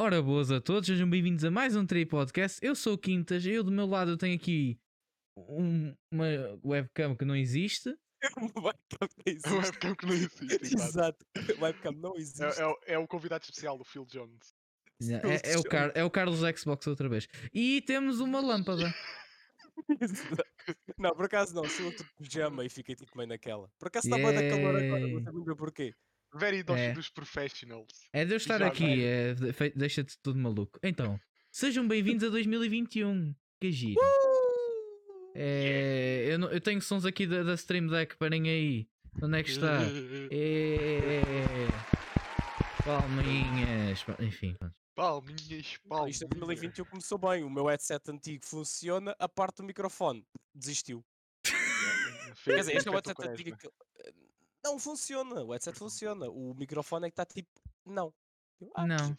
Ora, boas a todos, sejam bem-vindos a mais um Tri Podcast. Eu sou o Quintas, eu do meu lado eu tenho aqui um- uma webcam que não existe. Uma webcam que É não um existe. webcam que não existe. exato. Webcam não existe. É, é o- é o convidado especial do Phil Jones. É, é o, Car é o Carlos Xbox outra vez. E temos uma lâmpada. Não, por acaso não, sou outro pijama e fiquei tipo meio naquela. Por acaso está bem da calor agora, não sei muito bem porquê. Very dos, É. dos professionals. É de eu estar Já aqui, é, deixa-te tudo maluco. Então, sejam bem-vindos a 2021. Que giro. É, eu, não- eu tenho sons aqui da, da Stream Deck, parem aí. Onde é que está? É... Palminhas. pa- Enfim. Palminhas, palminhas. Isto em 2021 começou bem. O meu headset antigo funciona, a parte do microfone desistiu. Quer dizer, este é o headset antigo que. Não funciona, o headset funciona. O microfone é que está tipo. Não. Eu, ah, Não,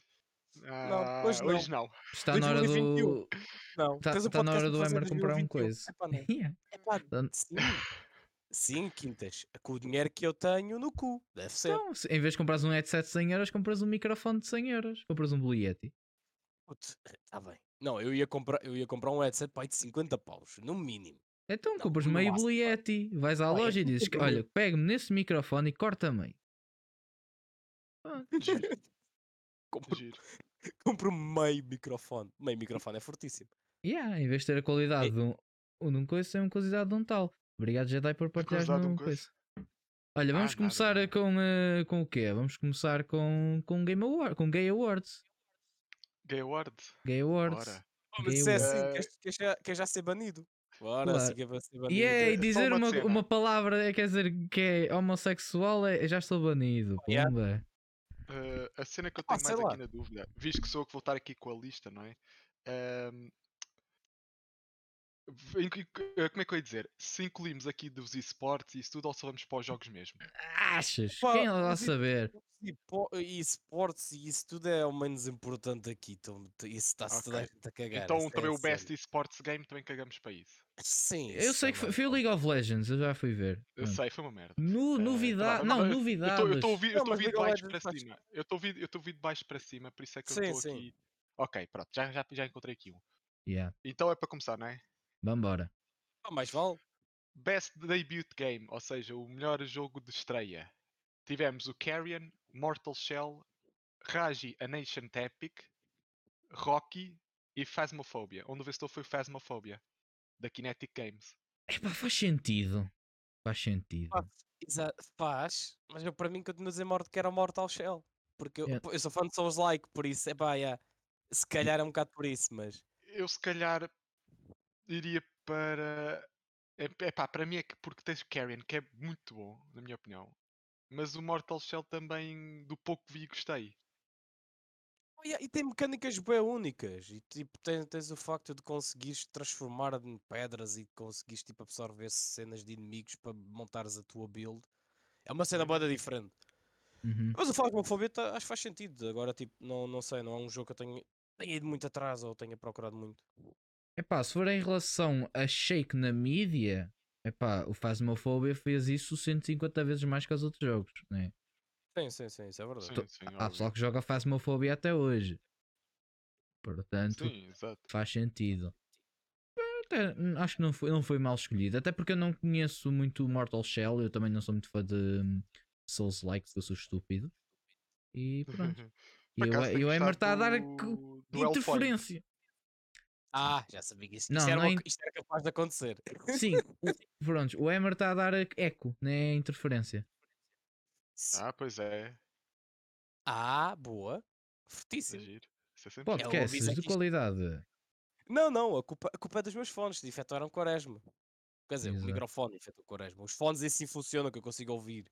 Ah, hoje não. hoje não. está na hora 2021. do. Não, Tá- tens um tá na hora do Emer comprar um 2021. coisa. Epá, não. Yeah. Epá, Tá- sim. Sim, Quintas. Com o dinheiro que eu tenho no cu. Deve ser. Então, se- em vez de comprares um headset de 100 euros, compras um microfone de 100 euros. Compras um Blue Yeti. Está bem. Não, eu ia comprar, eu ia comprar um headset pai de 50 paus, no mínimo. Então Não, compras meio. Yeti. Vais à é loja e tudo dizes: que. Olha, pega-me nesse microfone e corta meio. Compro, Giro. compro meio microfone. Meio microfone é fortíssimo. Yeah, em vez de ter a qualidade É. de um, um de um coisa, tem uma qualidade de um tal. Obrigado, Jedi, por qualidade de um coisa. coisa. Olha, Ah, vamos nada, começar nada. com, eh, com o quê? Vamos começar com, com Game Award, com Gay Awards. Gay Awards. Gay Awards. Bora. Oh, Gay mas isso é assim, Award. queres, queres, já, queres já ser banido? Bora, Claro. que é para ser banido. E é, e é dizer uma uma, uma palavra, é, quer dizer, que é homossexual, é, já estou banido. Yeah. Pumba. Uh, a cena que eu Ah, tenho sei mais lá. aqui na dúvida, visto que sou eu que vou estar aqui com a lista, não é? Em que- eh, como é que eu ia dizer? Se incluímos aqui dos esportes e isso tudo, ou só vamos para os jogos mesmo? Achas? Pá, Quem vai saber? Po- esportes e isso tudo é o menos importante aqui. Então, isso está-se toda a Ok. gente a cagar. então é também o sério. Best Esports Game também cagamos para isso. Sim, Eu sei que foi, o League of Legends, eu já fui ver. Eu Pronto. sei, foi uma merda. Eh, novidade, pronto, não, eu- Eu novidades. estou- eu estou eu Não, estou ouvir de baixo para cima. Eu estou a ouvir- eu estou a ouvir de baixo para cima, por isso é que eu Sim, estou sim. aqui. Ok, pronto, já, já, já encontrei aqui um. Yeah, Então é para começar, não é? vambora. Ah, mais vale. Best Debut Game, ou seja, o melhor jogo de estreia. Tivemos o Carrion, Mortal Shell, Raji A Nation Epic, Rocky e Phasmophobia. Onde vencedor foi o Phasmophobia, da Kinetic Games. Epá, faz sentido. Faz sentido. Faz, faz, mas eu para mim continuo a dizer morto que era Mortal Shell. Porque eu, Yeah. pô, eu sou fã de Souls Like, por isso, é pá, yeah. se calhar é um bocado por isso, mas Eu se calhar iria para. É, epá, para mim é que porque tens o Carrion, que é muito bom, na minha opinião. Mas o Mortal Shell também, do pouco que vi, gostei. E tem mecânicas bem únicas. E tipo, tens, tens o facto de conseguires transformar em pedras e conseguires tipo, absorver cenas de inimigos para montares a tua build. É uma cena boa diferente. Uhum. Mas o Phasmophobia tá, acho que faz sentido. Agora, tipo, não, não sei, não é um jogo que eu tenho, tenha ido muito atrás ou tenha procurado muito. Epá, se for em relação a shake na mídia, epá, o Phasmophobia fez isso 150 vezes mais que os outros jogos, né? Sim, sim, sim, isso é verdade. Sim, sim, Há óbvio. pessoal que joga Phasmophobia até hoje. Portanto, Sim, faz sentido. Até, hum, acho que não foi, não foi mal escolhido. Até porque eu não conheço muito Mortal Shell. Eu também não sou muito fã de hum, Souls-like, porque eu sou estúpido. E pronto. E e tenho o Emer está a dar do- interferência. Ah, já sabia que isso, Não, isto, era não é uma isto era capaz de acontecer. Sim, o, pronto, o Emer está a dar eco, não é interferência. Ah, pois é. Ah, boa. É Fortíssimo. giro. Isso é giro. Podcasts é de qualidade. Não, não, a culpa, a culpa é dos meus fones, efetuaram quaresma. Quer dizer, Exato. o microfone efetuou quaresma. Os fones assim funcionam, que eu consigo ouvir.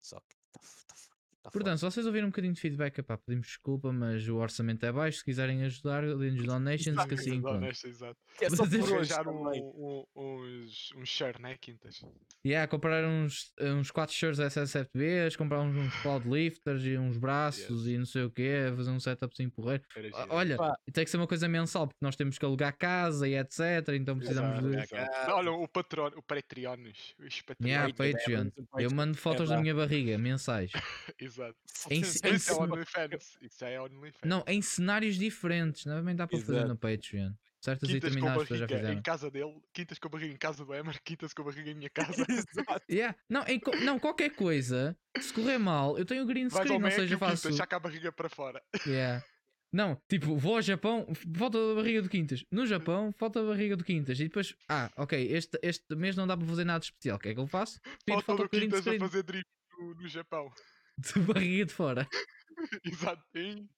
Só que está tá, tá Portanto, se vocês ouviram um bocadinho de feedback, epá, pedimos desculpa, mas o orçamento é baixo. Se quiserem ajudar, deem-nos donations, que assim honesto, exato. é só por Arranjar um, um, uns, uns share, né, Quintas? E yeah, comprar uns, uns 4 shirts SS7Bs, comprar uns, uns cloud lifters e uns braços e não sei o quê, fazer um setupzinho porreiro. Era Ah, giro. Olha, Pá. tem que ser uma coisa mensal, porque nós temos que alugar casa e etc. Então precisamos Exato, de. exato. Olha, o Patreon, o. Os Patreons. Yeah, Patreon, Patreon. Patreon, Eu mando fotos da vá. minha barriga, mensais. Exato. Em, Foda-se, em Isso é OnlyFans. Isso já é OnlyFans. não, em cenários diferentes. Não, também dá para fazer Exato. no Patreon. Certas e Quintas determinadas pessoas já barriga fizeram. em casa dele, quintas com a barriga em casa do Emer, quintas com a barriga em minha casa. Exato. Yeah. Não, em não, qualquer coisa, se correr mal, eu tenho o green screen, ou e seja, o Quintas, faço. já com a barriga para fora. Yeah. Não, tipo, vou ao Japão, falta a barriga do Quintas. No Japão, falta a barriga do Quintas. E depois, ah, ok, este, este mês não dá para fazer nada especial. O que é que eu faço? Falta green Quintas a fazer drift no, no Japão. De barriga de fora. Exato. Sim.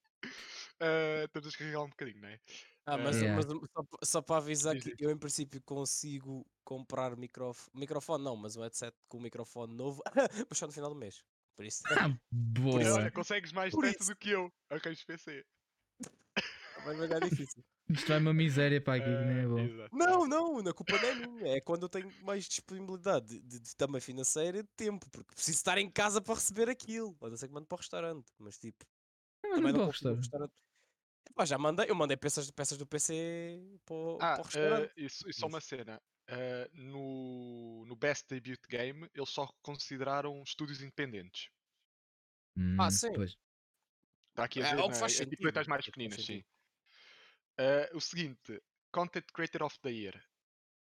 Ah, estamos a descarregar um bocadinho, não é? Ah, mas, Yeah. mas só, só para avisar que eu em princípio consigo comprar microfone, microfone não, mas um headset com microfone novo, mas só no final do mês. Por isso Ah, Por isso, boa. consegues mais teto do que eu. Arranjo PC. vai ficar difícil. Isto vai uma miséria para aqui, que nem é Ah, bom. Não, não, a culpa não é minha, é quando eu tenho mais disponibilidade de, de, de também financeira e de tempo, porque preciso estar em casa para receber aquilo. Não ser que mando para o restaurante, mas tipo, Não, também não não restaurante. Epá, já mandei, eu mandei peças, peças do PC para, o- Ah, para o restaurante. ah, isso, isso é uma cena. Ah, no, no Best Debut Game, eles só consideraram estúdios independentes. Hum, sim. Pois. Está aqui a É, dizer em sentido, letras mais pequeninas, sim. Ah, o seguinte, Content Creator of the Year,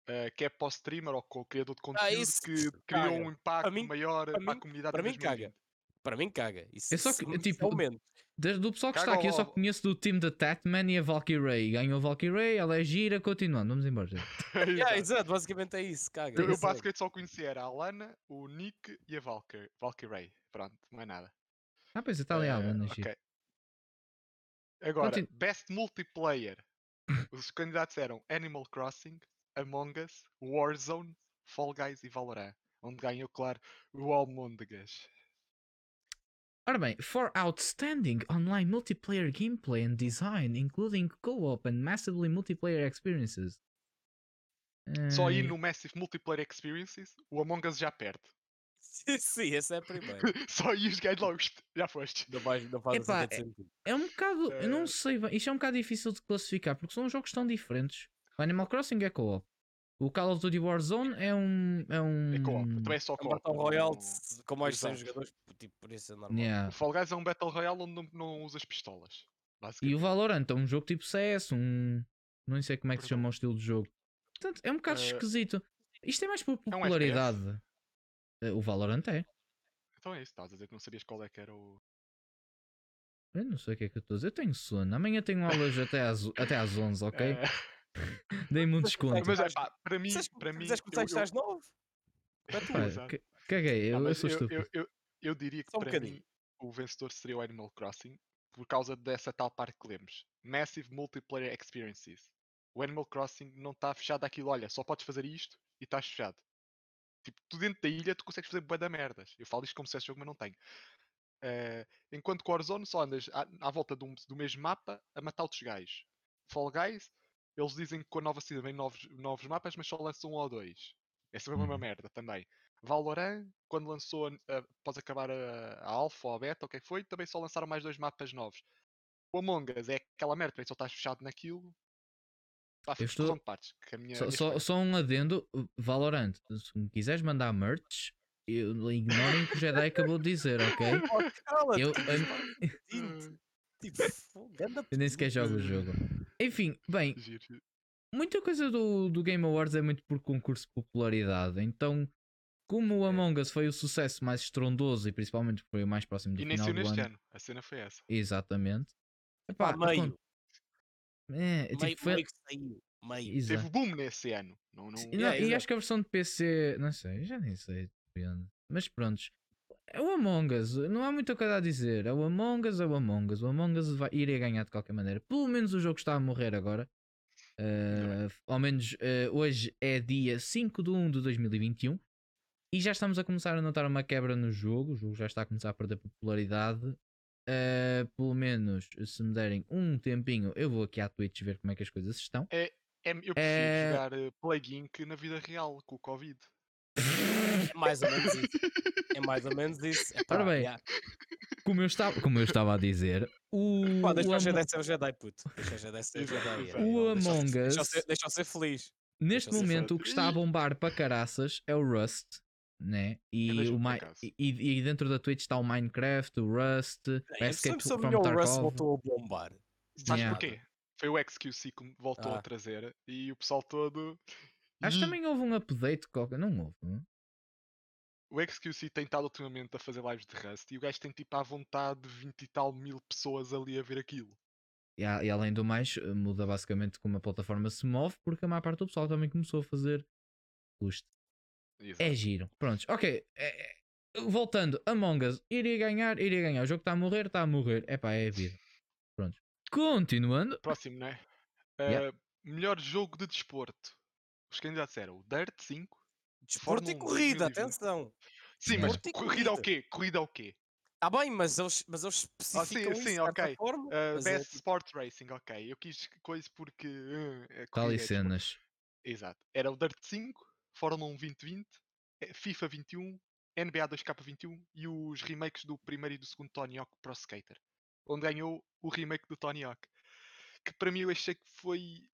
ah, que é para o streamer ou com o criador de conteúdo Ah, isso que criou caga. um impacto mim- maior para para, a mim- comunidade para mim caga. 2020. Para mim caga. Isso, É só que, isso- tipo, aumenta. Desde o pessoal que está Caga aqui, eu só conheço do time da Tatman e a Valkyrie. Ganhou a Valkyrie, ela é gira, continuando. Vamos embora. Yeah, Exato. basicamente é isso, caga. Eu, eu basicamente só conhecia era a Lana, o Nick e a Valkyrie. Valkyrie. Pronto, não é nada. Ah, pois está ali a Alana, ok. gira. Agora, Continu- Best Multiplayer. Os candidatos eram Animal Crossing, Among Us, Warzone, Fall Guys e Valorant. Onde ganhou, claro, o Almôndegas. Ora bem, for outstanding online multiplayer gameplay and design, including co-op and massively multiplayer experiences. Só aí Eh, no Massive Multiplayer Experiences, o Among Us já perde. Sim, esse é a primeira. Só aí os gajos logo, "Tst, já foste. Não faz, não faz Epá, sentido. É um bocado, eu não Eh, sei, isto é um bocado difícil de classificar porque são jogos tão diferentes. O Animal Crossing é co-op. O Call of Duty Warzone é um. É um. É co-op. Também é só É um co-op. Battle Royale de- com mais de 100 Exato. jogadores, tipo, por isso é normal. Yeah. O Fall Guys é um Battle Royale onde não, não usas pistolas. E o. Valorant é um jogo tipo CS, um. Não sei como é que se chama o estilo de jogo. Portanto, é um bocado Eh, esquisito. Isto é mais por um FPS? popularidade. Eh, O Valorant é. Então é isso, estás a dizer que não sabias qual é que era o. Eu não sei o que é que eu estou a dizer. Eu tenho sono. Amanhã tenho aulas até às, até às 11, ok? Eh, Dei-me um Mas desconto. mas é Estás- pá, para mim, Quiseres- para mim. quiseres começar eu- isto às 9? É tu. Pá, exato. ca- caguei, eu, eu mas sou eu, estúpido. eu, eu, eu diria que Só um para bocadinho. mim o vencedor seria o Animal Crossing por causa dessa tal parte que lemos. Massive Multiplayer Experiences. O Animal Crossing não está fechado àquilo, olha, só podes fazer isto e estás fechado. Tipo, tu dentro da ilha tu consegues fazer bué da merdas. Eu falo isto como se fosse jogo, mas não tenho. Eh, enquanto que o Warzone só andas à, à volta do, do mesmo mapa a matar outros gajos. Fall Guys, eles dizem que com a nova season vem novos, novos mapas, mas só lançam um ou dois. É sempre a mesma Uhum. merda também. Valorant, quando lançou, a- após acabar a, a Alpha ou a Beta, ou o que é que foi, também só lançaram mais dois mapas novos. O Among Us é aquela merda, também só estás fechado naquilo. Pá, Eu estou- partes, que a minha, Só, minha só, só um adendo, Valorant. Se me quiseres mandar merch, eu, ignorem o que o Jedi acabou de dizer, ok? Eu- eu-. Tipo, Eu nem sequer jogo o jogo. Enfim, bem, muita coisa do, do Game Awards é muito por concurso de popularidade. Então, como o É. Among Us foi o sucesso mais estrondoso e principalmente foi o mais próximo do nem final do neste ano. ano. A cena foi essa. Exatamente. Pá, Epá, meio. É, é tipo, meio, foi- meio que saiu. Meio. Exato. Teve boom nesse ano. Não, não... E, não, Yeah, e exato. acho que a versão de PC, não sei, já nem sei. depende. Mas prontos. É o Among Us, não há muita coisa a dizer. É o Among Us, é o Among Us. O Among Us vai, iria ganhar de qualquer maneira. Pelo menos o jogo está a morrer agora. Uh, ao menos uh, hoje é dia 5 de 1 de 2021 e já estamos a começar a notar uma quebra no jogo. O jogo já está a começar a perder popularidade. Uh, pelo menos, se me derem um tempinho, eu vou aqui à Twitch ver como é que as coisas estão. É, eu prefiro É- jogar uh, Plague Inc na vida real, com o Covid. É mais ou menos isso. É mais ou menos isso. Epá, Ora bem, yeah. Como eu estava, como eu estava a dizer, o, Pá, deixa o o Jedi ser o Jedi, puto. Deixa o Jedi ser o Jedi. O. Deixa- Among Us- ser- Deixa-o ser feliz. neste momento o que está a bombar para caraças é o Rust. Né? E, mesmo, o acaso. e, e dentro da Twitch está o Minecraft, o Rust, o Eu Escape sempre soube from melhor o Tarkov. voltou a bombar. Sabes Yeah. porquê? Foi o XQC que voltou Ah. a trazer e o pessoal todo. Acho que "Ih, também houve um update qualquer. Não houve. não? O XQC tem estado ultimamente a fazer lives de Rust e o gajo tem tipo à vontade de 20 e tal mil pessoas ali a ver aquilo. E, e além do mais, eh, muda basicamente como a plataforma se move, porque a maior parte do pessoal também começou a fazer custo. Exato. É giro. Prontos, ok. é- é- voltando, Among Us, iria ganhar, iria ganhar. O jogo está a morrer, está a morrer. Epá, é a vida. Prontos. Continuando. Próximo, né? Yeah. Uh, melhor jogo de desporto. Os candidatos eram o Dirt 5. Desporto e Fórmula 1 corrida, 2020. atenção. Sim, mas e corrida ao corrida. quê? Corrida ao quê? Tá bem, mas eles, mas eles especificam isso sim, de certa ok. forma. Uh, mas é Best tipo- Sport Racing, ok. Eu quis coisa porque. Uh, é Tal corrida, e é desporto. cenas. Exato. Era o Dirt 5, Fórmula 1 2020, eh, FIFA 21, NBA 2K21 e os remakes do primeiro e do segundo Tony Hawk Pro Skater. Onde ganhou o remake do Tony Hawk. Que para mim eu achei que foi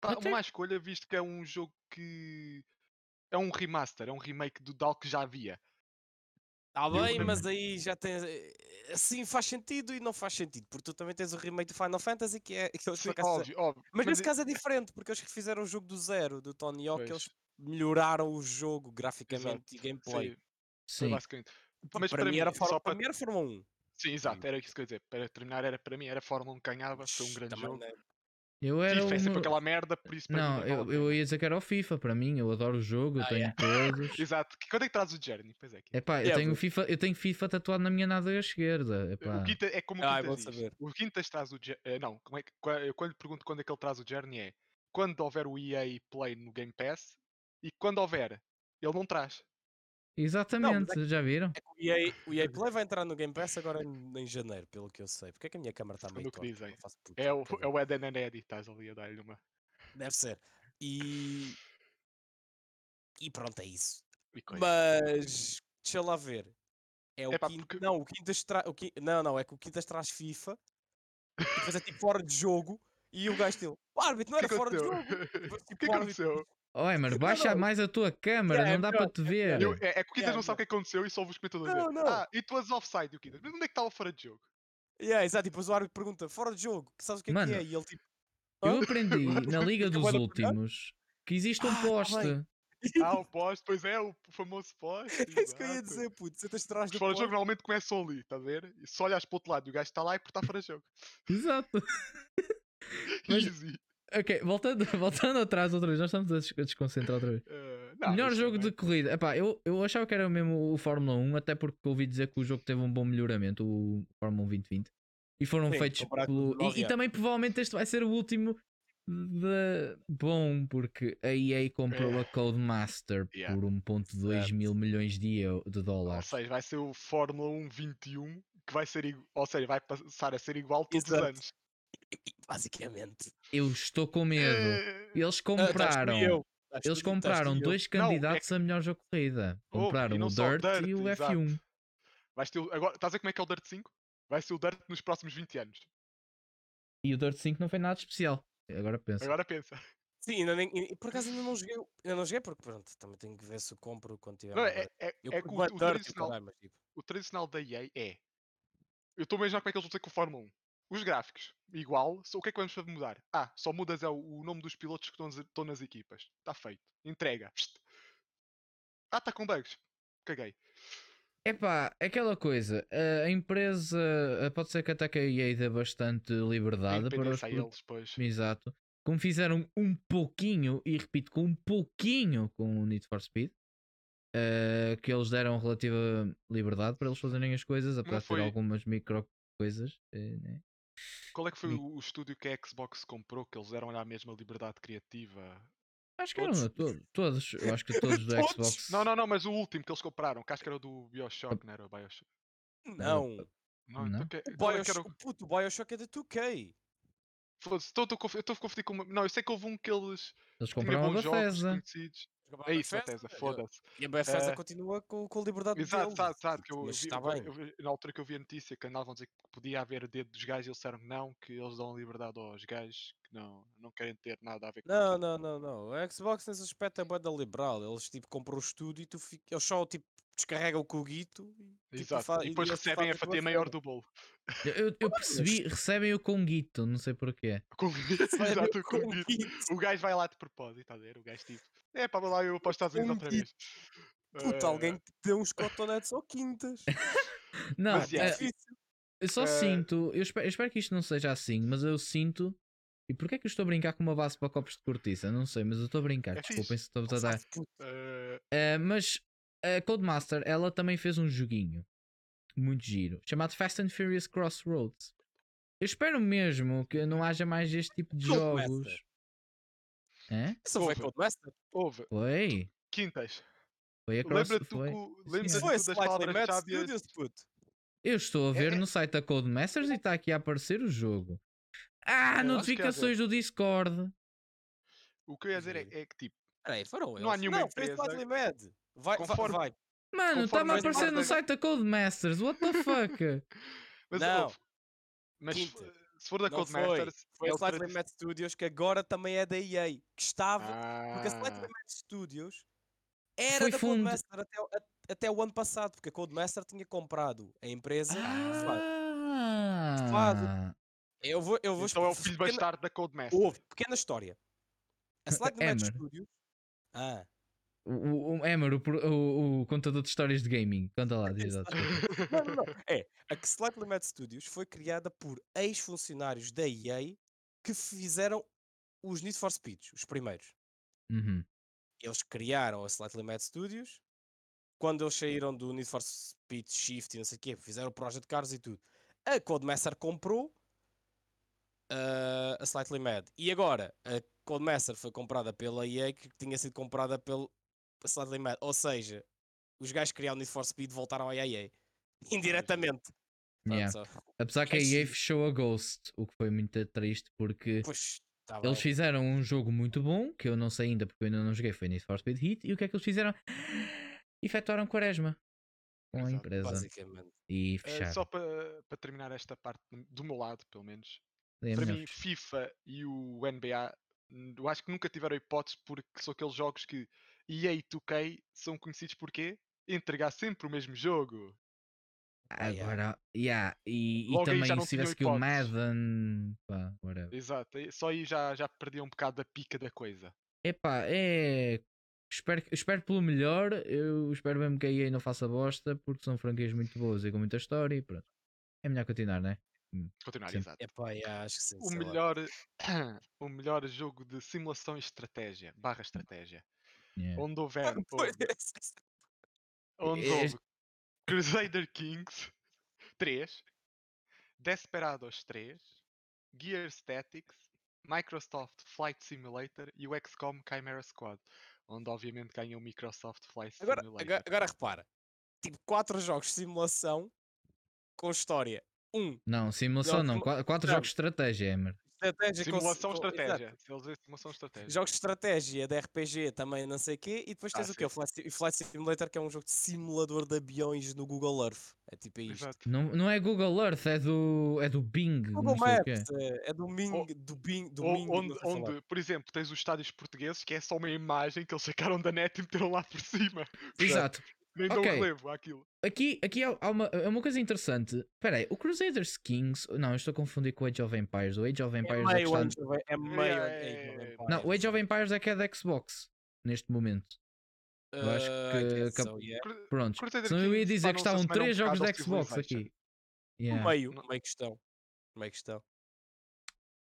pá, uma má escolha, visto que é um jogo que. É um remaster, é um remake do DAL que já havia. Tá Eu bem, mas aí já tens. eh, Assim faz sentido e não faz sentido, porque tu também tens o remake do Final Fantasy que é. Que eles, Sim, óbvio, óbvio. Mas nesse é- caso é diferente, porque eles que fizeram o jogo do zero do Tony Hawk, eles melhoraram o jogo graficamente e Exato, gameplay. sim, Sim. basicamente. Mas para, para mim era Fórmula, para- para mim era Fórmula 1. Sim, exato, era isso que eu ia dizer. Para terminar, era para mim, era Fórmula 1 que ganhava, foi um grande Também, jogo. Eu era FIFA é sempre aquela merda, por isso para mim Não, eu, eu ia dizer que era o FIFA para mim. Eu adoro o jogo, eu Ah, tenho todos. Exato. Quando é que traz o Journey? Pois é. que- Epá, eu Yeah, tenho FIFA, eu tenho FIFA tatuado na minha nádega esquerda. Epá. O Quinta, é como o Ah, é Quintas diz. saber. O Quintas traz o Journey. não, como é que, eu quando lhe pergunto quando é que ele traz o Journey é quando houver o EA Play no Game Pass e quando houver, ele não traz. Exatamente, já viram? É o EA, o EA Play vai entrar no Game Pass agora em, em janeiro, pelo que eu sei. Porque é que a minha câmera está meio o torta? dizem. não É o, é o Eden and Eddie, estás ali a dar-lhe uma. Deve ser. E. E pronto, é isso. Mas. Deixa lá ver. É o Epá, Quintas. porque- Não, o Quintas traz. O Qui- Não, não, é que o Quintas traz FIFA. E depois é tipo fora de jogo. E o gajo dele. "Pá, árbitro, não O que era fora de jogo. Depois, O tipo, que o árbitro- aconteceu? Oi, mas baixa não. mais a tua câmera, Yeah, é não dá para te é ver. Eu- é, é que o Yeah, não sabe o que aconteceu e só os comentadores Não, não. Ah, e tu és offside, o. Mas onde é que estava fora de jogo? Yeah, exato, e depois o árbitro pergunta, fora de jogo, que sabes o que é Mano, que é? E ele tipo. Eu "Hã?" aprendi na Liga dos Últimos que existe um Ah, tá poste. Ah, o poste, pois é, o famoso poste. É isso que eu ia dizer, puto. Sentas atrás Os do fora de jogo normalmente começam ali, está a ver? E só olhas para o outro lado e o gajo está lá e está fora de jogo. Exato. Mas- Easy. Ok, voltando, voltando atrás outra vez, nós estamos a des- a desconcentrar outra vez. Eh, não, Melhor jogo também- de corrida. Epá, eu, eu achava que era mesmo o Fórmula 1, até porque ouvi dizer que o jogo teve um bom melhoramento, o Fórmula 1 2020. E foram Sim, feitos pelo. E, e também provavelmente este vai ser o último de bom, porque a EA comprou É. a Codemaster Yeah. por 1.2 Certo. mil milhões de, de Ou dólares. seja, vai ser o Fórmula 1 21 que vai ser igual, ou seja, vai passar a ser igual todos os Exato. anos. Basicamente. Eu estou com medo. Eles Ah, compraram. eu. Estás Eles compraram tu e eu. dois é candidatos a melhor jogo de corrida. Oh, Compraram não o só o Dirt, e Dirt, o exato. F1. Vais ter, o- agora, estás a ver como é que é o Dirt 5? Vai ser o Dirt nos próximos 20 anos. E o Dirt 5 não foi nada de especial. Agora pensa. Agora pensa. Sim, ainda nem, por acaso ainda não joguei. Ainda não joguei porque pronto, também tenho que ver se compro quando tiver. Não, é, é, Eu é que o, o Dirt e o tradicional, mas, tipo, o tradicional da EA é. Eu estou a imaginar como é que eles vão fazer com o Fórmula 1. Os gráficos, igual, só o que é que vamos fazer mudar? Ah, só mudas é o, o nome dos pilotos que estão, nas- estão nas equipas. Está feito. Entrega. Psst. Ah, está com bugs. Caguei. Epá, aquela coisa, a empresa pode ser que até que a EA dê bastante liberdade para os eles, pois. Exato. Como fizeram um pouquinho, e repito, com um pouquinho com o Need for Speed, eh, que eles deram relativa liberdade para eles fazerem as coisas, apesar de ter algumas micro coisas. eh, né? Qual é que foi Mi- o, estúdio que a Xbox comprou que eles deram-lhe a mesma liberdade criativa? Acho que eram Todos? a to- todos, eu acho que todos do Todos? Xbox. Não, não, não, mas o último que eles compraram, que acho que era o do Bioshock, não era o Bioshock. Não. Não, Não? então O qual é era Bioshock, puto, o Bioshock é da 2K. Foda-se, estou- a confundir com. uma- Não, eu sei que houve um que eles Eles compraram a bons jogos Bethesda. conhecidos. É isso, Bethesda, foda-se. E a Bethesda Eh, continua com, com a liberdade Exato, deles. exato, exato. Que eu, Mas vi- está eu- bem. eu vi- na altura que eu vi a notícia que andavam a dizer que podia haver dedo dos gajos, eles disseram não, que eles dão liberdade aos gajos que não, não querem ter nada a ver com Não, não, não, não. A Xbox nesse aspecto é bué da liberal. Eles tipo compram o estúdio e tu fica... eles só tipo descarregam o coguito e, tipo, Exato. E depois eles recebem a fatia maior do bolo. Eu, eu- eu percebi, recebem o conguito, não sei porquê. Com- Recebem Exato, o com guito. conguito. O gajo vai lá de propósito, está a ver? O gajo tipo, é para lá eu para os Estados Unidos outra vez. Puta, Eh, alguém que deu uns cotonetes ou quintas. Não, Mas, É eh, eu só eh, sinto, eu espero, eu espero que isto não seja assim, mas eu sinto. E porquê é que eu estou a brincar com uma base para copos de cortiça? Não sei, mas eu estou a brincar. É Desculpem se estou a dar. Eh, Eh, mas a Codemaster, ela também fez um joguinho muito giro chamado Fast and Furious Crossroads. Eu espero mesmo que não haja mais este tipo de Codemaster. jogos. É? Isso não foi Ouve. Codemaster? houve, Foi. quintas. Foi a Cross. Lembra-te Foi. Sim, lembra foi das palavras-chave. Eu estou a ver É- no site da Codemasters e está aqui a aparecer o jogo. Ah, Eu é notificações do Discord. O que eu ia dizer é, é que tipo, Peraí, foram eles. Não há nenhuma não, foi empresa- Slightly Mad. Vai, vai, Conforme- vai. Mano, está-me a aparecer no site da Codemasters. What the fuck? mas Não. Mas se Quinta. for- se for da Não foi. Codemasters, Foi é a o Slightly Mad Studios, que agora também é da EA. Que estava. Porque a Slightly Ah, Mad Studios era Foi da fundo- Codemaster até, até o ano passado, porque a Codemaster tinha comprado a empresa. Ah, Eu vou, eu vou então é o filho pequena- bastardo da Codemaster. Houve, pequena história. A Slightly Mad. Studios. Ah, o, o, o Emer, o, o, o contador de histórias de gaming. Conta lá, diz lá. não, não, não. É, a Slightly Mad Studios foi criada por ex-funcionários da EA que fizeram os Need for Speeds, os primeiros. Uhum. Eles criaram a Slightly Mad Studios. Quando eles saíram do Need for Speed Shift e não sei o quê, fizeram o Project Cars e tudo. A Codemaster comprou ah, a Slightly Mad. E agora, a Codemaster foi comprada pela EA, que tinha sido comprada pela Slightly Mad. Ou seja, os gajos que criaram o Need for Speed voltaram à EA. Indiretamente. Pronto, Yeah. só. Apesar que a EA fechou a Ghost, o que foi muito triste porque Pois, tá eles fizeram um jogo muito bom, que eu não sei ainda porque eu ainda não joguei, foi Need for Speed Heat, e o que é que eles fizeram? Efetuaram quaresma com a empresa Basicamente. e Eh, fecharam. só para para terminar esta parte, do meu lado, pelo menos. É para melhor mim. FIFA e o NBA, eu acho que nunca tiveram hipótese porque são aqueles jogos que EA e 2K são conhecidos por quê? Entregar sempre o mesmo jogo. Yeah. Agora, yeah, e, e também se tivesse que o. Madden, pá, whatever. Exato, só aí já, já perdia um bocado da pica da coisa. Epá, é. Espero, espero pelo melhor. Eu espero mesmo que a EA não faça bosta, porque são franquias muito boas e com muita história e pronto. É melhor continuar, né? Continuar, Sim. exato. Epá, yeah, acho que sim. O melhor, o melhor jogo de simulação e estratégia, barra estratégia. Yeah. Onde houver, onde Este- houve Crusader Kings 3, Desperados 3, Gear Statics, Microsoft Flight Simulator e o XCOM Chimera Squad, onde obviamente ganha o Microsoft Flight Agora, Simulator. agora, agora repara, tipo, quatro jogos de simulação com história. Um, Não, simulação Não, Quatro, quatro não. jogos de estratégia, Emer. Estratégia Simulação com- estratégia. eles dizem simulação estratégia. Jogos de estratégia, de RPG também, não sei o quê. E depois Ah, tens o quê? O sim. Flight, Sim- Flight Simulator, que é um jogo de simulador de aviões no Google Earth. É tipo é isto. Exato. Não, não é Google Earth, é do, é do Bing. Google. Maps, é, é do Ming, do Bing, do Ou- Ming. não onde, onde, por exemplo, tens os estádios portugueses que é só uma imagem que eles sacaram da net e meteram lá por cima. Exato. Nem dão Ok. relevo àquilo. Aqui, aqui há, há uma, é uma coisa interessante. Espera aí, o Crusaders Kings. Não, eu estou a confundir com o Age of Empires. O Age of É Empires é, que meio. Age of- é meio É, Age of é, Empires. Não, o Age of Empires é que é da Xbox. Neste momento. eu acho Uh, I que cap- so, yeah. Pronto. Crusader Senão eu ia dizer que estavam três jogos da Xbox aqui. Yeah. Meio, Não- meio questão. Meio questão.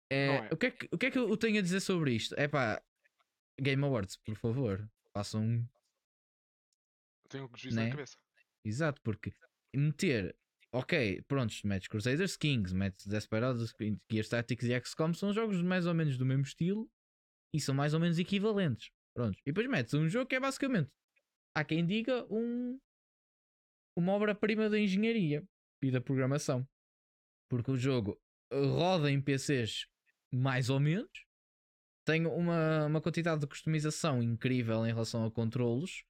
É, é. O, que é que, o que é que eu tenho a dizer sobre isto? É pá, Game Awards, por favor. Façam Tenho um juízo na Né? cabeça. Exato, porque meter. Ok, prontos, metes Crusaders Kings, metes Desperados, Gear Tactics e XCOM são jogos mais ou menos do mesmo estilo e são mais ou menos equivalentes. Prontos. E depois metes um jogo que é basicamente, há quem diga, um, uma obra-prima da engenharia e da programação. Porque o jogo roda em PCs mais ou menos, tem uma, uma quantidade de customização incrível em relação a controlos,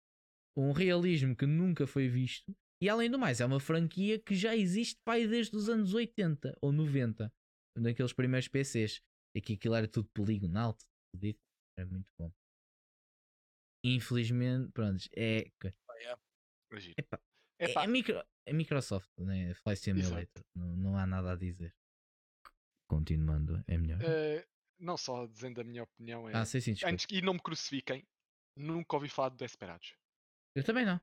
um realismo que nunca foi visto, e além do mais, é uma franquia que já existe pai desde os anos 80 ou 90, naqueles primeiros PCs. E que aquilo era tudo poligonal, tudo dito. Era muito bom. Infelizmente, pronto, é. Imagina. Epá, Epá, é, micro, é Microsoft, né? Flight Simulator. Não, não há nada a dizer. Continuando, é melhor. eh, não só dizendo a minha opinião, é, ah, sim, sim, antes e não me crucifiquem, nunca ouvi falar de Desperados. Eu também não.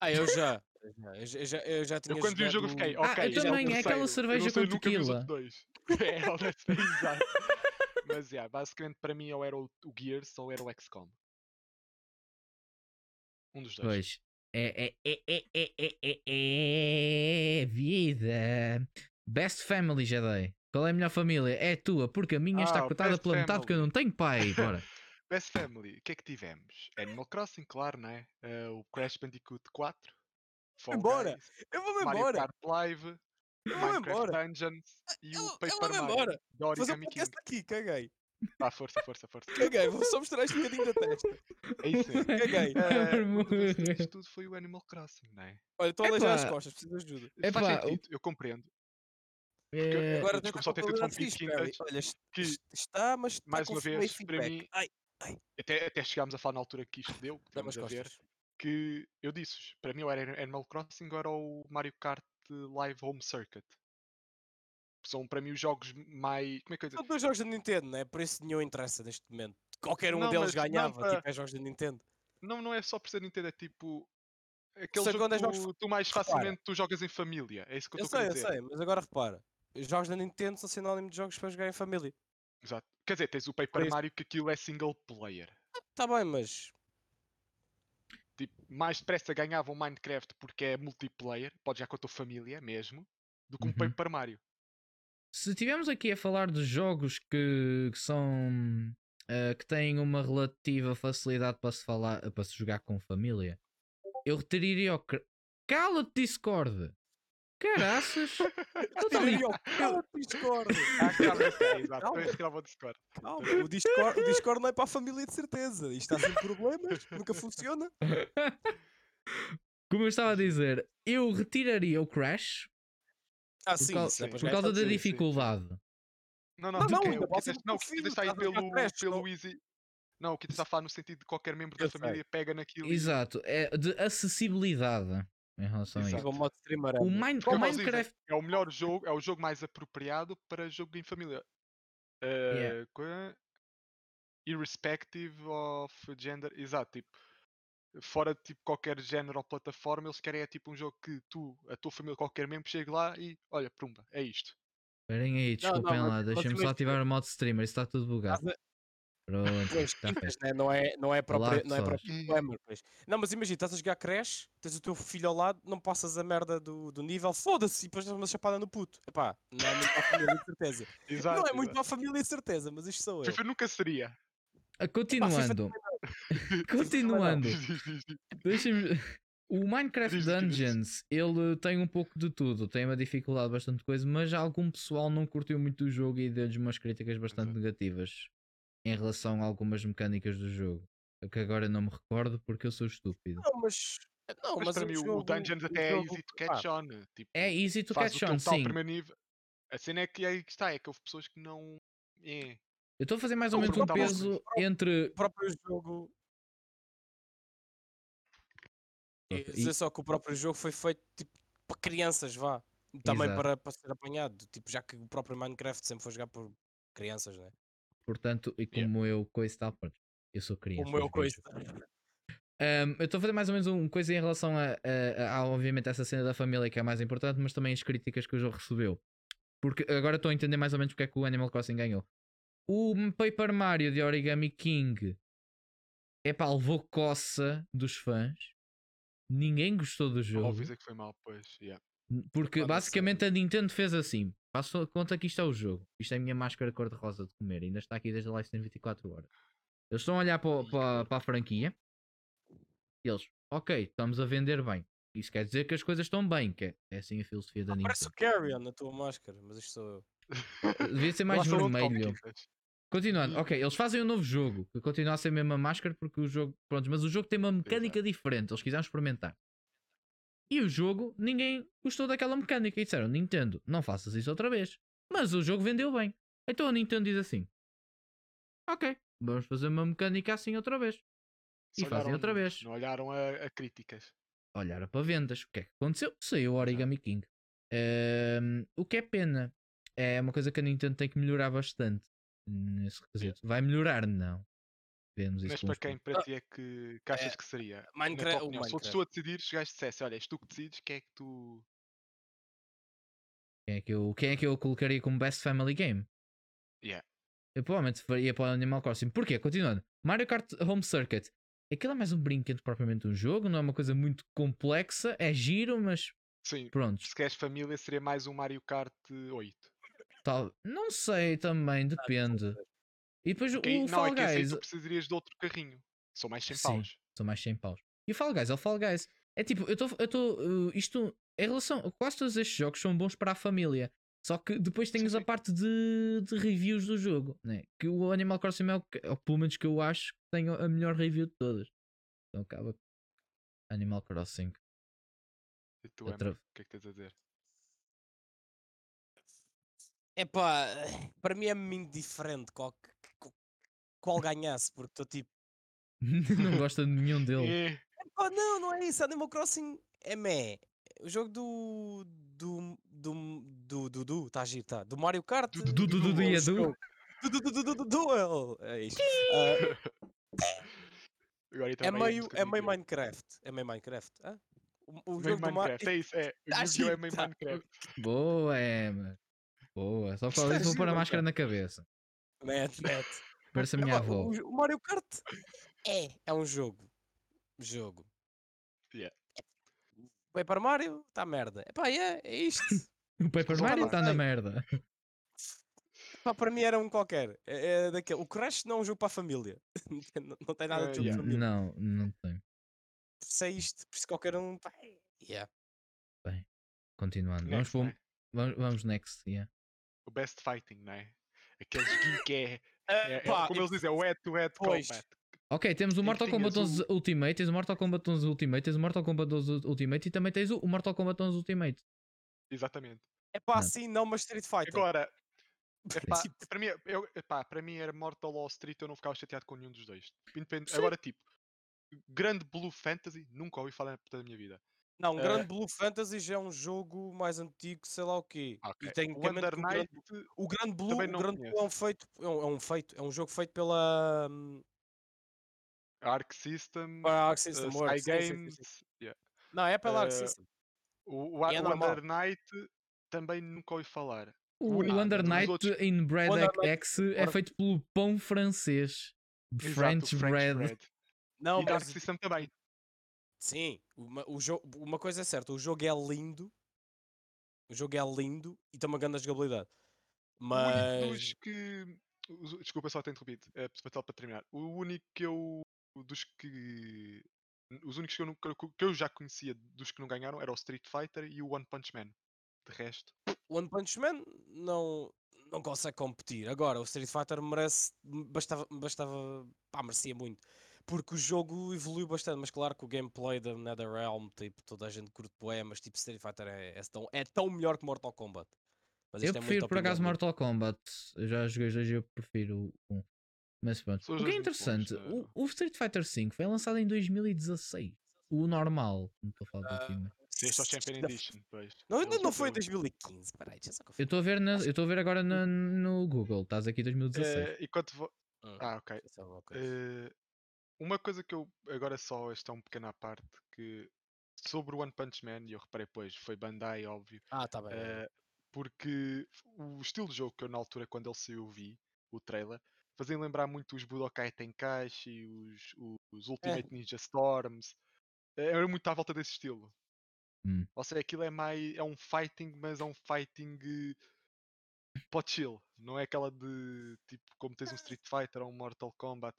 Ah, eu já. Eu já, eu já, eu já, eu já tinha Eu quando vi o jogo jogado- fiquei, Ah, ok, eu este é o também, é aquela terceiro, eu cerveja não sei, com nunca tequila. outros dois. É, exato. Mas, yeah, basicamente, para mim, ou era o, o Gears ou era o XCOM. Um dos dois. Pois. É, é, é, é, é, é, é, é vida. Best Family, Jedi. Qual é a melhor família? É a tua, porque a minha está Ah, cortada Best pela metade que eu não tenho pai. Bora. Best Family, o que é que tivemos? Animal Crossing, claro, né? Eh, o Crash Bandicoot 4. Fall Embora, Guys, Eu vou-me Mario embora. Kart Live, Eu Minecraft embora. Dungeons e eu- o eu Paper vou-me Mario. embora. da Fazer Origami King. aqui, caguei. Ah, força, força, força. Caguei, vou só mostrar este bocadinho da testa. É isso mesmo. Caguei. Que isto tudo foi o Animal Crossing, não é? Olha, estou a aleijar as costas, preciso de ajuda. Epá, Faz sentido, eu compreendo. É, Agora desculpa, só ter Barry. Quintas, Olha, que, est- está, mas está mais com uma vez, para mim, Ai, até, até chegámos a falar na altura que isto deu, vamos a ver, que eu disse para mim era Animal Crossing ou era o Mario Kart Live Home Circuit. São para mim os jogos mais. Como é que eu ia São dizer? dois jogos da Nintendo, não é? Por isso nenhum interessa neste momento. Qualquer um Não, deles não ganhava, para- tipo, é jogos da Nintendo. Não, não é só por ser Nintendo, é tipo. Aquele Sei jogo é que jogos tu, tu mais repara. facilmente tu jogas em família. É isso que eu Eu estou a sei, eu dizer. sei, mas agora repara. Os jogos da Nintendo são sinónimo de jogos para jogar em família. Exato. Quer dizer, tens o Paper isso- Mario que aquilo é single player. Tá bem, mas Tipo, mais depressa ganhava um Minecraft porque é multiplayer, pode jogar com a tua família mesmo, do que um Uhum. Paper Mario. Se estivermos aqui a falar de jogos que, que são eh, que têm uma relativa facilidade para se falar para se jogar com família, eu retiraria o Cala-te Discord! Caraças! Eu tô ali- Tiraria o cala o Discord. Ah, esse- é, exato, Calma. eu retirava o Discord. Calma, o Discord, o Discord não é para a família de certeza. Isto está sem problemas, nunca funciona. Como eu estava a dizer, eu retiraria o Crash Ah, por, sim, cau- isso é para por em causa da sim, sim, sim. dificuldade. Não, não, Não, não, quer- ainda o que pode ser tens- não, o teu que filho, tens está aí estás a jogar pelo, Crash, pelo não- Easy. Não, o que está a falar no sentido de qualquer membro Eu da sei. família pega naquilo. e- Exato, é de acessibilidade em relação a Exato. isso. Joga o modo streamer. O, anda. Mine- o Minecraft. é o melhor jogo, é o jogo mais apropriado para jogo em família. Yeah. Eh, qua- Irrespective of gender. Exato, tipo. Fora de tipo, qualquer género ou plataforma, eles querem é tipo um jogo que tu, a tua família, qualquer membro, chegue lá e olha, prumba, é isto. Esperem aí, desculpem mas- lá, mas deixem-me só ativar o modo streamer, isso está tudo bugado. A- Pronto, feito. né? não é, não é Olá, próprio, não é próprio problema. Pois. Não, mas imagina, estás a jogar Crash, tens o teu filho ao lado, não passas a merda do, do nível, foda-se, e depois dás uma chapada no puto. Epá, não é muito para a família, de certeza. Exato. não é muito para a família, de certeza, mas isto sou eu. FIFA nunca seria. Ah, Continuando, continuando, deixem-me. O Minecraft. Dungeons, ele tem um pouco de tudo, tem uma dificuldade bastante coisa, mas algum pessoal não curtiu muito o jogo e deu-lhes umas críticas bastante Exato. negativas em relação a algumas mecânicas do jogo. Que agora não me recordo porque eu sou estúpido. Não, mas. Não, Mas, mas, para o mim o- jogo, o Dungeons o até é easy to pá, catch on. Tipo, É easy to faz catch on, sim. primeiro nível. A cena é que aí que está, é que houve pessoas que não. É. Eu estou a fazer mais ou menos um peso entre. O próprio jogo. E- dizer só que o próprio jogo foi feito tipo, para crianças, vá. Também para, para ser apanhado. Tipo, já que o próprio Minecraft sempre foi jogar por crianças, né? Portanto, e Yeah. como eu coisa tal, pronto, eu sou criança. O meu aos coisa. Um, eu estou a fazer mais ou menos uma coisa em relação a, a- a- obviamente, essa cena da família que é mais importante, mas também as críticas que o jogo recebeu. Porque agora estou a entender mais ou menos porque é que o Animal Crossing ganhou. O Paper Mario de Origami King é pá, levou coça dos fãs. Ninguém gostou do jogo. Óbvio dizer que foi mal, pois. yeah. Porque basicamente a Nintendo fez assim. Faço conta que isto é o jogo. Isto é a minha máscara cor-de-rosa de comer. Ainda está aqui desde a live tem 24 horas. Eles estão a olhar para, o- para, para a franquia. E eles, ok, estamos a vender bem. Isso quer dizer que as coisas estão bem. Que é, é assim a filosofia da Parece o Nintendo. Carrion na tua máscara, mas isto sou eu. Devia ser mais vermelho. Continuando, ok, eles fazem um novo jogo que continua a ser a mesma máscara porque o jogo, pronto, mas o jogo tem uma mecânica diferente, eles quiseram experimentar. E o jogo, ninguém gostou daquela mecânica e disseram: Nintendo, não faças isso outra vez. Mas o jogo vendeu bem. Então a Nintendo diz assim: Ok, vamos fazer uma mecânica assim outra vez. E fazem outra vez. Não olharam a, a críticas. Olharam para vendas. O que é que aconteceu? Saiu o Origami King. Ehm, o que é pena. É uma coisa que a Nintendo tem que melhorar bastante. Nesse quesito. Vai melhorar? Não. Vemos Mas para quem para ti é que, que achas que seria? Minecraft- opinião, Se Minecraft. tu a decidir, se o gajo dissesse, olha, és tu que decides, quem é que tu. Quem é, que eu, quem é que eu colocaria como Best Family Game? Yeah. Eu provavelmente faria para o Animal Crossing. Porquê? Continuando. Mario Kart Home Circuit. Aquilo é mais um brinquedo propriamente um jogo, não é uma coisa muito complexa, é giro, mas Sim, pronto. se queres família, seria mais um Mario Kart 8. Tal, não sei também, depende. E depois o não, Fall é que assim Guys. tu precisarias de outro carrinho. São mais 100 Sim. paus. São mais 100 paus. E o Fall Guys é o Fall Guys. É tipo, eu estou. Uh, isto. Em relação. Quase todos estes jogos são bons para a família. Só que depois tens Sim, a parte de, de reviews do jogo. Né? Que o Animal Crossing é o, que- ou pelo menos que eu acho que tem a melhor review de todas. Então acaba. Animal Crossing. E tu, Outra- Emma, o que é que tens a dizer? Epá, para mim é muito diferente qual, qual, ganhasse, porque estou tipo, não gosta de nenhum deles. Eh, epá, não, não é isso. Animal Crossing é meh. O jogo do. do. do. do. do. do tá giro, tá? Do Mario Kart. Do- Du, du, du, du, é e o a du. jogo. Du, du, du, du, du, du, duel. É isto. Ah, Agora é meio, é meio. Minecraft. É meio Minecraft. hã? O, o jogo do Mario. Minecraft, é isso, é. O Tá Yu-Gi-Oh! é meio tá. Minecraft. Boa, Emma. Boa. Só é disso vou pôr a máscara na cabeça. Mete, mete. Parece a minha Epá, avó. o, o Mario Kart é, é um jogo. Jogo. Yeah. Vai para Mario, está merda. Epá, é, é isto. O Paper Mario está na sei. merda. Epá, para mim era um qualquer. É, é daquele. O Crash não é um jogo para a família. não, não tem nada de jogo yeah. família. Não, não tem. É isto. Por isso qualquer um. Pá, é- yeah. Continuando. Vamos, Next, para um- né? vamos, vamos next. Yeah. O best fighting, não é? Aquele joguinho que é, é- é- pá, como eles dizem, é o head-to-head Pois. combat. Ok, temos o Mortal Kombat 11 o- Ultimate, tens o Mortal Kombat 11 Ultimate, tens o Mortal Kombat 11 Ultimate e também tens o Mortal Kombat 11 Ultimate. Exatamente. é pá, Não. assim não, mas Street Fighter. Agora, epá, para, mim, eu, epá, para mim era Mortal ou Street, eu não ficava chateado com nenhum dos dois. Independ- Sim. Agora, tipo, grande Blue Fantasy, nunca ouvi falar na puta da minha vida. Não, eh, Grande Blue Fantasy já é um jogo mais antigo, sei lá o quê. Ok. E tem O Under o Night, O Grande Blue, o não Grande Blue é um feito, é um, é um feito, é um jogo feito pela hum, Arc System, pela Arc uh, System Sky Works. sim, sim, sim, Games, yeah. Não, é pela Arc Eh, System. o, o, é o. Under Night também nunca ouvi falar. O, único- Under Night outros- in Bread X é feito pelo pão francês. Exato, French, o bread. Não, e mas System também. Sim, uma, o jogo, uma coisa é certa, o jogo é lindo. O jogo é lindo e tem uma grande jogabilidade. O único Mas dos que. Desculpa só ter interrompido, é só para terminar. O único que eu. Dos que. Os únicos que eu, nunca- que eu já conhecia dos que não ganharam era o Street Fighter e o One Punch Man. De resto. o One Punch Man não, não consegue competir. Agora, o Street Fighter merece, bastava, bastava, pá, merecia muito. Porque o jogo evoluiu bastante, mas claro que o gameplay da NetherRealm, tipo, toda a gente curte bué, mas tipo, Street Fighter é, é tão, é tão melhor que Mortal Kombat. Mas Eu é prefiro muita por acaso. Mortal Kombat. Eu já joguei os dois e eu prefiro o um. Mas pronto. O que é bons, interessante, eh. o, o Street Fighter V foi lançado em 2016. O normal. Não estou a falar do Ah. Sim, este é o Champion Não- Edition. Pois. Não, Eles não, não foi em meteram- 2015, peraí, deixa eu só Eu estou a ver, na, eu estou a ver agora na- no Google. Estás aqui 2016. Eh, enquanto vo- Hum, Ah, ok. ver uma coisa. Que eu. Agora só, esta é um pequeno à parte. Que sobre o One Punch Man, e eu reparei, pois, foi Bandai, óbvio. Ah, tá bem. eh, porque o estilo de jogo que eu na altura, quando ele saiu, vi, o trailer, fazia lembrar muito os Budokai Tenkaichi, os, os, os Ultimate Ninja Storms. eh, Era muito à volta desse estilo. Hum. Ou seja, aquilo é mais. É um fighting, mas é um fighting. Pode chill, não é aquela de tipo como tens um Street Fighter ou um Mortal Kombat.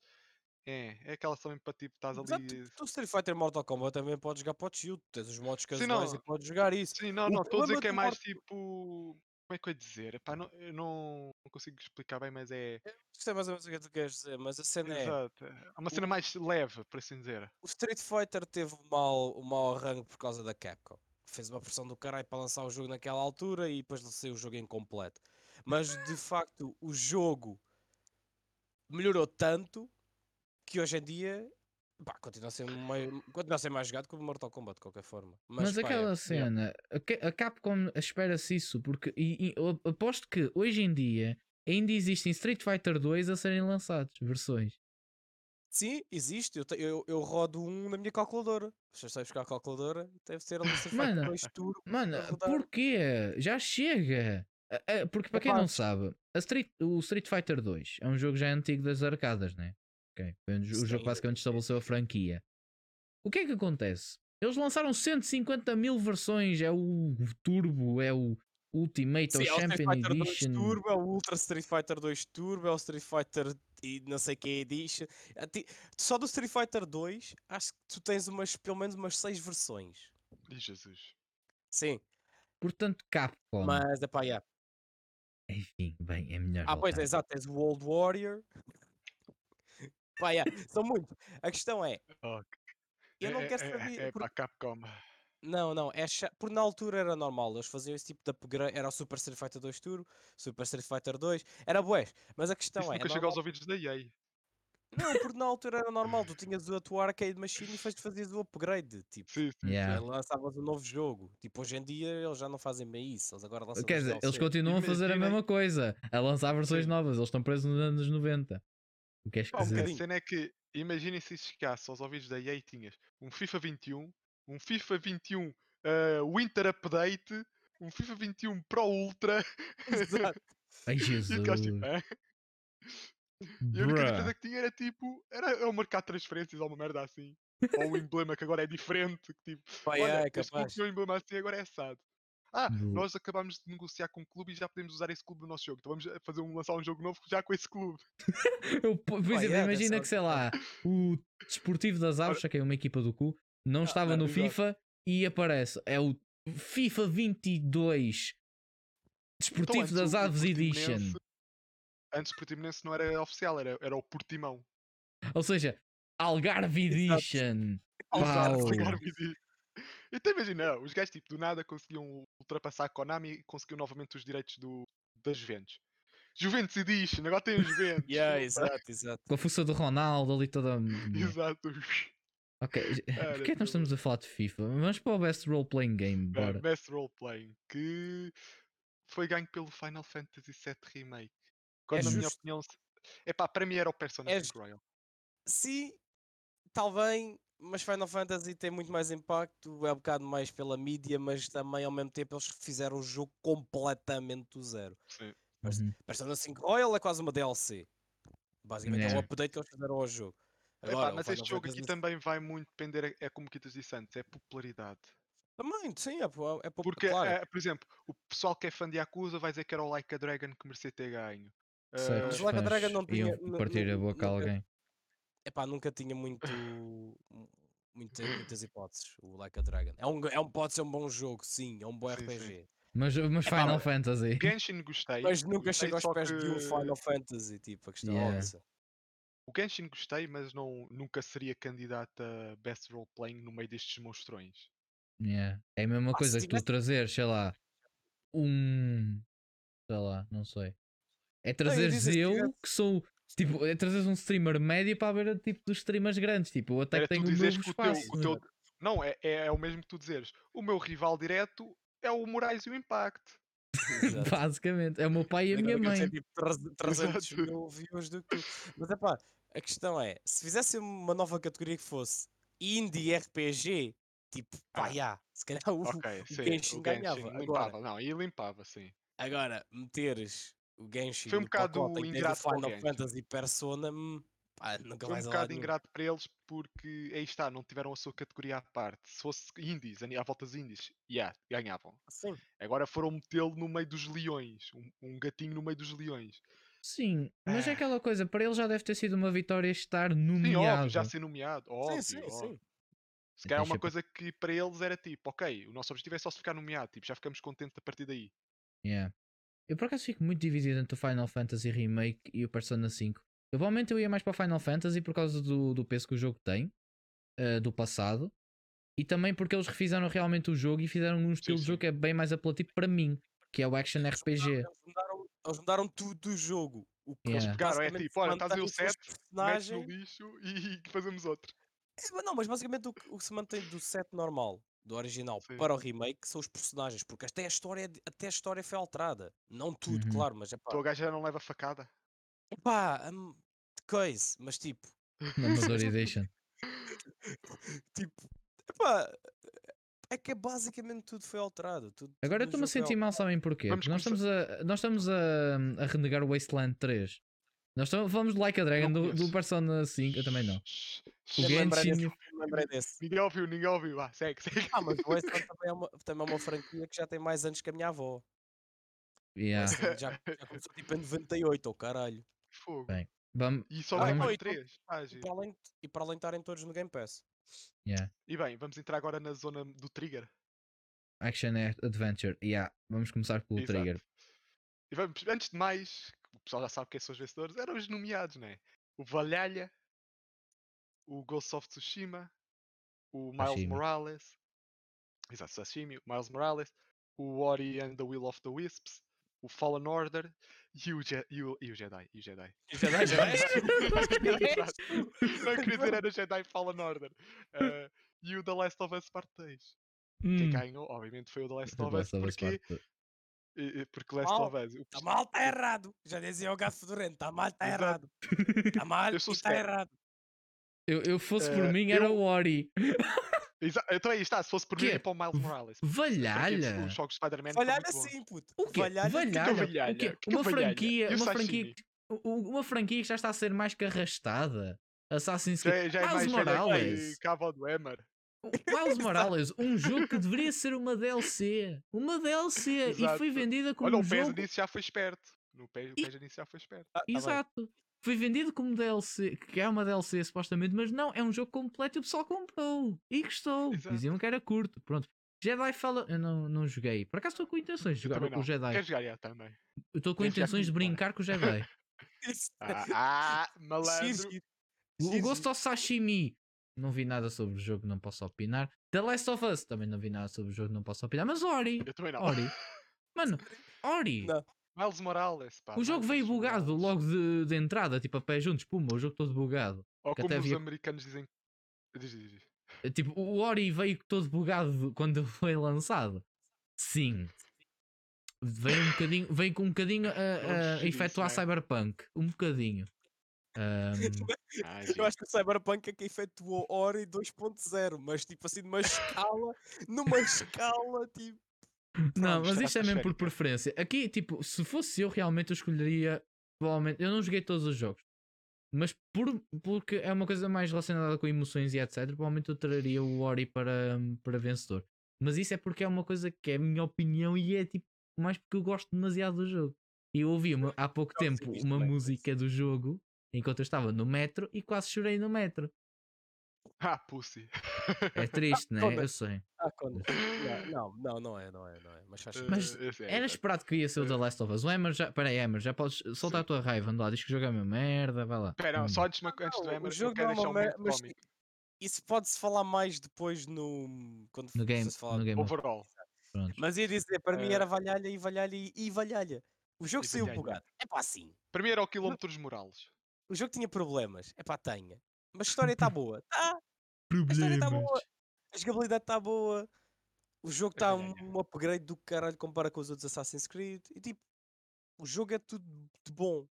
É, é aquela mesmo para tipo, estás Exato, ali. tu, tu Street Fighter Mortal Kombat também podes jogar para o Shield, tens os modos Sim, casuais e não. podes jogar isso. Sim, não, O não, estou a dizer que é mais Mortal- tipo. Como é que eu ia dizer? Epá, não, eu não, não consigo explicar bem, mas é. Sei mais ou menos o que tu queres dizer, mas a cena é. Exato. É uma cena o- mais leve, por assim dizer. O Street Fighter teve um mau, um mau arranque por causa da Capcom. Fez uma pressão do caralho para lançar o jogo naquela altura e depois saiu o jogo incompleto. Mas de facto o jogo melhorou tanto que hoje em dia pá, continua, a ser meio, continua a ser mais jogado que o Mortal Kombat de qualquer forma. Mas, Mas, pá, é- aquela cena, a Ca- a Capcom espera-se isso, porque e, e eu aposto que hoje em dia ainda existem Street Fighter 2 a serem lançados, versões. Sim, existe. Eu, te- eu, eu rodo um na minha calculadora. Se sei buscar a calculadora, deve ser ali Street Fighter Mano, 2 Turbo. Mano, a porquê? Já chega! A- a- Porque para quem não sabe, a Street- o Street Fighter 2 é um jogo já antigo das arcadas, né? Ok, Foi jo- o jogo Sim, que basicamente estabeleceu a franquia. O que é que acontece? Eles lançaram 150 mil versões, é o Turbo, é o Ultimate, é Sim, o é o Street Champion Fighter 2 Edition. Turbo, é o Ultra Street Fighter 2 Turbo, é o Street Fighter e não sei que Edition. Só do Street Fighter 2, acho que tu tens umas, pelo menos umas 6 versões. Ih, Jesus. Sim, Portanto, Capcom. mas é pá, yeah. Enfim, bem, é melhor. Ah, pois é, voltar. exato, tens o Old Warrior. Pá, yeah, são muitos. A questão é, Ok. eu não é, quero é, saber. É, por- para Capcom. Não, não, é cha... porque na altura era normal, eles faziam esse tipo de upgrade, era o Super Street Fighter 2 Turbo, Super Street Fighter 2, era bués, mas a questão Isso é, nunca é chega normal- aos ouvidos da EA. Não, porque na altura era normal, tu tinhas a tua arcade machine e faz- fazias o upgrade, tipo, Sim, sim. Yeah. aí lançavas um novo jogo. Tipo, hoje em dia eles já não fazem bem isso, eles agora lançam Quer os dizer, eles DLC. continuam a fazer a Imaginem- mesma coisa, a lançar versões Sim. novas, eles estão presos nos anos 90. O que é Pá, um a cena é que, imaginem se isso chegasse aos ouvidos da EA e tinhas um FIFA 21, um FIFA 21 uh, Winter Update, um FIFA 21 Pro Ultra. Exato. Ai E Jesus. ficaste tipo, "Hã?" E a única diferença que tinha era tipo, era, era o mercado de transferências ou uma merda assim. ou um emblema que agora é diferente. Que, tipo, Pá, olha, é este capaz. um emblema assim, agora é assado. Ah, Bru- nós acabámos de negociar com um clube e já podemos usar esse clube no nosso jogo. Então vamos a fazer um, lançar um jogo novo já com esse clube. Eu, po- por Pá, exemplo, imagina que, sei lá, o Desportivo das Aves, que é uma equipa do cu, não estava Ah, não, no exato. FIFA e aparece. É o FIFA 22 Então, Desportivo antes das o- o Aves Edition. Antes o Portimonense não era oficial, era, era o Portimão. Ou seja, Algarve. Edition. Algarve Edition. Então imagina, os gajos tipo, do nada conseguiam ultrapassar a Konami e conseguiam novamente os direitos do, das Juventus. Juventus Edition, agora tem os Juventus. Yeah, exato, exato. Com a força do Ronaldo ali toda. Exato. Ok, Era porquê é que nós estamos a falar de FIFA? Vamos para o Best Role Playing Game, É, bora. Best Role Playing, que foi ganho pelo Final Fantasy VII Remake. Quando, na minha opinião, se- epá, para mim era o Persona É 5 Royal. Sim, talvez, mas Final Fantasy tem muito mais impacto, é um bocado mais pela mídia, mas também ao mesmo tempo eles fizeram o jogo completamente do zero. Sim. Mas- Uhum. Persona 5 Royal é quase uma DLC. Basicamente é um Yeah. update que eles fizeram ao jogo. Agora, mas este jogo aqui também vai muito depender, é como Kitas disse antes, é popularidade. Também, sim, é, é Porque, claro. eh, por exemplo, o pessoal que é fã de Yakuza vai dizer que era o Like a Dragon que merecia ter ganho. Eh, Certos Mas Like a Dragon não tinha- partir a boca a nunca- alguém. Epá, nunca tinha muito, muita- muitas hipóteses, o Like a Dragon. É um, é um, pode ser um bom jogo, sim, é um bom Sim, sim. RPG. Mas, mas Epá, Final mas- Fantasy. Genshin gostei. Mas nunca gostei, chega aos pés de um que- Final Fantasy, tipo, a questão Yeah. é essa. O Genshin gostei, mas não, nunca seria candidato a Best Role Playing no meio destes monstrões. Yeah. É a mesma Pá, coisa que tu tivesse- trazer, sei lá, um. Sei lá, não sei. É se eu, tivesse- que sou. Tipo, é trazeres um streamer médio para ver tipo dos streamers grandes. Tipo, eu até Era que tenho um novo que o teu, espaço. o teu- Não, é, é, é o mesmo que tu dizeres. O meu rival direto é o Moraes e o Impact. Basicamente, é o meu pai e a minha mãe. dizer, tipo, 300 Exato. mil views do que tu. Mas é pá, a questão é: se fizesse uma nova categoria que fosse Indie RPG, tipo, pá, Ah. já, se calhar o, Ok, o sim. Genshin o ganhava. Genshin Agora, limpava. Não, e limpava, sim. agora, meteres o Genshin Foi um bocado ingrato Final. Fantasy Persona, hum, pá, nunca Foi um bocado ingrato para eles porque aí está, não tiveram a sua categoria à parte. Se fosse indies, à volta dos indies, yeah, ganhavam. Sim, Agora foram metê-lo no meio dos leões. Um, um gatinho no meio dos leões. Sim, mas é Ah. aquela coisa, para ele já deve ter sido uma vitória estar Sim, nomeado. óbvio, já ser nomeado. Óbvio, sim, sim, óbvio. sim. Se calhar é uma coisa que para eles era tipo, ok, o nosso objetivo é só se ficar nomeado, tipo, já ficamos contentes a partir daí. Yeah. Eu por acaso fico muito dividido entre o Final Fantasy Remake e o Persona 5. Eu, provavelmente eu ia mais para o Final Fantasy por causa do, do peso que o jogo tem, uh, do passado, e também porque eles refizeram realmente o jogo e fizeram um estilo sim, sim. de jogo que é bem mais apelativo para mim, que é o Action RPG. Eles mudaram, eles mudaram tudo do jogo. O que yeah. eles pegaram é tipo, olha, estás aí o set, personagem... no lixo e fazemos outro. É, não, mas basicamente o o que, se mantém do set normal, do original, Sim. para o remake são os personagens, porque até a história, até a história foi alterada. Não tudo, uhum. claro, mas é pá. O gajo já não leva facada. Epá, um, coisa, mas tipo. Edition. tipo, epá, é que basicamente tudo foi alterado. Tudo, Agora eu estou-me a sentir mal, sabem porquê? Porque nós estamos, a, nós estamos a, a renegar o Wasteland 3. Nós estamos, falamos de Like a Dragon do, do, Persona 5, eu também não. O Genshin. Lembrei desse. Ninguém ouviu, ninguém ouviu. Ah, segue, segue. Ah, mas o Wasteland também é, uma, também é uma franquia que já tem mais anos que a minha avó. Yeah. Já, já começou tipo em 98, oh caralho. Fogo. Bem, vamos, e só vamos... vai 3. Ah, e, para além, e para além de estarem todos no Game Pass. Yeah. E bem, vamos entrar agora na zona do trigger. Action Adventure. Yeah. Vamos começar pelo Exato. trigger. E vamos, antes de mais, pessoal já sabe quem são os vencedores, eram os nomeados, né? O Valhalla, o Ghost of Tsushima, o Miles Sashimi. Morales, exato, Sashimi, o Miles Morales, o Ori and the Will of the Wisps, o Fallen Order e o, Je e o, e o Jedi. E o Jedi. E Jedi, Jedi? Não queria dizer era Jedi Fallen Order. Uh, e o The Last of Us Part 2. Hum. Quem ganhou, obviamente, foi o The Last of Us, porque porque Last mal, of Us. Está mal, está errado. Já dizia o gato fedorento. Está mal, está errado. Está mal, está errado. Eu, eu fosse por uh, mim, era eu... o Ori. Então aí está, se fosse por mim, era para o Miles Morales. Valhalha! Os jogos Spider-Man. Valhalha sim, puto. O quê? Valhalha? Valhalha? O quê? Uma franquia, uma franquia, uma franquia que já está a ser mais que arrastada. Assassin's Creed. Já, já é Miles Morales. Cabo do Emer. Miles Morales, um jogo que deveria ser uma DLC. Uma DLC. Exato. E foi vendida como Olha, um o jogo... nisso já foi esperto. No PES, e... nisso já foi esperto. Ah, tá Exato. Foi vendido como DLC, que é uma DLC supostamente, mas não, é um jogo completo e o pessoal comprou. E gostou. Exato. Diziam que era curto. Pronto. Jedi fala. Eu não, não joguei. Por acaso estou com intenções de jogar com o Jedi. Quer jogar já também? Eu estou com intenções de brincar com o Jedi. ah, ah, malandro. O Ghost of Sashimi não vi nada sobre o jogo, não posso opinar. The Last of Us, também não vi nada sobre o jogo, não posso opinar. Mas Ori, eu também não. Ori, mano, Ori. Não. Miles Morales, pá. O jogo veio bugado logo de, de entrada, tipo a pé juntos, puma, o jogo todo bugado. Ou como os americanos dizem. Diz, diz, diz. É, tipo, o Ori veio todo bugado quando foi lançado. Sim. Veio um bocadinho, veio com um bocadinho a, a efetuar isso, Cyberpunk. Um bocadinho. Um... eu acho que o Cyberpunk é que efetuou Ori 2.0, mas tipo assim, numa escala, numa escala tipo. Não, mas isto é mesmo por preferência. Aqui, tipo, se fosse eu, realmente eu escolheria. Provavelmente, eu não joguei todos os jogos, mas por, porque é uma coisa mais relacionada com emoções e etc. Provavelmente eu traria o Ori para, para vencedor. Mas isso é porque é uma coisa que é a minha opinião e é tipo mais porque eu gosto demasiado do jogo. E eu ouvi uma, há pouco tempo uma música do jogo enquanto eu estava no metro e quase chorei no metro. Ah, pussy. É triste, né? Eu sei. Ah, não, não, não é, não é, não é. Mas, faz... mas era esperado que ia ser o The Last of Us. O Emer já. Peraí, Emer, já podes soltar Sim. a tua raiva. Anda lá, diz que o jogo é uma merda, vai lá. Espera, hum. só antes, antes do Emer, o jogo eu quero é uma merda. Mas isso pode-se falar mais depois no. Quando no game, falar no game overall. Pronto. Mas ia dizer, para uh... mim era Valhalha e Valhalha e Valhalha. O jogo saiu bugado. É pá, assim. Para mim era o quilómetros Morales. O jogo tinha problemas. É pá, tenha. Mas a história está boa. Tá. Problemas. A história está boa. A jogabilidade está boa. O jogo está um, um upgrade do caralho compara com os outros Assassin's Creed. E tipo, o jogo é tudo de bom.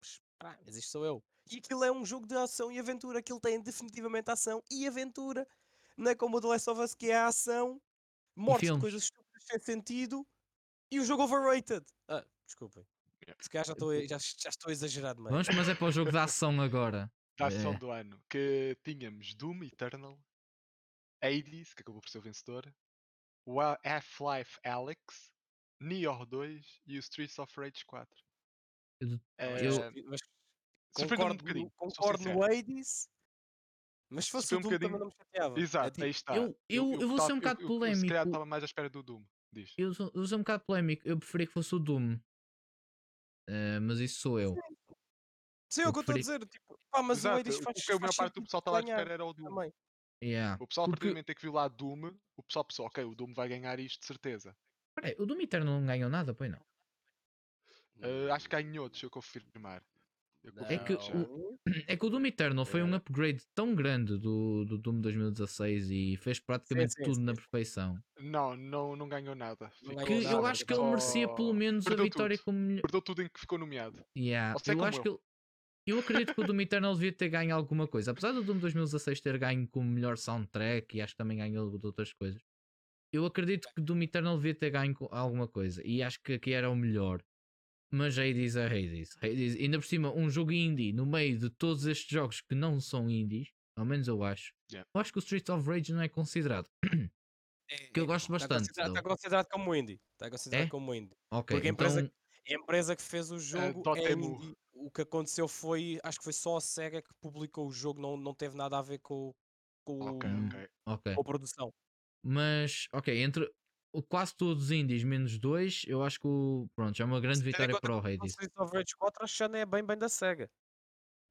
Mas, ah, mas isto sou eu. E aquilo é um jogo de ação e aventura. Aquilo tem definitivamente ação e aventura. Não é como o The Last of Us que é a ação, morte de coisas estúpidas sem sentido e o jogo overrated. Ah, desculpem. Se calhar já estou, já, já estou exagerado, mano. Vamos, mas é para o jogo da ação agora. Da ação é. do ano. Que tínhamos Doom Eternal, Hades, que acabou por ser o vencedor, o Half-Life Alex, Nioh 2 e o Streets of Rage 4. Eu, é, mas concordo, um bocadinho, concordo no Hades, mas se fosse o Doom um também não me chateava. Exato, é, tipo, aí está. Eu, eu, eu, eu vou ser um bocado polémico. Eu, se calhar estava mais à espera do Doom Diz. Eu eu sou um bocado polémico. Eu preferia que fosse o Doom. Eh, mas isso sou eu. Sim, é Eu o que eu estou a dizer. Tipo, pá, mas Exato, o Hades o faz, que a maior parte do pessoal estava a ganhar espera era o Doom. também. Yeah. O pessoal, a partir Porque- do momento em que viu lá Doom, o pessoal pensou, ok, o Doom vai ganhar isto de certeza. Peraí, o Doom Eternal não ganhou nada, pois não. Uh, acho que ganhou, deixa eu confirmar. É que já. É que o Doom Eternal foi um É. upgrade tão grande do, do Doom 2016 e fez praticamente sim, tudo sim, na sim. perfeição. Não, não, não ganhou nada. Não Que ganhou eu nada, acho que ele merecia pelo menos a vitória tudo. como melhor. Perdeu tudo em que ficou nomeado. Yeah, eu acho eu. que ele- eu acredito que o Doom Eternal devia ter ganho alguma coisa. Apesar do Doom 2016 ter ganho como melhor soundtrack e acho que também ganhou de outras coisas. Eu acredito que o Doom Eternal devia ter ganho com alguma coisa e acho que aqui era o melhor. Mas Hades é Hades. Hades. Ainda por cima, um jogo indie no meio de todos estes jogos que não são indies, ao menos eu acho. Yeah. Eu acho que o Streets of Rage não é considerado. que eu gosto bastante Está dele. É, considerado como indie. Está considerado É? como indie. Ok, Porque a empresa- então. A empresa que fez o jogo é indie. O que aconteceu foi, acho que foi só a SEGA que publicou o jogo, não, não teve nada a ver com, com, Ok, Hum. ok. Ok. com a produção. Mas, ok, entre quase todos os indies menos dois, eu acho que o, pronto, já é uma grande vitória para o que Hades. Streets of Rage 4 acho que já não é bem bem da SEGA.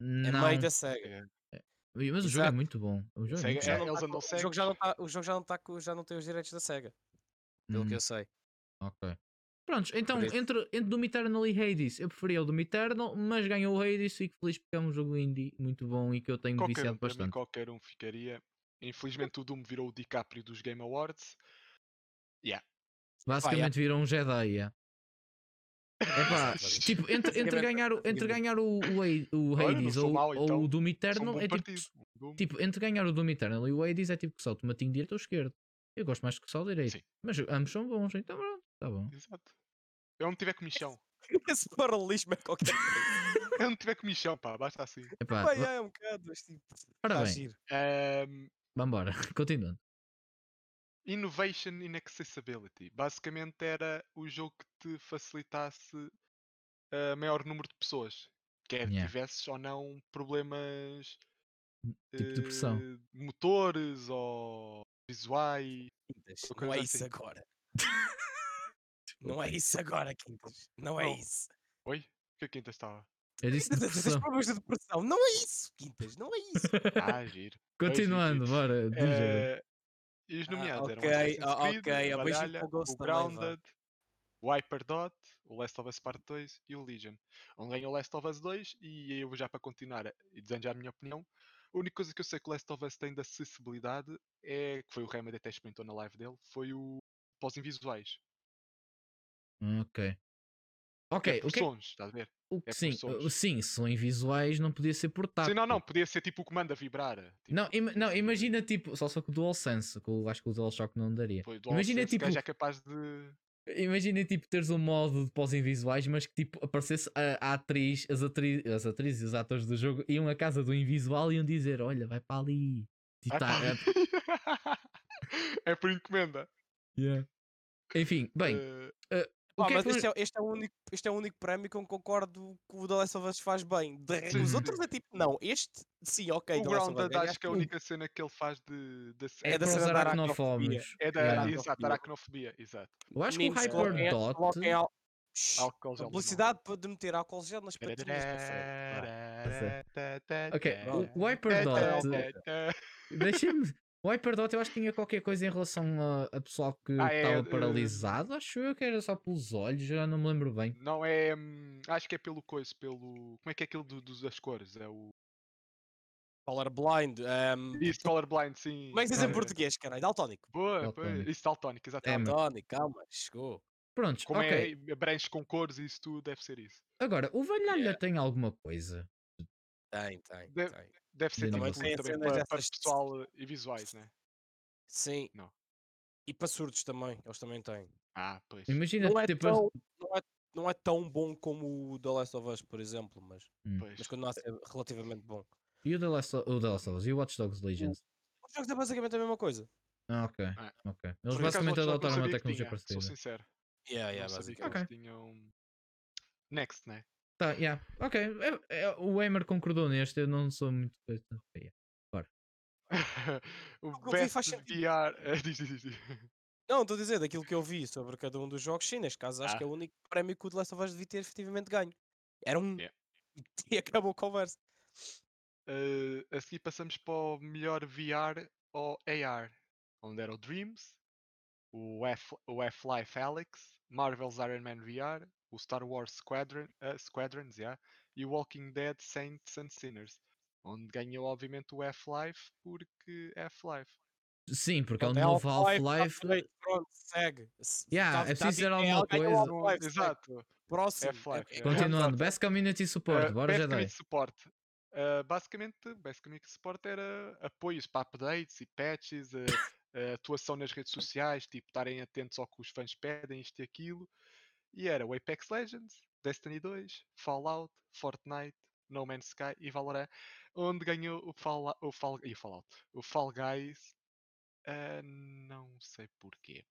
É Não, meio da SEGA. É. mas o jogo é Exato. muito bom. O jogo é muito é- bom. Já não tá com- o jogo já não tá, o jogo já não tá com- já não tem os direitos da SEGA, pelo que Hum, eu sei. ok. Prontos, então entre, entre Doom Eternal e Hades, eu preferia o Doom Eternal, mas ganhou o Hades, fico feliz porque é um jogo indie muito bom e que eu tenho Qualquer um, viciado para mim, bastante. qualquer um ficaria. Infelizmente o Doom virou o DiCaprio dos Game Awards. Basicamente viram um Jedi. yeah. Epá, tipo, entre, entre ganhar, o, entre ganhar o, o, Hades- o Hades ou, ou então. o Doom um Eternal, bom é tipo, Doom- Tipo, entre ganhar o Doom Eternal e o Hades é tipo que só o tomatinho direito ou esquerdo. Eu gosto mais que só o direito. Sim. Mas ambos são bons, então pronto, tá bom. Exato. Eu não tiver comichão. Esse paralelismo é qualquer coisa. Eu não tiver comichão, pá, basta assim. Epá, Pá, va- é um bocado, mas tipo. Ora tá bem. Ahm, vambora, continuando. Innovation in Accessibility. Basicamente era o jogo que te facilitasse a maior número de pessoas. Quer Yeah. tivesses ou não problemas Tipo de pressão. eh, motores ou visuais. Quintas, Não é coisa isso assim. agora. Não é isso agora, Quintas. Não é Não. isso. Oi? O que é que ainda estava? Eu disse depressão. problemas de depressão. Não é isso, Quintas. Não é isso. Ah, giro. Continuando, bora. diz, José. Eh, e os Ah, nomeados eram ok, Assassin's ah, Creed, ok, a beijinho Valhalla, para o o também. Grounded, o Hyperdot, o Last of Us Part 2 e o Legion. Onde ganhou o Last of Us 2 e eu já para continuar e já a minha opinião, a única coisa que eu sei que o Last of Us tem de acessibilidade é, que foi o Remedy até experimentou na live dele, foi o pós invisuais. Ok. Ok, é por o que é, sons, estás a ver? O que é sim, sons. uh, sim, se são invisuais não podia ser portátil. Sim, não, não, podia ser tipo o comando a vibrar. Tipo, Não, ima- não, imagina tipo, só só com o DualSense, que eu acho que o DualShock não daria. do imagina, DualSense, tipo- que já é capaz de. Imagina tipo teres um modo de pós-invisuais, mas que tipo aparecesse a, a atriz, as, atri as atrizes e os atores do jogo iam à casa do invisual e iam dizer: Olha, vai para ali. Ah, tá- tá. é por encomenda. yeah. Enfim, bem, Eh, o É mas que este é, este, é o único, este é o único prémio que eu concordo que o The Last of Us faz bem. De- os outros é tipo, não, este sim, ok. o Grounded ganha, acho que é a o- única cena que ele faz de. de é, é da cena da aracnofóbios. é da Yeah. exato, aracnofobia, exato. Eu acho que o Hyperdot. coloquem al- Álcool gel. Publicidade para de meter álcool gel nas patinhas da frente. Ok, Pronto. o, Hyperdot. É, Deixa-me. O Hyperdot eu acho que tinha qualquer coisa em relação a, a pessoal que Ah, é, estava eh, paralisado. Acho eu que era só pelos olhos, já não me lembro bem. Não é. hum, Acho que é pelo coisa, pelo. Como é que é aquilo do- dos das cores? É o. Colorblind. Um, Isso, colorblind, sim. como é que se diz em É. português, caralho? Daltónico. Boa, Daltónico. pois, isso daltónico, exatamente. Daltónico, calma, chegou. Prontos, Como ok. é abrange com cores e isso tudo, deve ser isso. Agora, o Valhalla Yeah. tem alguma coisa? Tem, tem, Deve- tem. Deve ser De tipo, também para, para pessoal e visuais, né? Sim. Não. E para surdos também, eles também têm. Ah, pois. Imagina Não é, tipo. tão, não, é, não é tão bom como o The Last of Us, por exemplo, mas, pois. mas continua a ser relativamente bom. E o The Last of, o The Last of Us e o Watch Dogs Legions? Os jogos é basicamente a mesma coisa. Ah, ok. Ah. ok. Eles Por acaso, basicamente adotaram uma tecnologia tinha, Sou parecida. sincero. Yeah, yeah, basicamente. eles tinham. Next, né? Tá, yeah. Ok. É- é- o Emer concordou neste, eu não sou muito. Yeah. o que eu vi Best. VR. diz, diz, diz. Não, estou a dizer, daquilo que eu vi sobre cada um dos jogos, sim, neste caso acho Ah. que é o único prémio que o The Last of Us devia ter efetivamente ganho. Era um. Yeah. E acabou a conversa. Eh, a seguir passamos para o melhor VR ou AR, onde era o Dreams, o F- o Half-Life Alyx, Marvel's Iron Man VR, o Star Wars Squadron, eh, Squadrons yeah, e o Walking Dead Saints and Sinners, onde ganhou obviamente o Half-Life porque Half-Life. Sim, porque é o Pronto, é novo Half-Life, Half-Life. update, Pronto, segue. Se- Yeah, tá- é tá preciso dizer que alguma ganhou coisa. Exato. Próximo. Half-Life, É- é- yeah. Continuando. Best Community Support, Uh, bora Best já Community dei. Support. Uh, basicamente, Best Community Support era apoios para updates e patches, uh, uh, atuação nas redes sociais, tipo, estarem atentos ao que os fãs pedem, isto e aquilo. E era o Apex Legends, Destiny 2, Fallout, Fortnite, No Man's Sky e Valorant, onde ganhou o, Fall, o, Fall, e o Fallout, o Fall Guys. uh, não sei porquê.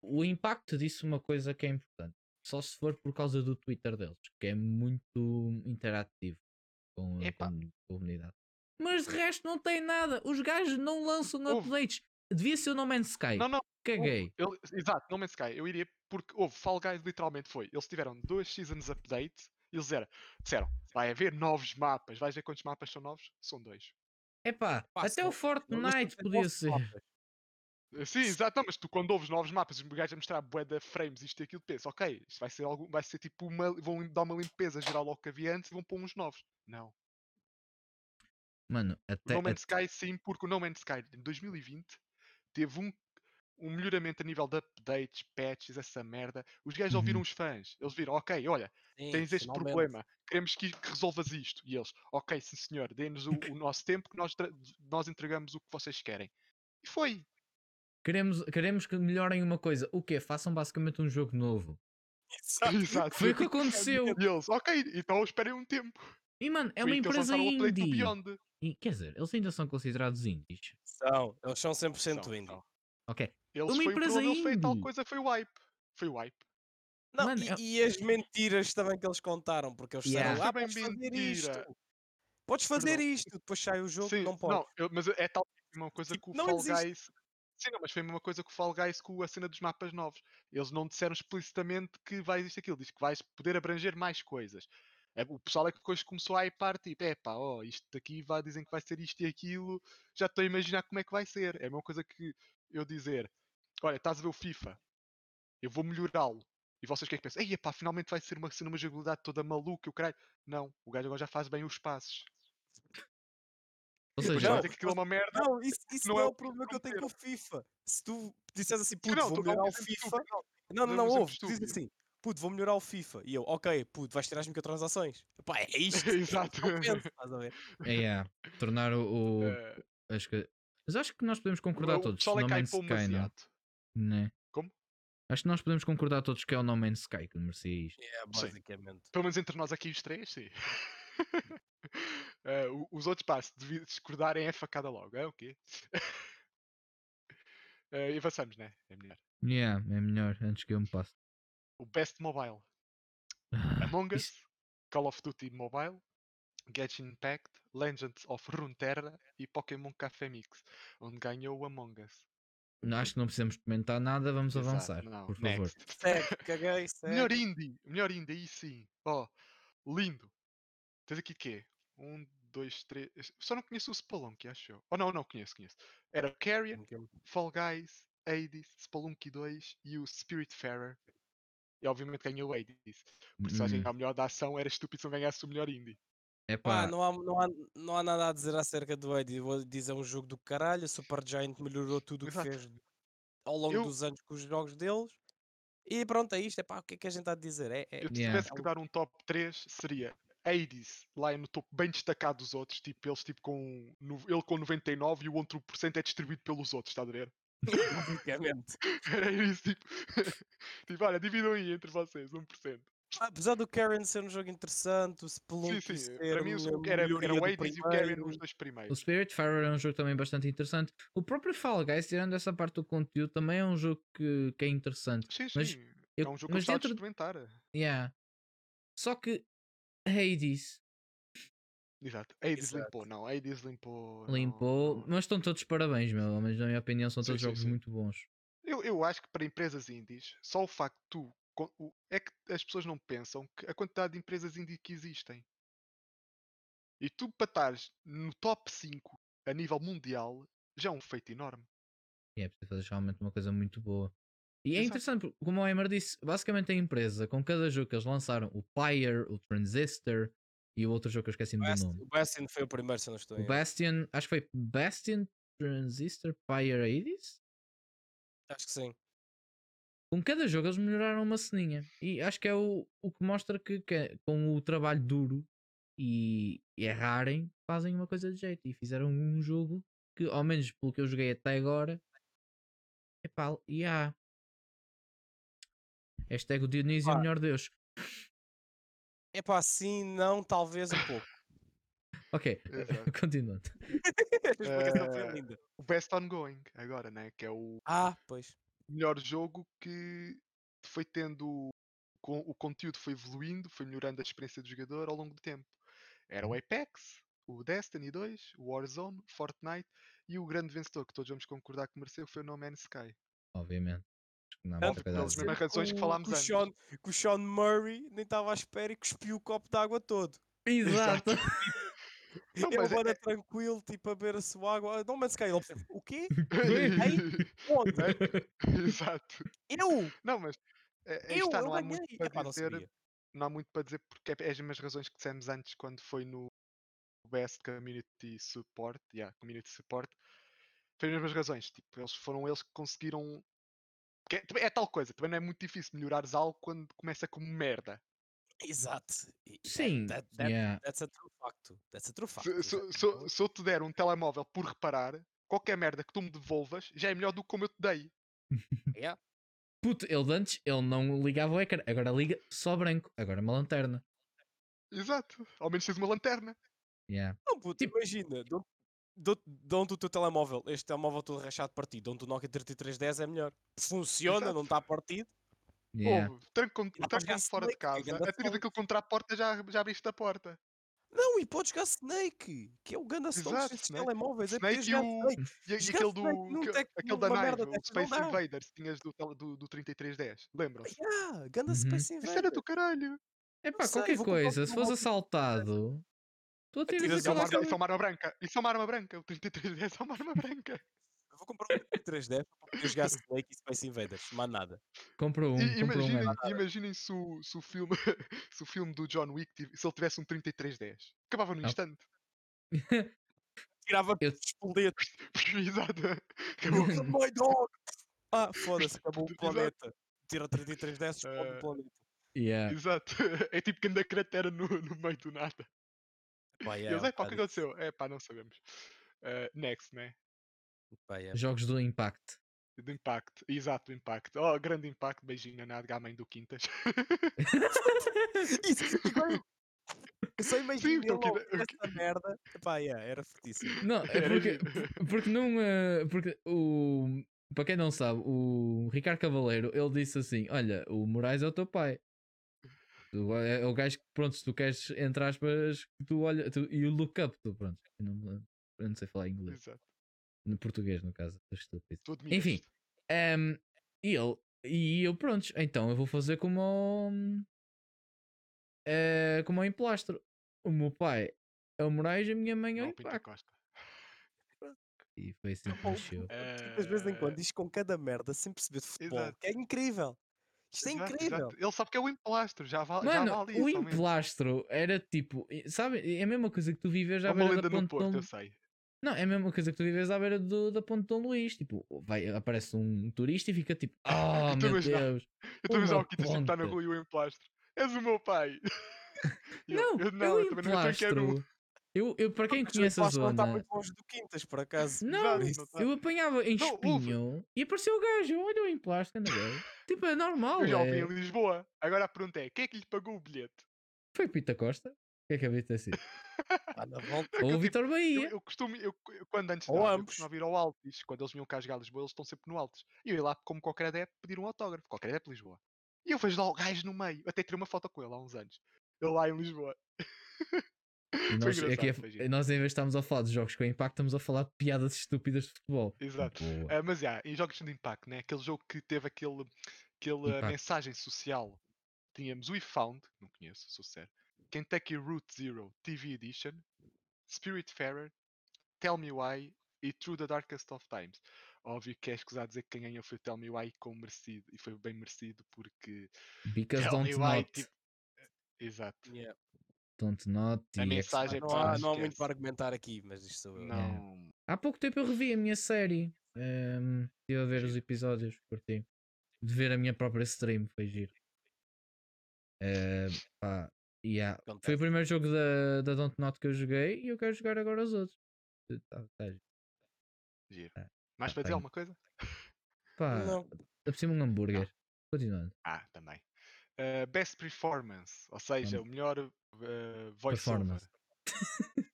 O impacto disso é uma coisa que é importante. Só se for por causa do Twitter deles, que é muito interativo com com a comunidade. Mas de resto não tem nada. Os gajos não lançam Houve. updates. Devia ser o No Man's Sky. Não, não, Caguei. Ele- exato, No Man's Sky, eu iria, porque houve Fall Guys literalmente foi. Eles tiveram dois seasons update e eles eram, disseram, vai haver novos mapas, vais ver quantos mapas são novos? São dois. Epá, Pá, até o Fortnite podia ser. mapas. Eh, Sim, exato, não, mas tu quando ouves novos mapas, os gajos a mostrar bué de frames, isto e aquilo, pensa, ok, isto vai ser algum, vai ser tipo uma, vão dar uma limpeza geral ao que havia antes e vão pôr uns novos. Não. Mano, O até. No Man's até- Sky sim, porque o No Man's Sky em 2020 teve um, um melhoramento a nível de updates, patches, essa merda. Os gajos ouviram Uhum. os fãs, eles viram, ok, olha, Sim, tens este finalmente. problema, queremos que, que resolvas isto. E eles, ok, sim senhor, dê-nos o, o nosso tempo que nós, nós entregamos o que vocês querem. E foi. Queremos, queremos que melhorem uma coisa. O quê? Façam basicamente um jogo novo. Exato. Exato. Foi o que aconteceu. E eles, ok, então esperem um tempo. E mano, é uma empresa indie. E, quer dizer, eles ainda são considerados indies. São, eles são 100% São, indie. são. Ok. Eles Uma foi o empresa deles foi tal indie. coisa, foi o hype. Foi o hype. Não, Mano, e, é- e as mentiras também que eles contaram, porque eles Yeah. disseram, ah, Foi bem podes fazer mentira. isto. Podes fazer não. isto, depois sai o jogo, Sim, não podes. eu- mas é tal uma coisa Tipo, que o não Fall existe. Guys. Sim, não, mas foi a mesma coisa que o Fall Guys com a cena dos mapas novos. Eles não disseram explicitamente que vai existir aquilo, diz que vais poder abranger mais coisas. É, o pessoal é que depois começou a hypar, tipo, é pá, ó, isto daqui vai, dizem que vai ser isto e aquilo, já estou a imaginar como é que vai ser. É a mesma coisa que eu dizer, olha, estás a ver o FIFA, eu vou melhorá-lo. E vocês o que é que pensam? Ei, pá, finalmente vai ser uma cena, uma jogabilidade toda maluca, o caralho. Não, o gajo agora já faz bem os passos. Ou seja, Não, que aquilo é uma merda. Não, isso, isso Não não, é é o o problema que eu tenho com o. FIFA. Se tu disseres assim, puto, não, vou estou a dar melhorar o FIFA. estúpido, não. Não, não, ouve. Tu dizes assim, puto, vou melhorar o FIFA. E eu, ok, puto, vais ter as microtransações. Pá, é isto. Exato. Estás a ver? é, é, tornar o. o- Eh, as que- Mas acho que nós podemos concordar o todos. pessoal é No que Man's Né? Como? Acho que nós podemos concordar todos que é o No Man's Sky que merecia isto. É, basicamente. Pelo menos entre nós aqui os três, sim. O- os outros, pá, se discordarem é facada logo, é o quê? E avançamos, né? É melhor. Yeah, é melhor antes que eu me passe. O Best Mobile. Ah, Among Us, isso- Call of Duty Mobile, Genshin Impact, Legends of Runeterra e Pokémon Café Mix, onde ganhou o Among Us. Acho que não precisamos comentar nada, vamos Exato, avançar, não, por favor. Segue, caguei, segue. Melhor indie, melhor indie, aí sim. Ó, lindo. Tens aqui de quê? Um, dois, três. Só não conheço o Spelunky, acho eu. Oh, não, não conheço, conheço. Era o Carrion, Fall Guys, Hades, Spelunky 2 e o Spiritfarer. E obviamente ganhou o Hades. Se a Hum. a melhor da ação era estúpido se não ganhasse o melhor indie. É Pá, não há, não, há, não há nada a dizer acerca do Eddie. Vou dizer um jogo do caralho. A Super Giant melhorou tudo o que Exato. fez ao longo Eu- dos anos com os jogos deles. E pronto, é isto. É pá, o que é que a gente está a dizer? É, é, Eu se Yeah. tivesse que dar um top 3 seria Hades lá no topo bem destacado dos outros, tipo eles tipo com no- ele com 99 e o outro por cento é distribuído pelos outros, está a ver? basicamente. Era isso, tipo, tipo, olha, dividam aí entre vocês, 1%. Apesar do Karen ser um jogo interessante, o Sim, Spelunky sim, ser para mim o- era, era o Hades e o primeiro. os dois o primeiros. Spiritfarer é um jogo também bastante interessante. O próprio Fall Guys, tirando essa parte do conteúdo, também é um jogo que, que é interessante. Sim, sim, mas é eu- um jogo que eu mas gostava de dentro- experimentar. Yeah. Só que Hades Exato, Hades Exato. limpou, não, Hades limpou. limpou, não. mas estão todos parabéns, meu. Mas na minha opinião são Sim, todos sim, jogos sim. muito bons. Eu, eu acho que para empresas indies, só o facto de tu. Co- o- É que as pessoas não pensam que a quantidade de empresas indie que existem. E tu, para estares no top 5 a nível mundial, já é um feito enorme. E é preciso fazer realmente uma coisa muito boa. E é Exato. interessante, porque, como o Emer disse, basicamente a empresa, com cada jogo que eles lançaram, o Pyre, o Transistor e o outro jogo que eu esqueci-me do nome. O Bastion foi o primeiro, se eu não estou O em erro. Bastion, acho que foi Bastion, Transistor, Pyre Hades? Acho que sim. Com cada jogo eles melhoraram uma ceninha. E acho que é o, o que mostra que, que é- com o trabalho duro e errarem, fazem uma coisa de jeito. E fizeram um jogo que, ao menos pelo que eu joguei até agora, epá, e há. Hashtag o Dionísio é o Pá. melhor Deus. É pá, sim, não, talvez um pouco. Ok, Exato. continuando. Esta explicação foi linda. O Best Ongoing, agora, né? Que é o Ah, pois. Melhor jogo que foi tendo. com- O conteúdo foi evoluindo, foi melhorando a experiência do jogador ao longo do tempo. Era o Apex, o Destiny 2, o Warzone, o Fortnite e o grande vencedor que todos vamos concordar que mereceu foi o No Man's Sky. Obviamente. Que não há Tanto que pelas mesmas razões que o- falámos o antes. Sean, que o Sean Murray nem estava à espera e cuspiu o copo de água todo. Exato. Não, Ele mas é- tranquilo, tipo, a beber a sua água. Não, mas Sky, ele o quê? é- Onde? Exato. Eu? Não, mas aí Eu? está, Eu não há muito para Epá, não dizer. sabia. Não há muito para dizer porque é as mesmas razões que dissemos antes quando foi no Best Community Support. Yeah, Community Support. Foi as mesmas razões. Tipo, eles foram eles que conseguiram. é, é tal coisa, também não é muito difícil melhorares algo quando começa como merda. Exato. É- Sim. that- that- yeah. That's a true facto. That's a true fact. Se, se, se, se eu te der um telemóvel por reparar, qualquer merda que tu me devolvas já é melhor do que como eu te dei. yeah. Puto, ele antes ele não ligava o ecrã, agora liga só branco, agora é uma lanterna. Exato. Ao menos tens uma lanterna. Yeah. Não, puto, Tipo- imagina. dão- dão- Dão-te o teu telemóvel, este telemóvel todo rachado partido, dão-te o Nokia 3310 é melhor. Funciona, Exato. não está partido. Yeah. Ouve, jogar tranco-me fora de é casa, atiras aquilo contra a porta já, já abriste a porta. Não, e podes jogar Snake, que é o ganda song Exato, destes Snake. telemóveis. É Snake e o- Snake. E, e aquele, do, tec- aquele da não Space. Invaders, tinhas do, do, do 3310. Lembram-se? Yeah, ganda Uhum. Space Isso era do caralho. Epá, sei, qualquer comprar coisa, se fosse assaltado, tu atiras é, aquilo arma, acho- isso é uma arma branca. Isso é uma arma branca. O 3310 é uma arma branca. Vou comprar um 3310 para poder jogar Snake e Space Invaders. Mais nada. Compra um, E compra um imaginem, M. imaginem se, o, se, o filme, se o filme do John Wick, se ele tivesse um 3310. Acabava no instante. Tirava Eu- explodir. Exato. Acabou. my dog! Ah, foda-se, acabou o planeta. Tira 3310, explode Eh, o planeta. Yeah. Exato. É tipo que anda cratera no, no meio do nada. Pá, yeah, eles, é um é pá, o que isso. aconteceu? É pá, não sabemos. Eh, next, né? Pá, yeah. Jogos do Impact. Do Impact. Exato, do Impact. Oh, grande Impact. Beijinho na à mãe do Quintas. Isso, eu- Eu só ele então, que- o essa merda. Pá, yeah, era fortíssimo. Não, é porque, porque não. eh, porque o. Para quem não sabe, o Ricardo Cavaleiro ele disse assim: Olha, o Moraes é o teu pai. Tu- é é o gajo que, pronto, se tu queres, entre aspas, que tu olha. Tu, you look up, tu, pronto. Eu não, eu não sei falar inglês. Exato. No português, no caso. estou estúpido. Tu admiras. Enfim. Ehm, e ele. E eu, pronto, então eu vou fazer como o. eh, como o emplastro. O meu pai é o Moraes e a minha mãe é o o Pinto Impacto. Costa. E foi assim que Oh, nasceu. De vez em quando Eh, diz com cada merda sem perceber de futebol. Exato. Que é incrível. Isto é exato, incrível. exato. Ele sabe que é o emplastro. Já, va já Mano, vale o isso. ao menos. emplastro era tipo, sabe, é a mesma coisa que tu vives É à uma lenda no Porto, eu sei. Não, é a mesma coisa que tu vives à beira do, da ponte Dom Luís, tipo, vai, aparece um turista e fica tipo, oh Eu meu imaginar- Deus. Eu estou a Uma o Quintas sempre está na rua e o emplastro. És o meu pai. Eu- Não, eu, é não, eu também não que era um. emplastro. Eu, eu, para quem conhece a Emplastro não está zona, muito longe do Quintas, por acaso. não, não tá. eu apanhava em Não, ouve. espinho e apareceu o gajo, olha o emplastro, anda bem. Tipo, é normal, Eu já ouvi é... em Lisboa. Agora a pergunta é: quem é que lhe pagou o bilhete? Foi Pita Costa? O que é que havia de ter sido? É Ou eu, o tipo, Vitor Eu, Bahia. eu costumo, eu, eu quando antes Ou de eu ambos. costumava ir ao Altis, quando eles vinham cá jogar Lisboa, eles estão sempre no Altis. E eu ia lá, como qualquer adepto, pedir um autógrafo, qualquer adepto de Lisboa. E eu vejo lá o gajo no meio, até tirei uma foto com ele há uns anos. Ele lá em Lisboa. Nós, aqui, a, nós em vez de estarmos a falar de jogos com impacto, estamos a falar de piadas estúpidas de futebol. Exato. Uh, mas já, em jogos de impacto, né? aquele jogo que teve aquele, aquela mensagem social. Tínhamos We Found, não conheço, sou sério. Kentucky Route Zero TV Edition, Spiritfarer, Tell Me Why e Through the Darkest of Times. Óbvio que é escusado dizer que quem ganhou foi o Tell Me Why com merecido, e foi bem merecido porque. Because Tell don't not. Tipo... Exato. Yeah. Don't not. A mensagem não, há, não há muito para argumentar aqui, mas isto sou eu. Não. É. Há pouco tempo eu revi a minha série. Um, estive a ver os episódios, curti. De ver a minha própria stream, foi giro. Uh, pá, yeah. Foi o primeiro jogo da, da Don't Not que eu joguei e eu quero jogar agora os outros. Tá, tá giro. Tá, Mais tá para dizer alguma coisa? Pá, não. por cima um hambúrguer. Não. Continuando. Ah, também. Uh, best performance, ou seja, o melhor uh, voiceover.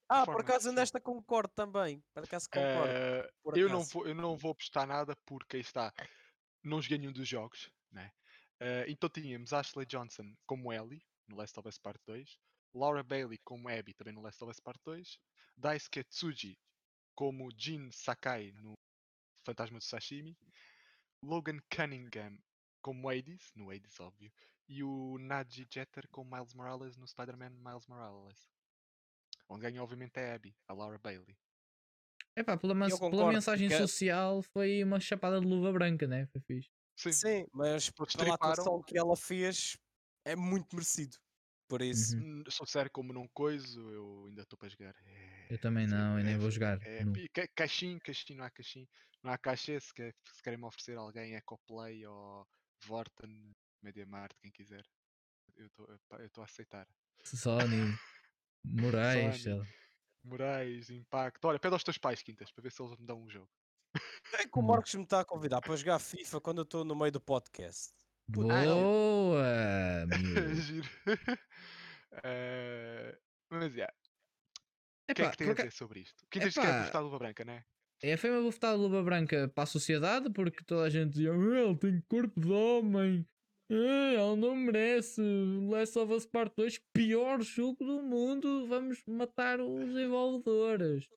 ah, por acaso nesta concordo também. Por acaso concordo. Uh, por eu, não vou, eu não vou apostar nada porque aí está. Não joguei nenhum dos jogos, né? Uh, então tínhamos Ashley Johnson como Ellie no Last of Us Part 2, Laura Bailey como Abby também no Last of Us Part 2, Daisuke Tsuji como Jin Sakai no Fantasma do Sashimi, Logan Cunningham como Hades, no Hades óbvio, e o Naji Jeter com Miles Morales no Spider-Man Miles Morales. Onde ganhou obviamente é a Abby, a Laura Bailey. É pá, pela, pela mensagem social foi uma chapada de luva branca, né? Foi fixe. Sim, Sim mas pela atuação que ela fez é muito merecido. Por isso. Uhum. Hum, sou sério, como não coiso, eu ainda estou para jogar. É, eu também não, eu nem vou jogar. É, caixinho, caixinho, não há caixinho. Não há caixa se, quer, se querem me oferecer alguém, Ecoplay ou Vorten, Mediamart, quem quiser. Eu estou a aceitar. Sony, Moraes. Sony, Moraes, Impacto. Olha, pede aos teus pais, Quintas, para ver se eles me dão um jogo. É que o Marcos me está a convidar para jogar FIFA quando eu estou no meio do podcast. Boa! Giro. uh, mas, já. Yeah. O que é que tem a dizer sobre isto? Quintas Epá. quer gostar de luva branca, não é? É, foi uma bufetada de luva branca para a sociedade porque toda a gente dizia ah, ele tem corpo de homem, ah, ele não merece. Last of Us Part 2, pior jogo do mundo. Vamos matar os desenvolvedores.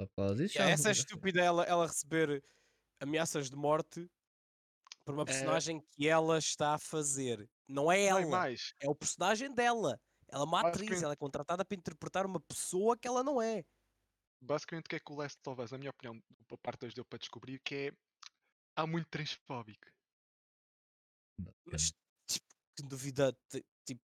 Após isso, yeah, essa é estúpida ela, ela receber ameaças de morte por uma é. personagem é... que ela está a fazer. Não é ela, não é, é, o personagem dela. Ela é uma atriz, ela é contratada para interpretar uma pessoa que ela não é basicamente o que é que o Last of Us, na minha opinião, a parte 2 deu para descobrir que é há muito transfóbico. Mas tipo, que duvida, tipo,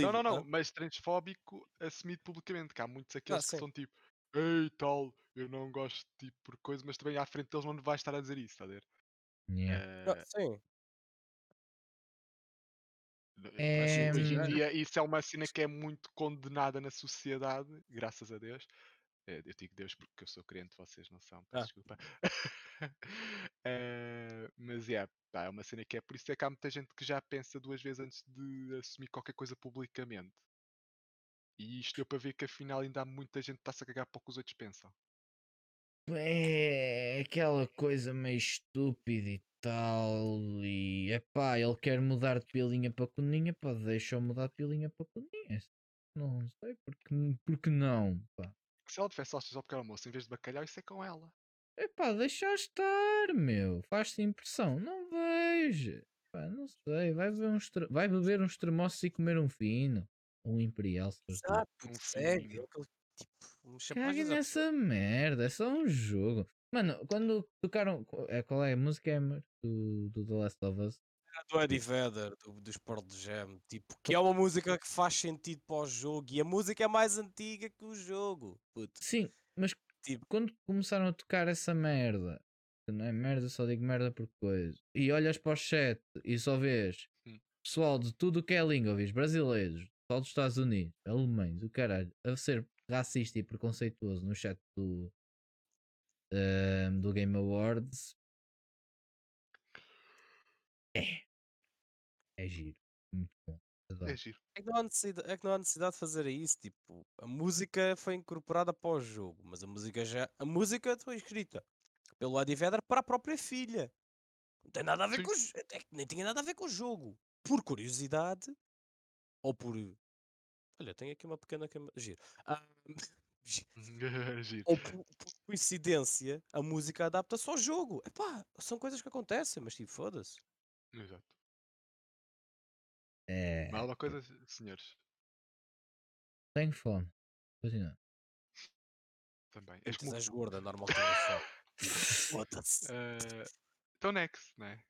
não, não, não, mas transfóbico assumido publicamente, que há muitos aqueles ah, que são tipo, ei tal, eu não gosto de tipo por coisa, mas também à frente deles não vai estar a dizer isso, está a ver? Yeah. Uh, sim. É... Hoje em dia isso é uma cena que é muito condenada na sociedade, graças a Deus. Eh, eu digo Deus porque eu sou crente, vocês não são, peço ah. desculpa. uh, mas yeah, pá, é uma cena que é por isso é que há muita gente que já pensa duas vezes antes de assumir qualquer coisa publicamente. E isto deu para ver que afinal ainda há muita gente que está-se a cagar para o que os outros pensam. É aquela coisa meio estúpida e tal. E é pá, ele quer mudar de pilinha para coninha, pá, deixa-o mudar de pilinha para coninha. Não sei porque, porque não, pá que se ela tivesse salsichas ao pequeno almoço em vez de bacalhau, isso é com ela. Epá, deixa estar, meu. Faz-te impressão. Não veja. Pá, não sei. Vai beber uns, vai beber uns tremoços e comer um fino. Um imperial, se Exato, um segue. Tipo, Cague nessa merda. É só um jogo. Mano, quando tocaram. É, qual é a música é do, do The Last of Us? do Eddie Vedder, do, dos Pearl Jam, tipo, que é uma música que faz sentido para o jogo e a música é mais antiga que o jogo. Puto. Sim, mas tipo, quando começaram a tocar essa merda, não é merda, só digo merda por coisa, e olhas para o chat e só vês hum. pessoal de tudo o que é língua, vês brasileiros, só dos Estados Unidos, alemães, o caralho, a ser racista e preconceituoso no chat do, uh, do Game Awards. É, é giro. Muito bom. É giro. É que, não há necessidade, é que não há necessidade de fazer isso. Tipo, a música foi incorporada para o jogo, mas a música já. A música foi escrita pelo Eddie Vedder para a própria filha. Não tem nada a ver Sim. com o, é nem tinha nada a ver com o jogo. Por curiosidade ou por Olha, tenho aqui uma pequena cama. Giro. Ah, Giro. ou por, por coincidência, a música adapta-se ao jogo. Epá, são coisas que acontecem, mas tipo, foda-se. Exato. É. Mas há uma coisa, senhores, Tenho fome. Continua. também. És como... és gorda, é normal que. Foda-se. Eh, então, next, né?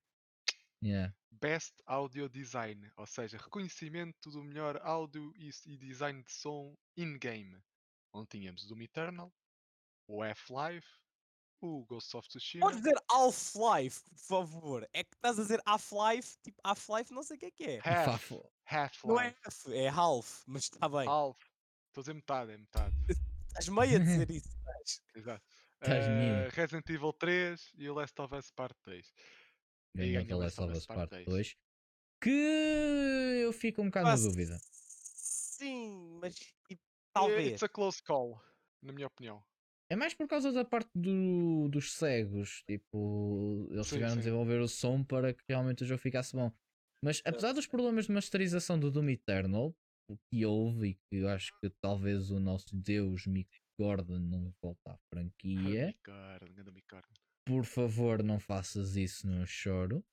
Yeah. Best Audio Design, ou seja, reconhecimento do melhor áudio e, e design de som in-game. Onde tínhamos o Doom Eternal, o Half-Life, o Ghost of Tsushima. Podes dizer Half-Life, por favor. É que estás a dizer Half-Life, tipo Half-Life, não sei o que é que é. Half, Fafo. Não é Half, é Half, mas está bem. Half. Estou a dizer metade, é metade. Estás meio a dizer isso. estás. Exato. Mimo. Resident Evil 3 e o Last of Us Part 3. Ganhou aquela Last of Us of Us Parte Part 2. Que eu fico um bocado Ah, na dúvida. Sim, mas Eh, talvez. It's a close call, na minha opinião. É mais por causa da parte do- dos cegos. Tipo, eles Sim, tiveram a sim. desenvolver o som para que realmente o jogo ficasse bom. Mas apesar dos problemas de masterização do Doom Eternal, o que houve e que eu acho que talvez o nosso Deus Mick Gordon não volta à franquia, Micardo, grande Micardo. Por favor não faças isso, não choro.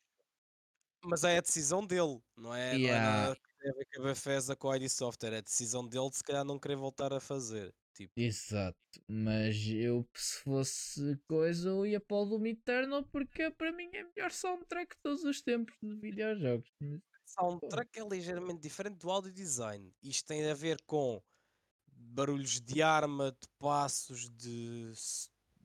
Mas é a decisão dele, não é, não é Yeah. nada que a com a Bethesda com a ID Software. É a decisão dele de se calhar não querer voltar a fazer. Tipo, Exato, mas eu se fosse coisa eu ia para o Doom Eternal porque para mim é melhor soundtrack de todos os tempos de videojogos. soundtrack é ligeiramente diferente do audio design. Isto tem a ver com barulhos de arma, de passos, de,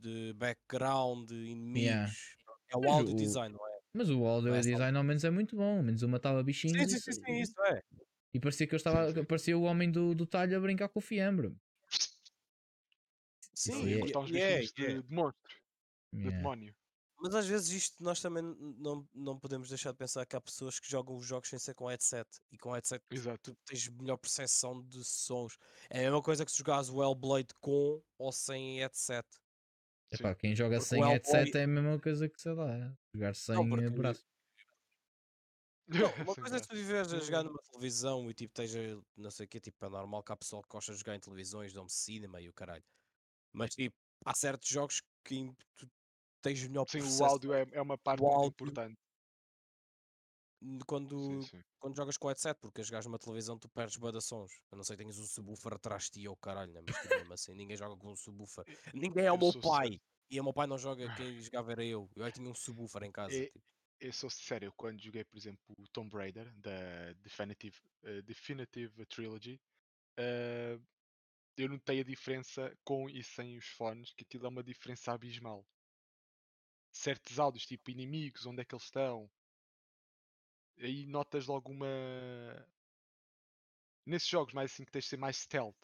de background, de inimigos. É o Mas audio o- design, não é? Mas o audio é design ao menos é muito bom, ao menos eu matava bichinhos Sim, sim, sim, sim, isso é. e parecia que eu estava, parecia o homem do, do talho a brincar com o fiambre. Sim, E é- cortar é, bichinhos de, de monstro, de Yeah. demónio. Mas às vezes isto nós também não, não podemos deixar de pensar que há pessoas que jogam os jogos sem ser com headset e com headset tu- Exato. tu tens melhor percepção de sons. É a mesma coisa que se jogares o Hellblade com ou sem headset. Epá, quem joga Porque o sem headset é a mesma coisa que sei lá, jogar sem eh, braço. Não, uma coisa é tu viveres a jogar numa televisão e tipo esteja, não sei o quê, tipo, é normal que há pessoal que gosta de jogar em televisões, dão-me cinema e o caralho. Mas tipo, há certos jogos que tu tens melhor Sim, o percepção áudio é, é uma parte o muito áudio- importante. Quando, Sim, sim. quando jogas com headset, porque a jogares numa televisão tu perdes bué de sons. A não ser que tenhas um subwoofer atrás de ti ou caralho, né? mas tipo, mesmo assim, ninguém joga com um subwoofer. Ninguém é o eu meu pai. E o meu pai não joga, quem jogava era eu. Eu aí tinha um subwoofer em casa. É- tipo. Eu sou eu quando joguei, por exemplo, o Tomb Raider da Definitive, eh, Definitive Trilogy, eh, eu notei a diferença com e sem os fones, que aquilo é uma diferença abismal. Certos áudios, tipo inimigos, onde é que eles estão, aí notas logo uma. Nesses jogos mais assim que tens de ser mais stealth,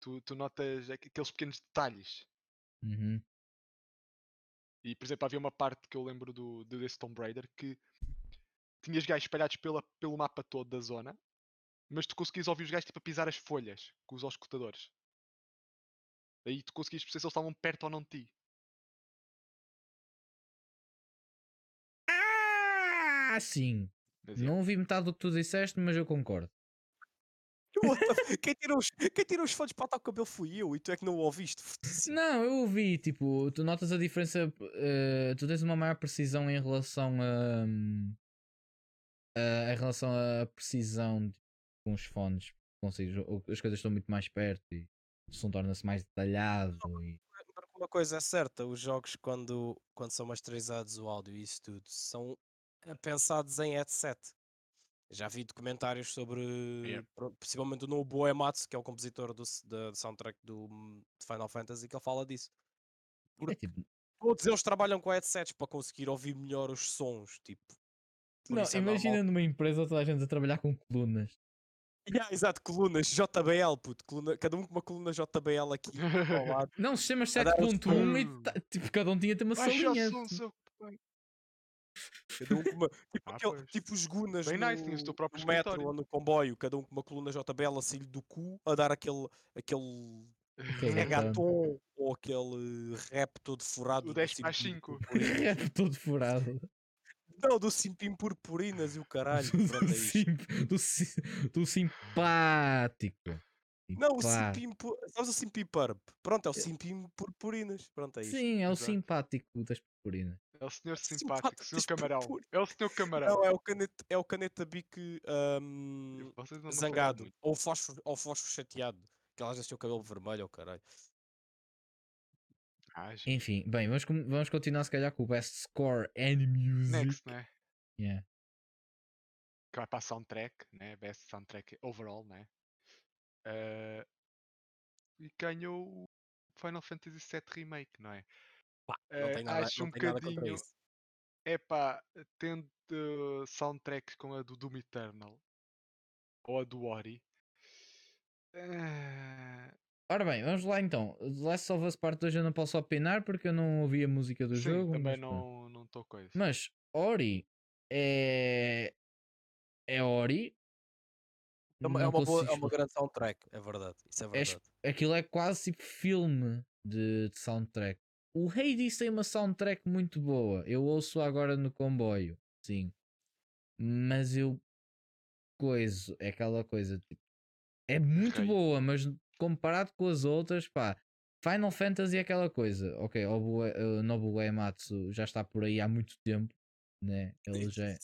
tu, tu notas aqu- aqueles pequenos detalhes. Uhum. E, por exemplo, havia uma parte que eu lembro do, do desse Tomb Raider que tinhas gajos espalhados pela, pelo mapa todo da zona, mas tu conseguias ouvir os gajos tipo a pisar as folhas com os auscultadores. Aí tu conseguias perceber se eles estavam perto ou não de ti. Ah, sim. Mas, é, Não ouvi metade do que tu disseste, mas eu concordo. F- quem, tirou os, quem tirou os fones para o cabelo fui eu e tu é que não o ouviste. Não, eu ouvi, tipo, tu notas a diferença, eh, tu tens uma maior precisão em relação a, hum, a- em relação à precisão de- com os fones, consegues, ou- as coisas estão muito mais perto e o som torna-se mais detalhado e uma coisa é certa, os jogos quando, quando são masterizados o áudio e isso tudo são eh, pensados em headset. Já vi documentários sobre, Yeah. possivelmente o Nobuo Ematsu, que é o compositor do, da soundtrack do hum, de Final Fantasy, que ele fala disso. é Porque tipo, todos eles trabalham com headsets para conseguir ouvir melhor os sons, tipo. não, é imagina normal- numa empresa toda a gente a trabalhar com colunas. Yeah, exato, colunas, JBL, puto, coluna- cada um com uma coluna JBL aqui ao lado. Não, sistemas A dar os 7.1 e ta- tipo, cada um tinha uma Baixa o salinha. som, seu Cada um com uma, tipo, Ah, aquele- tipo os gunas Bem no, nice, no metro escritório. ou no comboio, cada um com uma coluna JBL a sair do cu, a dar aquele, aquele reggaeton ou aquele rap todo furado O do 10 mais Simpim 5. Purpurinas. É todo furado. Não, do Simpim Purpurinas e o caralho. do, é sim- do, si- do simpático. Não, o. Simpim. Sabes o Simpim Purp? Pronto, é o Simpim Purpurinas. Pronto, é isto. Sim, é o Exato. simpático das purpurinas. É o senhor Simpático simpático, senhor camarão. É o senhor camarão. Não, é o caneta, é o caneta bique ahm, Vocês não, não falam zangado. Ou fósforo, ou fósforo chateado. Que elas deixam o cabelo vermelho, oh caralho. Ah. Enfim, bem, vamos, vamos continuar se calhar com o Best Score and Music. Next, né? Yeah. Que vai para a soundtrack, né? Best soundtrack overall, né? Eh, e ganhou o Final Fantasy VII Remake, não é? Pá, não Eh, tem nada, acho não um tem nada bocadinho. isso. É pá, tendo eh, soundtracks com a do Doom Eternal ou a do Ori. eh, Ora bem, vamos lá então. The Last of Us Part 2 eu não posso opinar porque eu não ouvi a música do sim, jogo. também mas não não estou coisa. Mas Ori é. É Ori. É uma, é uma boa, é uma grande soundtrack, é verdade. Isso é É verdade. Aquilo é quase tipo filme de, de soundtrack. O Hades tem uma soundtrack muito boa. Eu ouço agora no comboio. Sim. Mas eu. Coisa. É aquela coisa. Tipo, é muito boa, mas comparado com as outras, pá. Final Fantasy é aquela coisa. Ok, o uh, Nobu Uematsu já está por aí há muito tempo. Né? Ele já é,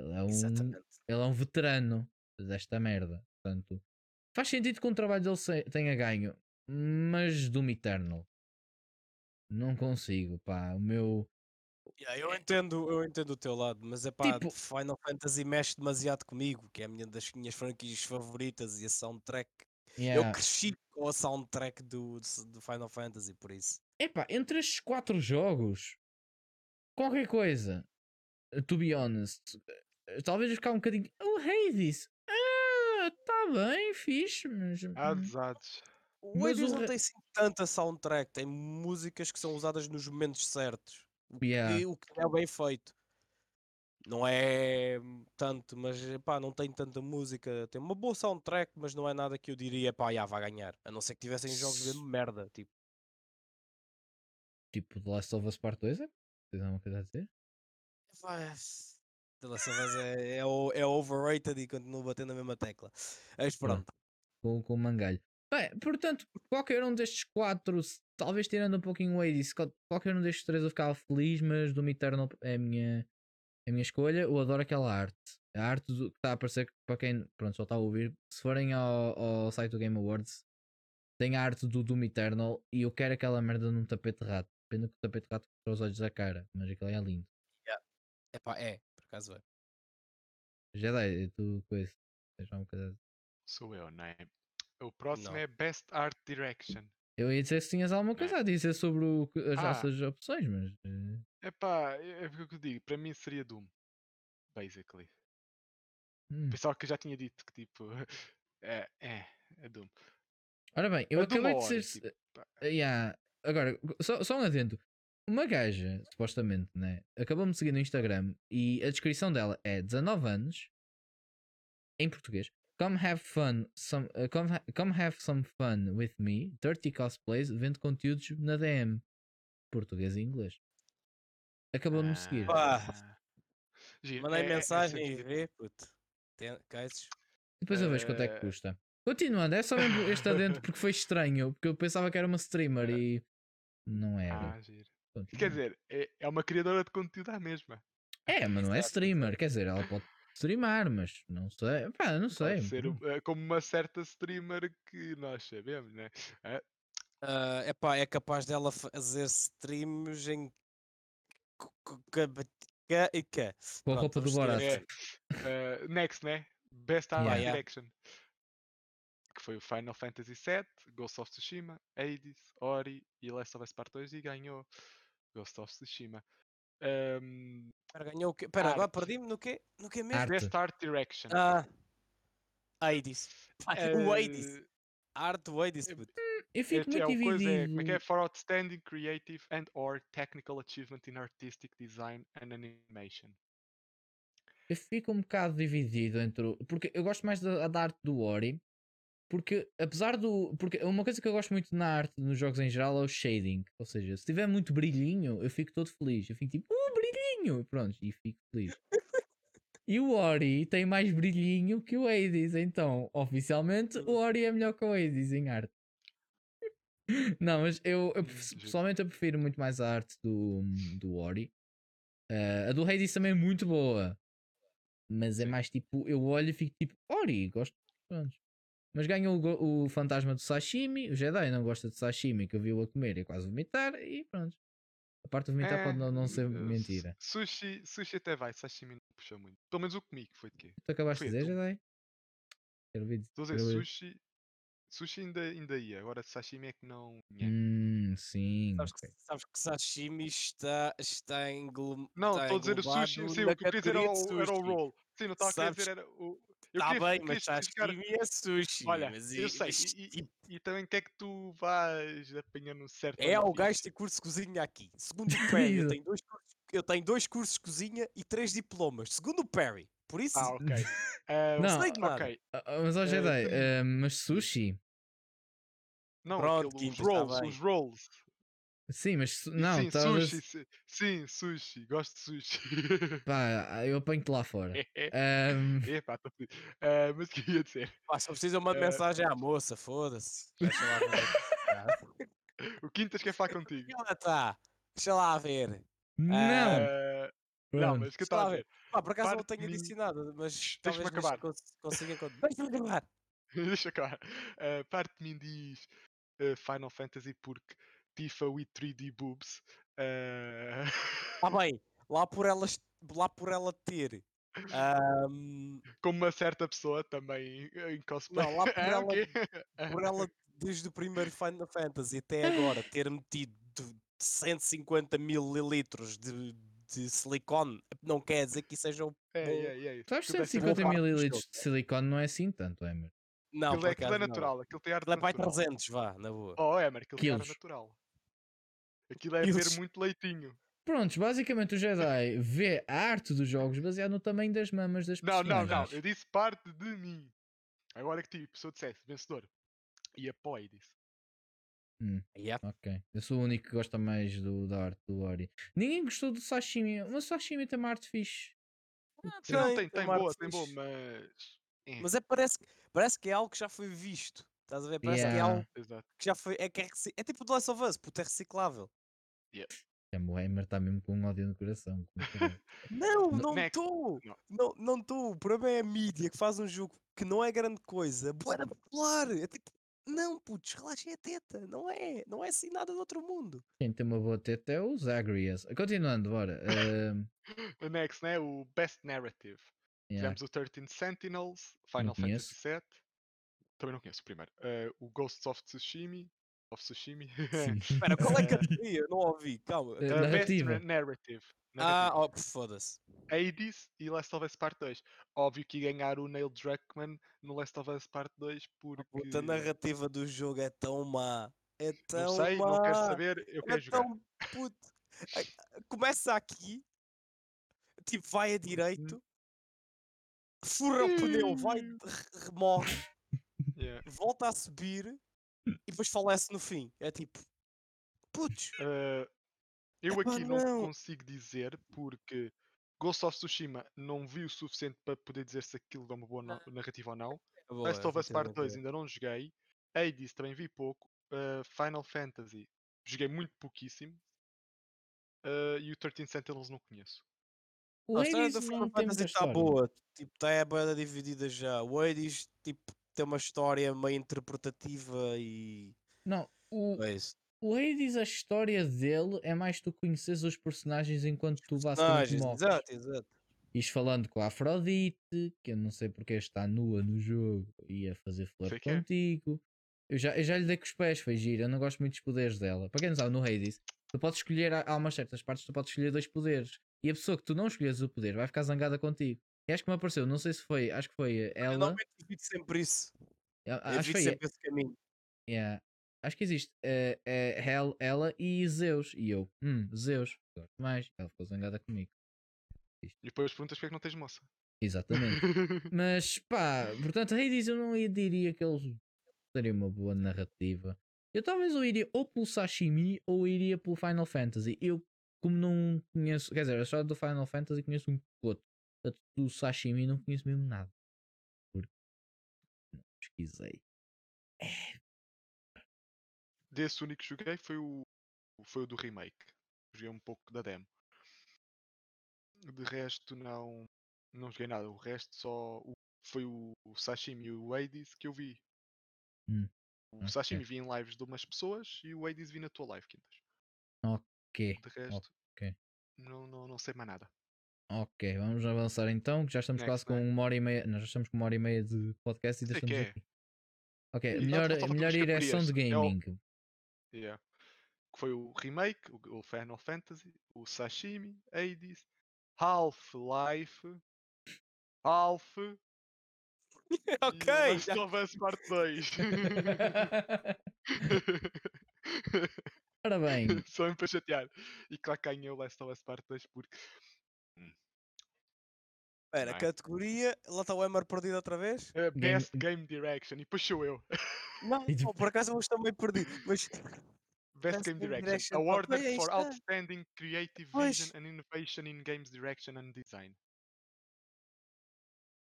ele é um, Exatamente. ele é um veterano desta merda. Portanto, faz sentido que um trabalho dele tenha ganho, mas Doom Eternal não consigo, pá. O meu Yeah, eu, entendo, eu entendo o teu lado, mas é pá, É. Tipo- Final Fantasy mexe demasiado comigo, que é a minha das minhas franquias favoritas e a soundtrack. yeah. Eu cresci com a soundtrack do, do Final Fantasy, por isso. Epá, entre estes quatro jogos, qualquer coisa, uh, to be honest, uh, talvez eu ficar um bocadinho. O Hades, ah, tá bem, fixe, mas. Hum, desados. O Mas Hades o não tem assim tanta soundtrack, tem músicas que são usadas nos momentos certos. O que, Yeah. o que é bem feito. Não é tanto, mas pá, não tem tanta música. Tem uma boa soundtrack, mas não é nada que eu diria, pá, já vai ganhar. A não ser que tivessem jogos de merda. Tipo, Tipo, The Last of Us Part 2, é? Tens alguma coisa a dizer? Vai, The Last of Us é, é, é overrated e continuo batendo na mesma tecla. Mas pronto. com, com o mangalho. Bem, portanto, qualquer um destes quatro, talvez tirando um pouquinho o Hades, qual- qualquer um destes três eu ficava feliz, mas do Eternal é a minha, é a minha escolha. Eu adoro aquela arte. A arte do- que está a aparecer para quem pronto, só está a ouvir. Se forem ao, ao site do Game Awards, tem a arte do Doom Eternal e eu quero aquela merda num tapete de rato. Pena que o tapete de rato para os olhos da cara, mas aquilo é lindo. Epá, é, por acaso é. Jedi, tu coisa. Dizer? Sou eu, não é? O próximo Não. é Best Art Direction. Eu ia dizer se tinhas alguma Não é? coisa a dizer sobre o as Ah. nossas opções, mas. eh, é é o que eu digo, para mim seria Doom. Basically. hum. Pensava que eu já tinha dito que tipo. É, é, é Doom. Ora bem, eu É acabei de ser. tipo, pá. eh, yeah, Agora, só, só um adendo. Uma gaja, supostamente, né? Acabou-me de seguir no Instagram e a descrição dela é 19 anos, em português. Come have fun, some, uh, come, ha- come have some fun with me. Dirty cosplays, vendo conteúdos na DM. Português e inglês. Acabou de me seguir. Pá. Ah. Giro, Mandei é- é mensagem sempre- e vê, puto. Tem-. Depois eu vejo quanto é que eh, custa. Continuando, é só mesmo este adendo porque foi estranho, porque eu pensava que era uma streamer e não era. Ah, Quer dizer, é, é uma criadora de conteúdo à mesma. É, mas não é streamer, quer dizer, ela pode streamar, mas não sei, pá, não sei. Pode ser um- é como uma certa streamer que nós sabemos, né? Ah, Ah, epá, é capaz dela fazer streams em. e cá. Com a roupa do vamos Borat. É, uh, next, né? Best Art Yeah. Yeah. Direction. Que foi o Final Fantasy VII, Ghost of Tsushima, Hades, Ori e Last of Us Part 2 e ganhou Ghost of Tsushima. Um, Espera, ganhou o quê? Espera, agora perdi-me no quê? No quê mesmo? Arte. Best Art Direction. Ah. Hades. o Hades. Eh, A arte do Hades, puto. Eu fico é, é muito o coisa, é, dividido. como é que é? For outstanding creative and or technical achievement in artistic design and animation. Eu fico um bocado dividido entre. o- Porque eu gosto mais da, da arte do Ori. Porque apesar do. Porque uma coisa que eu gosto muito na arte, nos jogos em geral, é o shading. Ou seja, se tiver muito brilhinho, eu fico todo feliz. Eu fico tipo, uh, E pronto, e fico feliz. E o Ori tem mais brilhinho que o Hades, então oficialmente o Ori é melhor que o Hades em arte. Não, mas eu, eu Hum, pessoalmente eu prefiro muito mais a arte do, do Ori. Eh, a do Hades também é muito boa, mas é mais tipo, eu olho e fico tipo, Ori, gosto. pronto. Mas ganha o, o fantasma do sashimi, o Jedi não gosta de sashimi, que eu vi-o a comer e quase vomitar, e pronto. A parte de vomitar pode não, não ser eh, mentira. su- Sushi, sushi até vai, sashimi não puxa muito. Pelo menos o que comi, que foi de quê? Tu acabaste de dizer. Jedi? Quero ouvir. Estou a dizer, sushi, sushi ainda, ainda ia, agora sashimi é que não. nhé. Hum, sim. Sabes, ok. que, sabes que sashimi está, está englom... Não, estou a dizer o sushi, sim, o que eu queria dizer era o, era o roll. Sim, não estava a querer dizer era o. Está bem, mas sashimi é sushi. Olha, mas eu e- sei, e, e- tipo, e também quer que tu vais apanhando um certo. É, o gajo tem curso de cozinha aqui. Segundo o Perry, eu tenho, dois cursos, eu tenho dois cursos de cozinha e três diplomas. Segundo o Perry. Por isso, Ah, ok. Ah, Não, sei de nada. ok. Ah, ah, mas ó Eh, Jedi, eh, mas sushi? Não, Pronto, aquele, os rolls, os rolls. Sim, mas su- não, sim, a sushi, dizer- si- sim, sushi, gosto de sushi. Pá, eu apanho-te lá fora. Ahm, Epá, tô. Ah, mas o que eu ia dizer? pá, só precisa uma Eh, mensagem à moça, foda-se. Deixa lá ver. é está. O Quintas quer falar contigo. E ela está. Deixa lá ver. não! Ah, não, Pronto. mas o que eu Deixa lá estava a ver. Pá, por acaso não Parte de tenho mim- adicionado, mas Shh, talvez deixa-me acabar. cons- consiga encontrar. Deixa-me acabar. Deixa cá. Uh, parte de mim diz uh, Final Fantasy porque Tifa with 3D boobs. Uh... Está bem. Lá por, elas, lá por ela ter. ahm, como uma certa pessoa também em cosplay. Não, lá por Ah, ela- o por ela, desde o primeiro Final Fantasy até agora, ter metido 150 mililitros de, de silicone, não quer dizer que isso seja um. Sabes, aquilo deve ser 150 boa parte do mil jogo, de silicone não é assim tanto, é, meu? Não, Aquilo é, aquilo é acaso não. natural, aquilo tem ar Aquilo é natural. 300, vá, na boa. Oh, é, mas aquilo tem ar Quilos. natural. Aquilo é Quilos. ver muito leitinho. Prontos, basicamente o Jedi vê a arte dos jogos baseado no tamanho das mamas das Não, pessoas. não, não. Eu disse parte de mim. Agora que tipo, se eu dissesse vencedor e apoio disso. Yeah. Ok. Eu sou o único que gosta mais do, da arte do Ori. Ninguém gostou do sashimi. Mas o sashimi tem uma arte fixe. Sim, não, Tem, tem, tem tem boa, tem boa, mas. é, Mas é, parece, parece que é algo que já foi visto. Estás a ver? Parece que é Yeah. algo Exato. que já foi. É, que é, reci- é tipo o The Last of Us, puto, é reciclável. É, o Heimer está mesmo com um ódio no coração. caralho. Não, não estou! Não. Não não estou. O problema é a mídia que faz um jogo que não é grande coisa. Da popular! É tipo, não, putz, relaxem a teta. Não é. Não é assim nada do outro mundo. Quem tem uma boa teta é o Zagreus. Continuando, bora. Ahm, O next, né? O Best Narrative. yeah. Tivemos o 13 Sentinels, Final conheço. Fantasy VII. Também não conheço o primeiro. Eh, o Ghosts of Tsushima. Of Tsushima. Sim. Espera, qual é a categoria? Eu não ouvi, calma. Eh, Eh, Best narrativa. na- Narrative. Ah, Narrative. oh, pff, foda-se. Hades e Last of Us Part 2. Óbvio que ia ganhar o Neil Druckmann no Last of Us Part 2 porque. Puta, a narrativa do jogo é tão má. É tão Não sei, má. não quero saber, eu quero é jogar. tão puto. Ai, Começa aqui, tipo, vai a direito, fura o pneu, vai, Hum. re- remorre, Yeah. volta a subir e depois falece no fim. É tipo, putz, Eh, eu Epá, aqui não, não. consigo dizer porque Ghost of Tsushima não vi o suficiente para poder dizer se aquilo é uma boa na- narrativa ou não. boa, Last of Us Part 2 relativamente ainda não joguei. Hades também vi pouco. eh, Final Fantasy joguei muito pouquíssimo. eh, e o 13 Sentinels não conheço. O a história Hades Final tem Fantasy está boa, tipo, está a boa dividida já. O Hades, tipo, tem uma história meio interpretativa e. Não, o, É isso. o Hades, a história dele é mais tu conheces os personagens enquanto tu morres. exato, exato. Ires falando com a Afrodite, que eu não sei porque está nua no jogo e a fazer que é. contigo. Eu já, eu já lhe dei com os pés, foi giro. Eu não gosto muito dos poderes dela. Para quem não sabe, no Hades, tu podes escolher, há há umas certas partes, tu podes escolher dois poderes. E a pessoa que tu não escolheres o poder vai ficar zangada contigo. E acho que me apareceu, não sei se foi, acho que foi Eu ela. normalmente evito sempre isso. eu- Eu Acho que evito foi sempre esse caminho. Yeah. Acho que existe eh, eh, Hel- ela e Zeus. E eu, hum, Zeus, gosto mais. Ela ficou zangada comigo. E depois perguntas porque é que não tens moça. Exatamente. Mas pá, portanto, Hades eu não ia- diria que eles teriam uma boa narrativa. Eu talvez eu iria ou pelo Sashimi ou iria pelo Final Fantasy. Eu, como não conheço, quer dizer, a história do Final Fantasy conheço um pouco. Do sashimi não conheço mesmo nada. Porque não pesquisei. É. Desse único que joguei foi o, foi o do remake. Joguei um pouco da demo. De resto não, não joguei nada. O resto só o, foi o, o Sashimi e o Hades que eu vi. Hum, O ok. Sashimi vi em lives de umas pessoas e o Hades vi na tua live, Quintas. Ok. De resto, ok. não, não, não sei mais nada. Ok, vamos avançar então, que já estamos Next, quase com uma hora e meia. Nós já estamos com uma hora e meia de podcast e que estamos é. aqui. Ok, E melhor, melhor direção de categorias. É o- gaming. Yeah. Que foi o remake, o, o Final Fantasy, o Sashimi, Hades, Half-Life, Half ok, o já- Last of Us Part 2. Ora bem, Só me para chatear. E claro que ganhei o Last of Us Part 2 porque Espera, é? categoria. Lá está o Emer perdido outra vez? uh, Game- Best Game Direction e depois sou eu. Não, não, por acaso eu estou meio perdido. Mas Best Best Game Game Direction. Awarded for. Outstanding Creative Pois. Vision and Innovation in Games Direction and Design.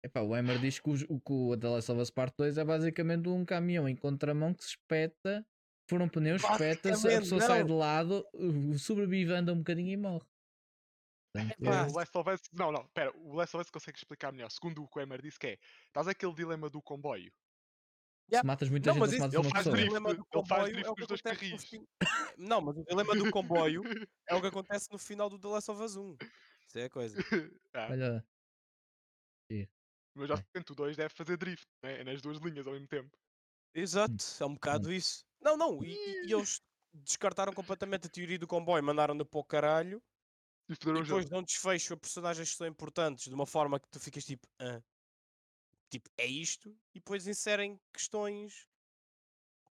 epá, o Emer diz que, o- que o The Last of Us Part 2 é basicamente um caminhão em contramão que se espeta, por um pneu, espeta-se, a pessoa sai não. de lado, sobrevive, anda um bocadinho e morre. Epá. O Last of Us, não, não, pera, o Last of Us consegue explicar melhor. Segundo o que o Emer disse, que é: estás aquele dilema do comboio. se matas muita Não, gente, mas isso- matas ele uma faz drift. ele faz drift é o com os dois carris. fim- Não, mas o dilema do comboio é o que acontece no final do The Last of Us 1. Isso é a coisa. Ah, Olha, mas já sente o 2 deve fazer drift, né? é nas duas linhas ao mesmo tempo. Exato, é um bocado isso. Não, não, e, e- e eles descartaram completamente a teoria do comboio, mandaram-no para o caralho E depois dão desfecho a personagens que são importantes de uma forma que tu ficas tipo, "Ah, tipo, é isto? E depois inserem questões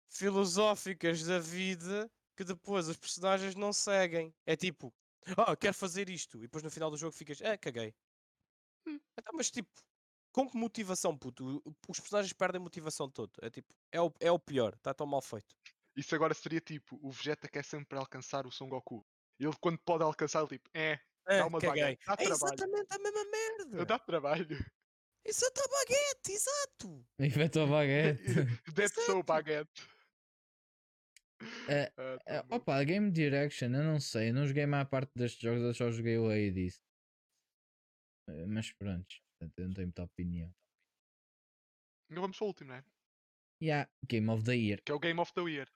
filosóficas da vida que depois os personagens não seguem. É tipo, ah, quero fazer isto. E depois no final do jogo ficas, ah, caguei. Hum. Então, mas tipo, com que motivação, puto? Os personagens perdem motivação toda. É tipo, é o, é o pior, está tão mal feito. Isso agora seria tipo: o Vegeta quer sempre alcançar o Son Goku. Ele, quando pode alcançar, tipo, é, Ah, uma caguei. baguete, dá É trabalho. exatamente a mesma merda. dá trabalho. Exato, a baguete, exato. infecta a baguete. That's so baguete. É, É, tá bom. opa, Game Direction, eu não sei, eu não joguei mais parte destes jogos, eu só joguei o Hades. Eh, Mas pronto, eu não tenho muita opinião. Não vamos para o último, né? Yeah, Game of the Year, Que é o Game of the Year.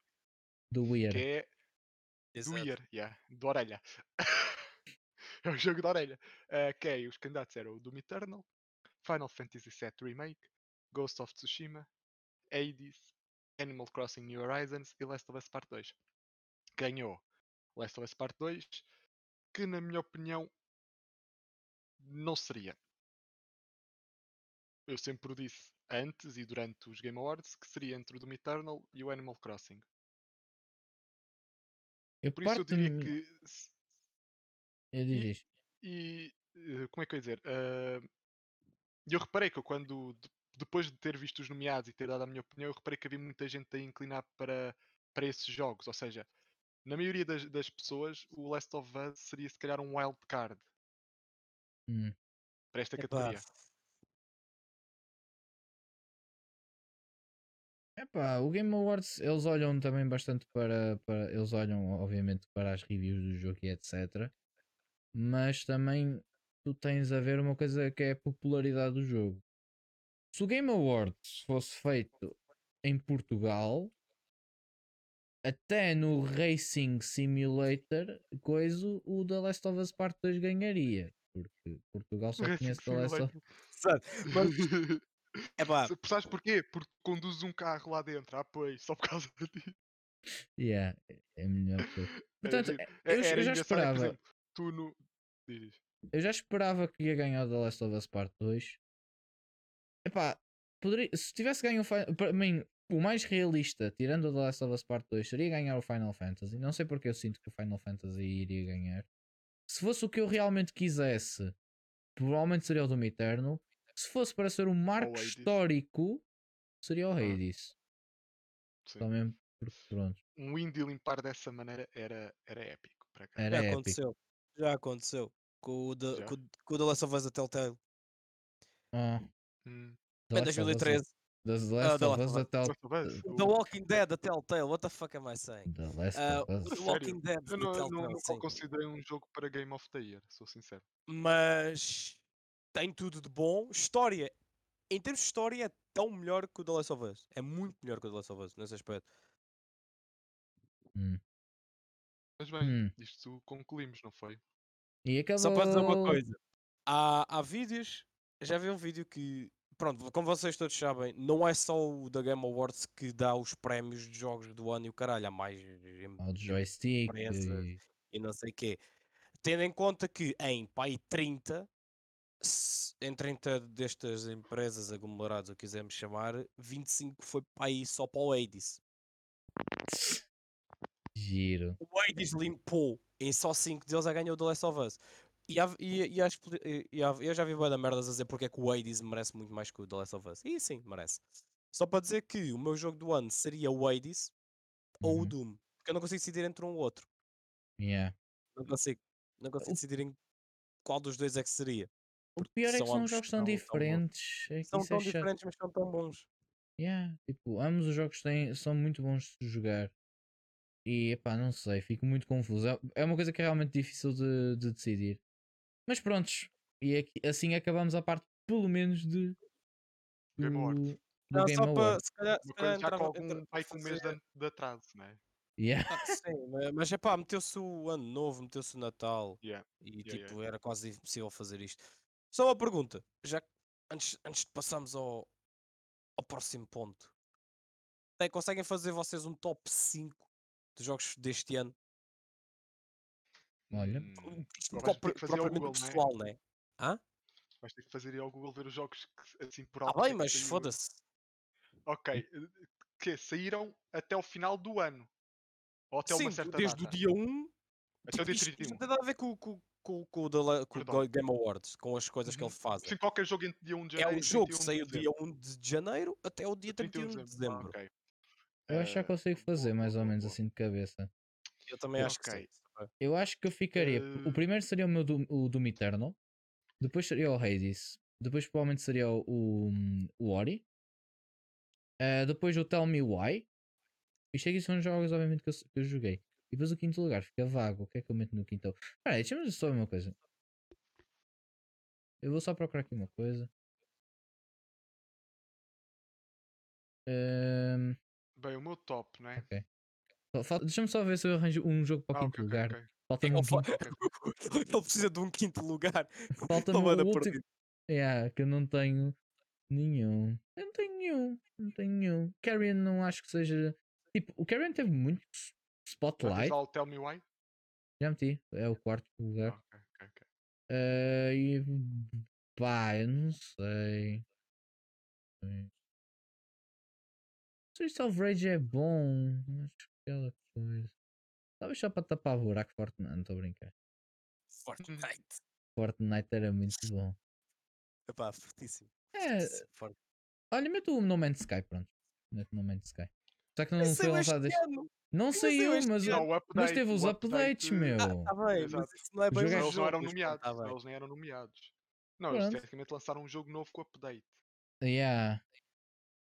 do Weird. Que é do Exato. Year, yeah, do Orelha. é o jogo da Orelha. Que é, os candidatos eram o Doom Eternal, Final Fantasy VII Remake, Ghost of Tsushima, Hades, Animal Crossing New Horizons e Last of Us Part 2. Ganhou Last of Us Part 2, que na minha opinião não seria. Eu sempre o disse antes e durante os Game Awards que seria entre o Doom Eternal e o Animal Crossing. Eu Por isso eu diria que Eu diz isto. e eh, como é que eu ia dizer? Ah, eu reparei que eu quando de- depois de ter visto os nomeados e ter dado a minha opinião, eu reparei que havia muita gente a inclinar para, para esses jogos. Ou seja, na maioria das, das pessoas, o Last of Us seria se calhar um wild card Hum. para esta Epá, categoria. Epá, o Game Awards eles olham também bastante para, para. Eles olham, obviamente, para as reviews do jogo e etc. Mas também tu tens a ver uma coisa que é a popularidade do jogo. Se o Game Awards fosse feito em Portugal, até no Racing Simulator, coisa, o The Last of Us Part 2 ganharia. Porque Portugal só Racing conhece The Last of Simulator. Epá, Se- Sabes porquê? Porque conduzes um carro lá dentro. Ah, pois, só por causa disso. Yeah, é melhor. É Portanto, eu, É- eu era já é por esperava. exemplo, tu no. Eu já esperava que ia ganhar o The Last of Us Part 2. Epá, poderia, se tivesse ganho o Final. Para mim, o mais realista, tirando o The Last of Us Part 2, seria ganhar o Final Fantasy. Não sei porque eu sinto que o Final Fantasy iria ganhar. Se fosse o que eu realmente quisesse, provavelmente seria o Doom Eternal. Se fosse para ser um marco histórico, seria o Ah, Hades. Sim. Só mesmo porque pronto. Um indie limpar dessa maneira era, era épico. Para cá. Era já épico. aconteceu. Já aconteceu. Com o, com, o- com o The Last of Us da Telltale. Oh, Hum. The Em Last of Us, 2013. The Ah, Last of Us, of a Us. Tel- Last of Us, o- The Walking Dead, the Telltale, what the fuck am I saying? The Last Ah, of Us. Sério? Walking Dead, Eu the não, não, Telltale, nunca sim. o considerei um jogo para Game of the Year, sou sincero. Mas tem tudo de bom. História, em termos de história, é tão melhor que o The Last of Us. É muito melhor que o The Last of Us nesse aspecto. Hum. Mas bem, Hum. isto concluímos, não foi? E acabou. Só para dizer uma coisa: há, há vídeos, já vi um vídeo que, pronto, como vocês todos sabem, não é só o da Game Awards que dá os prémios de jogos do ano e o caralho, há mais Ao joystick. e- e não sei o quê. Tendo em conta que em pai 30, se- em 30 destas empresas aglomeradas, o quisermos chamar, 25 foi para aí só para o Hades. Giro. O Hades limpou em só 5 deles a ganhou o The Last of Us. E, há- e, e, há e- há- eu já vi bué da merdas a dizer porque é que o Hades merece muito mais que o The Last of Us. E sim, merece. Só para dizer que o meu jogo do ano seria o Hades ou o Uhum. Doom. Porque eu não consigo decidir entre um ou outro. Yeah. Não consigo. Não consigo decidir qual dos dois é que seria. O pior é que são jogos tão tão- tão bons. diferentes. É São tão é chato. diferentes, mas são tão bons. Yeah, tipo, ambos os jogos têm, são muito bons de jogar. E epá, não sei, fico muito confuso. É- É uma coisa que é realmente difícil de, de decidir. Mas prontos, e aqui- assim acabamos a parte, pelo menos, de Game do, Awards. do Não, Game só para, Awards. se calhar, se calhar já com algum pai com um mês de, de atraso, né? Yeah. Ah, sim, ma- mas é pá, meteu-se o ano novo, meteu-se o Natal Yeah. e Yeah, tipo, yeah. era quase impossível fazer isto. Só uma pergunta, já antes, antes de passarmos ao, ao próximo ponto, Tem- conseguem fazer vocês um top 5 de jogos deste ano? Olha. Hum, propriamente Google, né? pessoal, né? Hã? Vais ter que fazer ir ao Google ver os jogos que, assim por Ah, alto. bem, é que mas saiu. foda-se. Ok. eh, Que saíram até o final do ano. Ou até Sim, uma certa desde data. o dia 1 Até o dia isto, isto 31. não tem nada a ver com, com, com, com o, da com o Game Awards, com as coisas que Uhum. eles fazem. Sim, qualquer jogo entre dia 1 de É janeiro um e jogo que 31 de saiu dia dezembro. 1 de janeiro até o dia 31 de Ah, dezembro. ok. Eu acho que já Eh, consigo fazer, mais ou menos assim de cabeça. Eu também acho que sim. Eu acho que eu ficaria. O Eh, primeiro seria o meu Doom, o Doom Eternal. Depois seria o Hades. Depois provavelmente seria o, o, o Ori. Eh, depois o Tell Me Why. Isto aqui são jogos, obviamente, que eu, que eu joguei. E depois o quinto lugar fica vago. O que é que eu meto no quinto? Espera aí, deixa-me só ver uma coisa. Eu vou só procurar aqui uma coisa. Ehm, Bem, o meu top, não é? ok. Falta- Deixa-me só ver se eu arranjo um jogo para o Ah, quinto ok, ok, lugar. ok. Falta-me Ele um quinto. Ele precisa de um quinto lugar. Falta-me Ele anda o último. Yeah, que eu não tenho nenhum. Eu não tenho nenhum. Não tenho nenhum. Carrion não acho que seja. Tipo, o Carrion teve muito s- Já spotlight. o Tell Me Why? Já meti. É o quarto lugar. Ah, ok, ok, ok. Eh, e pá, eu não sei. Streets of Rage é bom, mas aquela coisa. Talvez só para tapar buraco Fortnite. Não estou a brincar. Fortnite. Fortnite era muito bom. Epá, fortíssimo. É, fortíssimo, olha, mete o No Man's Sky, pronto. Mete o No Man's Sky. Só que não foi lançado este. ano. Não saiu mas. Não, update, mas teve os updates, update, meu. Ah, tá bem, mas Exato. isso não é bem jogo é- um Eles não eram mas nomeados. Tá. Eles nem eram nomeados. Não, eles Pronto. tecnicamente lançaram um jogo novo com update. Yeah.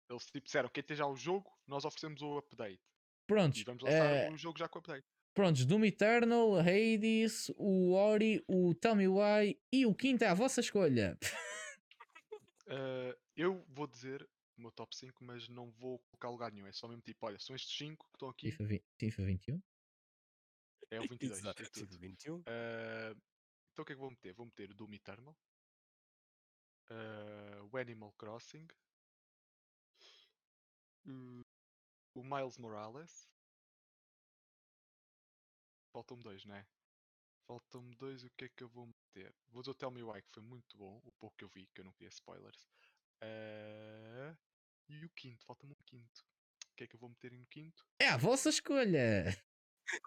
Eles tipo disseram, quem tem já o jogo, nós oferecemos o update. Prontos, E vamos lançar eh, o jogo já com update. prontos, Doom Eternal, Hades, o Ori, o Tell Me Why e o quinto é a vossa escolha. Eh, eu vou dizer o meu top 5, mas não vou colocar lugar nenhum. É só mesmo tipo, olha, são estes 5 que estão aqui. FIFA, vi- FIFA 21? É o 22. Exato. e tudo. 21. Eh, então o que é que vou meter? Vou meter o Doom Eternal, eh, o Animal Crossing, o Miles Morales. Faltam-me dois, não é? Faltam-me dois, o que é que eu vou meter? Vou dizer o Tell Me Why, que foi muito bom, o pouco que eu vi, que eu não queria spoilers. Eh, e o quinto, falta-me um quinto. O que é que eu vou meter no quinto? É a vossa escolha!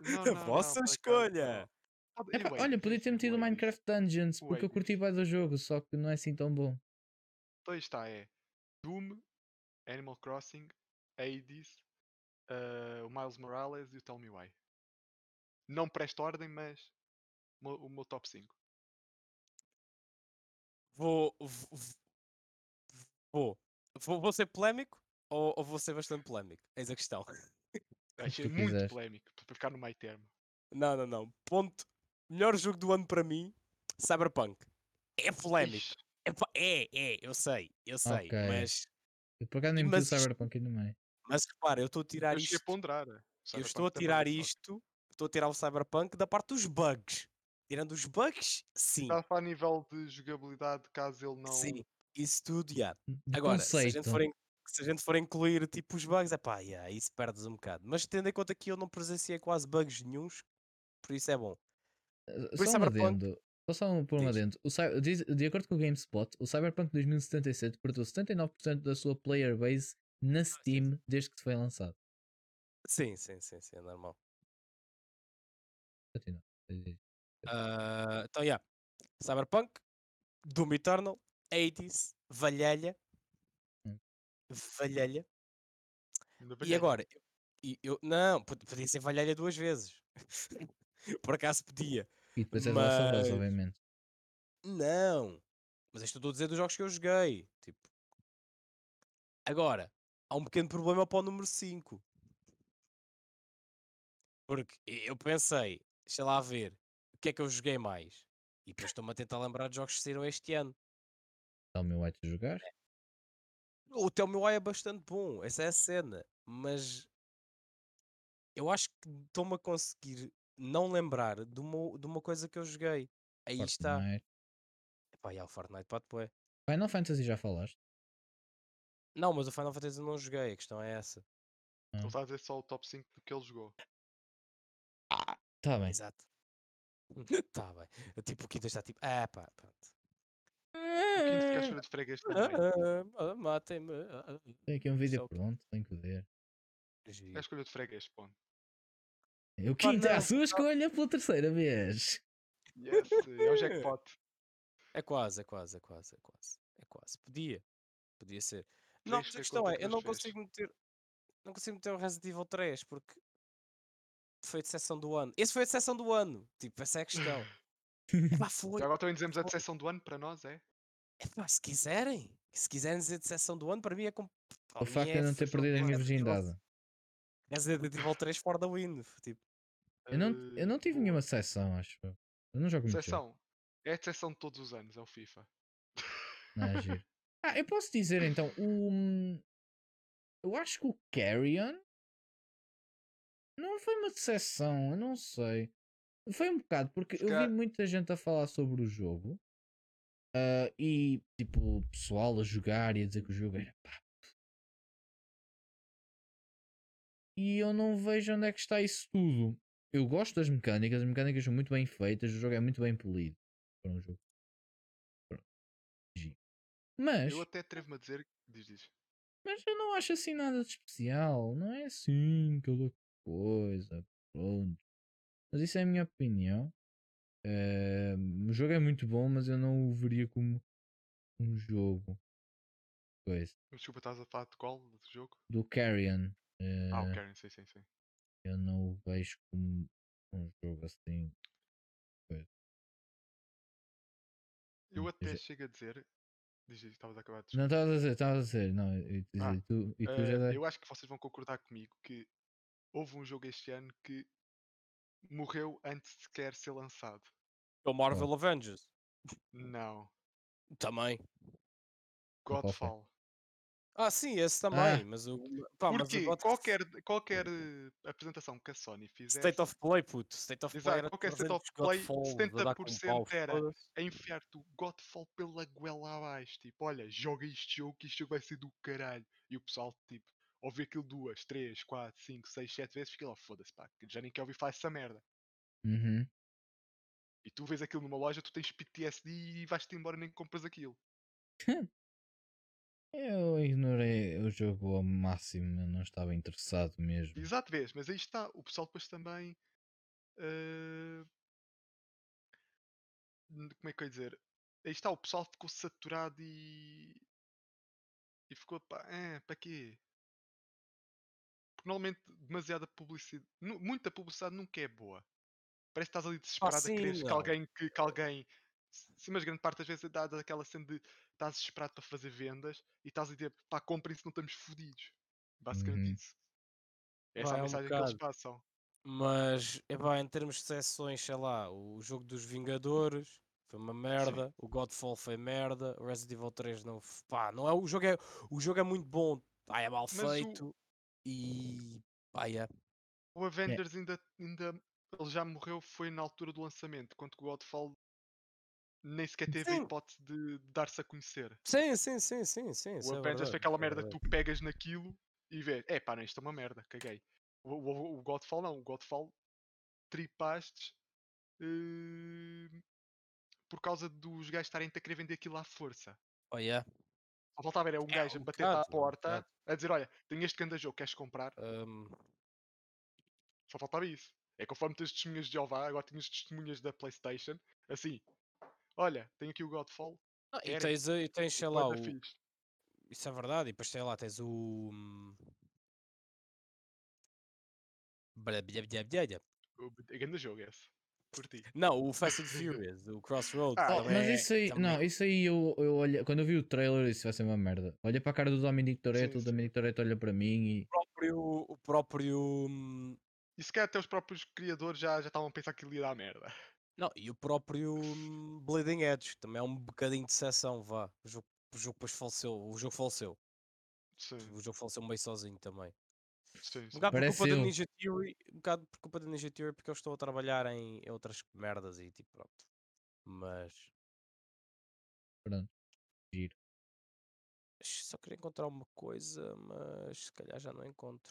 Não, A não, não, vossa escolha! não. Pode- Epá, e o olha, podia ter metido o? Minecraft Dungeons, O porque eu curti bem do jogo, só que não é assim tão bom. Então aí está, é Doom, Animal Crossing, Hades, eh, o Miles Morales e o Tell Me Why. Não presta ordem, mas o meu- o meu top 5. Vou, Vou. Vou, vou ser polémico ou, ou vou ser bastante polémico? Eis a questão. Ser tu muito quiseres. polémico para ficar no meio termo. Não, não, não. Ponto. Melhor jogo do ano para mim, Cyberpunk. É polémico. É, é, é, eu sei, eu sei. Ok. Mas, Eu por acaso nem Mas Cyberpunk no meio. mas repara, eu estou a tirar eu isto. ponderar. Eu Cyberpunk estou a tirar que isto. Estou a tirar o Cyberpunk da parte dos bugs. Tirando os bugs, sim. Está a nível de jogabilidade, caso ele não. Sim. Isso tudo, já. De Agora, se a, gente for se a gente for incluir tipo os bugs, é pá, yeah, isso perdes um bocado. Mas tendo em conta que eu não presenciei quase bugs nenhuns, por isso é bom. Uh, Por Só um Cyberpunk- adendo. Só só um por um adendo. O diz- de acordo com o GameSpot, o Cyberpunk 2077 perdeu 79% da sua player base na Steam desde que foi lançado. Sim, sim, sim, sim, é normal. Continua. Ah, então, já. Cyberpunk, Doom Eternal, 80s, Valhalla. Hum. E agora? e eu, não, pod- podia ser Valhalla duas vezes. Por acaso podia. E depois é Mas- obviamente. Não. Mas isto eu estou a dizer dos jogos que eu joguei. Tipo. Agora, há um pequeno problema para o número 5. Porque eu pensei, deixa lá ver, o que é que eu joguei mais? E depois estou-me a tentar lembrar de jogos que saíram este ano. Está o meu white a jogar. O Tell Me Why é bastante bom, essa é a cena. Mas eu acho que estou-me a conseguir não lembrar de uma, de uma coisa que eu joguei. Aí está. Fortnite. Epá, já, o Fortnite pode pôr. Final Fantasy já falaste? Não, mas o Final Fantasy eu não joguei, a questão é essa. Ele está a dizer só o top 5 do que ele jogou. Tá bem. Exato. tá bem. Eu, Tipo, o Kita está tipo, ah pá, pronto. O quinto que acha de freguês também. Ah, ah, Matem-me. ah, ah, Tem aqui um vídeo Só- pronto, tenho que ver. giro. É a escolha de freguês, ponto. O quinto é a sua escolha pela terceira vez. Yes, é o jackpot. É quase, é quase, é quase, é quase. É quase. Podia. Podia ser. Não, a questão é, eu não vezes. consigo meter. Não consigo meter o Resident Evil 3 porque foi de sessão do ano. Esse foi a sessão do ano. Tipo, essa é a questão. Epá, foi. Já agora também dizemos a decepção do ano para nós, é? Epá, se quiserem. Se quiserem dizer de sessão do ano, para mim é como. O facto de eu não ter perdido a minha virgindade. Resident Evil 3 for the win. Tipo, Eu não, eu não tive Eh, nenhuma sessão, acho. eu. Não jogo muito. Decepção. É a decepção de todos os anos, é o FIFA. Não é giro. Ah, eu posso dizer então, o. Eu acho que o Carrion não foi uma decepção, eu não sei. Foi um bocado, porque eu vi muita gente a falar sobre o jogo ah, e tipo, o pessoal a jogar e a dizer que o jogo era pá. E eu não vejo onde é que está isso tudo. Eu gosto das mecânicas, as mecânicas são muito bem feitas, o jogo é muito bem polido. Para um jogo. Mas. Eu até atrevo-me a dizer. Diz, diz. Mas eu não acho assim nada de especial. Não é assim aquela coisa. Pronto. Mas isso é a minha opinião. Eh, o jogo é muito bom, mas eu não o veria como um jogo. Coisa. Desculpa, estás a falar de qual do jogo? Do Carrion. eh, Ah, o Karen, sim, sim, sim. Eu não o vejo como um jogo assim. Eu Hum, até dizer- chego a dizer. Diz, estavas a acabar de Não estavas a dizer, estavas a dizer. Não, eu, eu, Ah, e tu, e tu Eh, já eu acho que vocês vão concordar comigo que houve um jogo este ano que morreu antes de sequer ser lançado. o Marvel Avengers. Não. Também. Godfall. Ah, sim, esse também. Ah. Mas o. Pá, mas o Porque God- qualquer, qualquer eh, apresentação que a Sony fizesse State of Play, puto. State of Play Exato, era qualquer State of 300 Play, Godfall, a dar com 70% pau, era a enfiar-te o Godfall pela goela abaixo. Tipo, olha, joga este jogo que este jogo vai ser do caralho. E o pessoal, tipo, ouve aquilo duas, três, quatro, cinco, seis, sete vezes, fica lá, foda-se, pá, já nem quer ouvir falar essa merda. Uhum. E tu vês aquilo numa loja, tu tens PTSD e vais-te embora e nem compras aquilo. Eu ignorei o jogo ao máximo, não estava interessado mesmo. Exato, vês, mas aí está. O pessoal depois também. eh, n- Como é que eu ia dizer? Aí está, o pessoal ficou saturado e. E ficou, pá, é, para quê? Porque normalmente demasiada publicidade. Muita publicidade nunca é boa. Parece que estás ali desesperado sim, a querer que alguém. Que, que alguém sim, mas grande parte das vezes dá daquela cena de estás desesperado para fazer vendas e estás a dizer, pá, comprem se não estamos fodidos. Basicamente Uhum. isso. Essa é Vai, a um mensagem que eles passam. Mas, epá, em termos de sessões, sei lá, o jogo dos Vingadores foi uma merda, o Godfall foi merda, o Resident Evil 3 não, pá, não é, o jogo é, o jogo é muito bom, ah, é mal Mas o- feito e, pá, é. O Avengers ainda, ainda. Ele já morreu, foi na altura do lançamento, que o Godfall nem sequer teve a Sim. hipótese de dar-se a conhecer. Sim, sim, sim, sim, sim, O é Avengers verdade, foi aquela isso é merda que tu pegas naquilo e vês, é pá, não, isto é uma merda, caguei. O, o, o Godfall não, o Godfall tripastes eh, por causa dos gajos estarem-te a querer vender aquilo à força. Oh, yeah. Só faltava era um É, gajo um à bocado, um porta bocado. a dizer, olha, tenho este grande jogo, queres comprar? Hum, Só faltava isso. É conforme tens testemunhas de Jeová, agora tinhas testemunhas da Playstation, assim, olha, tenho aqui o Godfall, não, e tens, e tens, sei lá, o, isso é verdade, e depois sei lá, tens o... hum. O é grande jogo esse. Curti. Não, o Fast and Furious, o Crossroads. Ah, também mas é- isso aí, também- não, isso aí eu, eu olhei, quando eu vi o trailer, isso vai ser uma merda. Olha para a cara do Dominic Toretto, o. Dominic Toretto olha para mim e o próprio, o próprio hum, E se calhar até os próprios criadores já já estavam a pensar que ele ia dar merda. não, e o próprio hum, Bleeding Edge também é um bocadinho de seção, vá. O jogo, o jogo depois faleceu, o jogo faleceu. Sim, O jogo faleceu meio sozinho também. Sim, Um bocado por culpa da. Ninja Theory, um bocado por culpa da Ninja Theory porque eu estou a trabalhar em outras merdas e tipo pronto. Mas pronto. Giro. só queria encontrar uma coisa, mas se calhar já não encontro.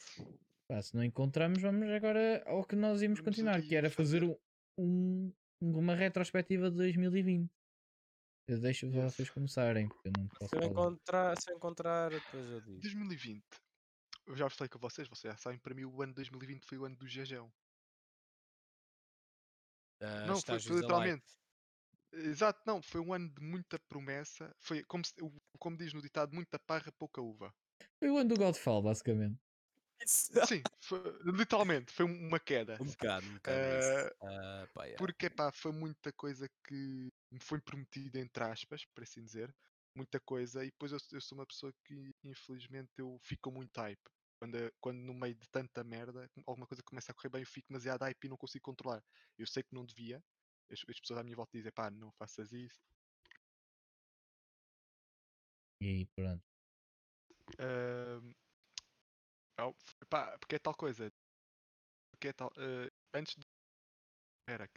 Pá, se não encontramos, vamos agora ao que nós íamos Vamos continuar, aqui que era fazer um, um- uma retrospectiva de 2020. Eu deixo vocês começarem, porque eu não posso Se eu falar. encontrar, se eu encontrar, depois eu digo. 2020. Eu já falei com vocês, vocês já sabem, para mim o ano de 2020 foi o ano do Jejão. Ah, Não, foi, foi literalmente. Exato, não, foi um ano de muita promessa. Foi como, se- como diz no ditado, muita parra, pouca uva. Foi o ano do Godfall, basicamente. Sim, foi- literalmente, foi uma queda. Um bocado, um bocado pá, yeah. Porque, pá, foi muita coisa que me foi prometida, entre aspas, por assim dizer. Muita coisa. E depois eu, eu sou uma pessoa que, infelizmente, eu fico muito hype. Quando, eh, quando no meio de tanta merda, alguma coisa começa a correr bem, eu fico demasiado hype e não consigo controlar. Eu sei que não devia. As, as pessoas à minha volta dizem, pá, não faças isso. E aí, pronto. Ahm, au, pá, porque é tal coisa. Porque é tal. eh, antes de. Espera.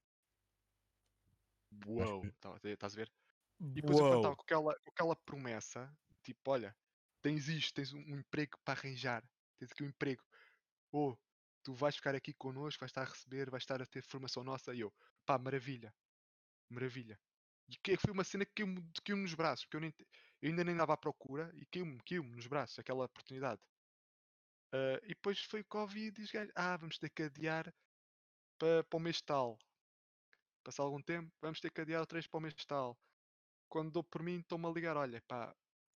Uou, tá- estás a ver? E depois eu quando estava Uou. com aquela, com aquela promessa, tipo, olha, tens isto, tens um, um emprego para arranjar, tens aqui um emprego, oh, tu vais ficar aqui connosco, vais estar a receber, vais estar a ter formação nossa, e eu, pá, maravilha, maravilha. E que foi uma cena que caiu-me caiu nos braços, porque eu, nem, eu ainda nem dava à procura, e caiu-me caiu nos braços, aquela oportunidade. Ah, e depois foi o Covid e os gajos, ah, vamos ter que adiar para, para o mês tal. Passar algum tempo, vamos ter que adiar outra vez para o mês tal quando dou por mim, estão-me a ligar: olha, pá,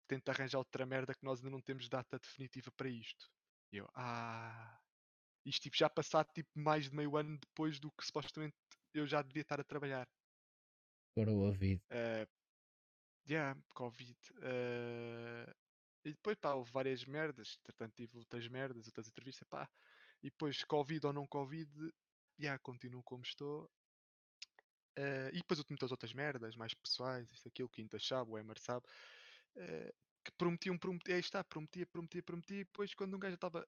tenta arranjar outra merda que nós ainda não temos data definitiva para isto. E eu, ah, isto tipo, já passado tipo, mais de meio ano depois do que supostamente eu já devia estar a trabalhar. Parou a vida. Uh, yeah, Covid. eh, e depois, pá, houve várias merdas. Entretanto, tive outras merdas, outras entrevistas, pá. E depois, Covid ou não Covid, yeah, continuo como estou. Eh, e depois eu muitas outras merdas, mais pessoais, isto, aquilo, Quinta sabe, o Emer sabe, eh, que prometiam, prometia, aí está, prometia, prometia, prometia, e depois quando um gajo estava.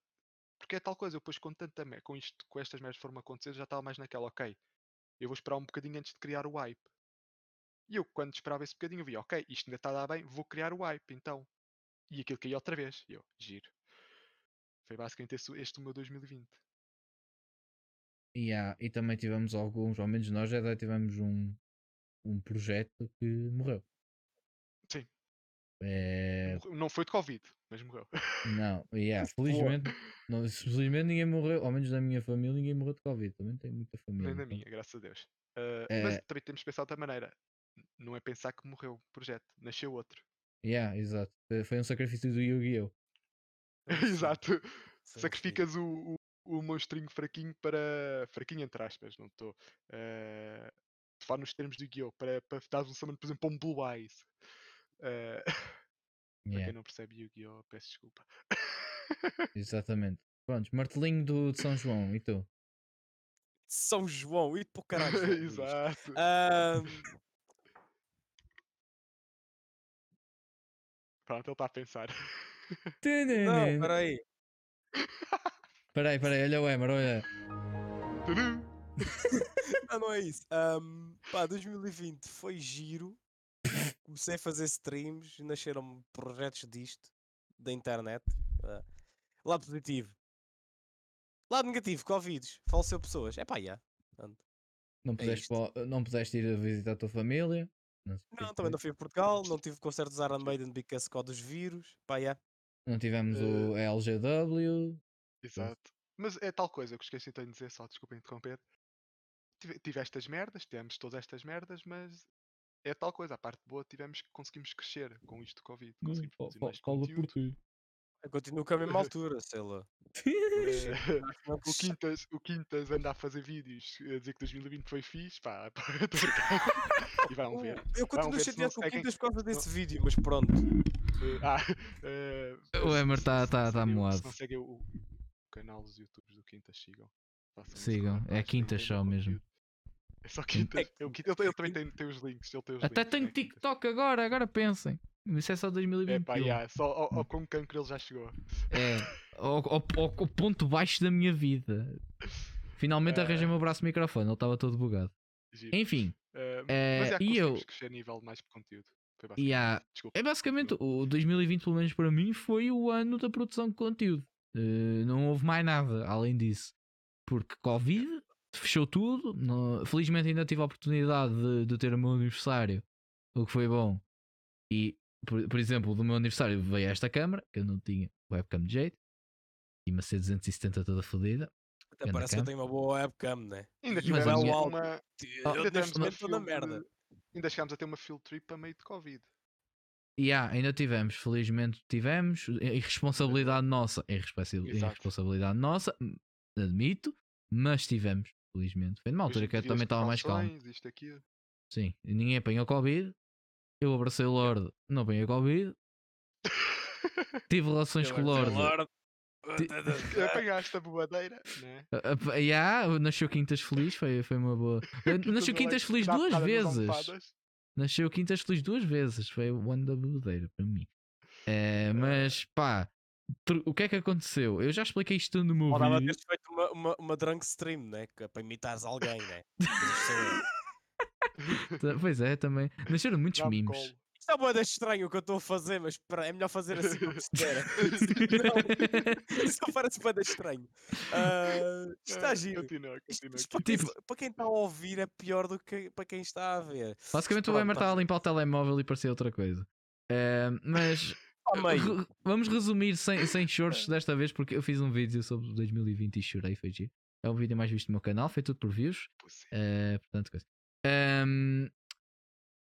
Porque é tal coisa, eu depois com tanta merda, com isto, com estas merdas foram acontecer, já estava mais naquela, ok, eu vou esperar um bocadinho antes de criar o hype. E eu, quando esperava esse bocadinho, vi, ok, isto ainda está a dar bem, vou criar o hype, então. E aquilo caiu outra vez. E eu, giro. Foi basicamente este, este o meu 2020. E, há- e também tivemos alguns, ao menos nós já tivemos um, um projeto que morreu. Sim. É, Não foi de Covid, mas morreu. não, yeah, felizmente, não, felizmente ninguém morreu, ao menos na minha família ninguém morreu de Covid. Também tem muita família. Nem na então. minha, graças a Deus. Uh, É. Mas também temos que pensar de outra maneira. Não é pensar que morreu o projeto, nasceu outro. Yeah, exato. Foi- um sacrifício do Yu-Gi-Oh! Exato. Sacrificas o, o, o monstrinho fraquinho para. fraquinho entre aspas, não estou. Uh, falar nos termos do Guiô, para, para dar um summon, por exemplo, para um Blue Eyes. Para Yeah, quem não percebe Yu-Gi-Oh! peço desculpa. exatamente. Pronto, martelinho do, de São João, e tu? São João, e para o caralho. Exato. Ahm, Pronto, ele está a pensar. não, peraí. Peraí, peraí, olha o Emer, olha. Não, não é isso. Ahm, pá, 2020 foi giro. Comecei a fazer streams, nasceram projetos disto, da internet. Ah, lado positivo. Lado negativo, Covid, faleceu pessoas. É pá. Pronto. Não pudeste, pa- não pudeste ir a visitar a tua família? Não, Não, também não fui a Portugal, não tive concertos Iron Maiden because só dos vírus. Pá, já. Não tivemos Eh, o LGW. Exato. Mas é tal coisa que eu esqueci de dizer, só desculpa interromper. Tive, tive estas merdas, tivemos todas estas merdas, mas é tal coisa. A parte boa tivemos que conseguimos crescer com isto do Covid. Conseguimos produzir mais conteúdo. ti. Eu continuo com a mesma altura, sei lá. Eh, o. Quintas, o Quintas anda a fazer vídeos a dizer que 2020 foi fixe, pá, e vão ver. Eu continuo chateado com o Quintas por causa desse vídeo, mas pronto. Ah, eh, O Emer se- tá- tá- tá moado. Se não seguem o canal dos youtubers do Quintas, sigam. Façam Sigam, é só bom mesmo. conteúdo. É só Quintas. é o ele também tem, tem os links. Ele tem os Até links, tenho é. TikTok agora, agora pensem. Isso é só É 2021. pá, yeah, só ao, ao com cancro ele já chegou. É, ao, ao- ao- ao ponto baixo da minha vida. Finalmente arranjei o Eh. meu braço de microfone, ele estava todo bugado. Giro. Enfim, eh, mas é, e eu- crescer a nível mais de conteúdo. Foi basicamente Yeah. Desculpa. é basicamente o 2020, pelo menos para mim, foi o ano da produção de conteúdo. Eh, não houve mais nada além disso. Porque Covid fechou tudo. não- felizmente ainda tive a oportunidade de, de ter o meu aniversário, o que foi bom. E, por, por exemplo, do meu aniversário veio esta câmera, que eu não tinha webcam de jeito. E uma C270 toda fodida. Até parece que eu tenho uma boa webcam, né? Ainda Mas tivemos uma. Ainda de- Ainda chegámos a ter uma field trip a meio de Covid. E há, ainda tivemos, felizmente tivemos. Irresponsabilidade nossa. Irresponsabilidade nossa, hum, admito. Mas tivemos, felizmente. Foi numa altura que eu também estava mais calmo. Sim, ninguém apanhou Covid. Eu abracei o Lorde, não apanhei Covid. Tive relações com o Lorde. Apanhaste a bobadeira, né? Ya, nasceu Quintas Feliz, foi, foi uma boa. Nasceu Quintas Feliz duas vezes. Nasceu Quintas Feliz duas vezes. Foi o ano da bebedeira para mim. Eh, mas pá, tr- o que é que aconteceu? Eu já expliquei isto no meu Faltava vídeo. feito uma, uma, uma drunk stream, né? é Para imitares alguém, né? Ta- Pois é, também. Nasceram muitos memes. Isto é boa estranho o que eu estou a fazer, mas espera, é melhor fazer assim como se der. Não, Isso parece boa estranho. Isto está Ah, giro. Continua, continua. isto para, Tipo- quem, para quem está a ouvir é pior do que para quem está a ver. Basicamente o Pronto, Emer tá estava a limpar o telemóvel e parecia outra coisa. Eh, mas. Re- Vamos resumir sem, sem choros desta vez, porque eu fiz um vídeo sobre 2020 e chorei, foi giro. É o vídeo mais visto do meu canal, foi tudo por views. Eh, portanto, coisa. Ahm,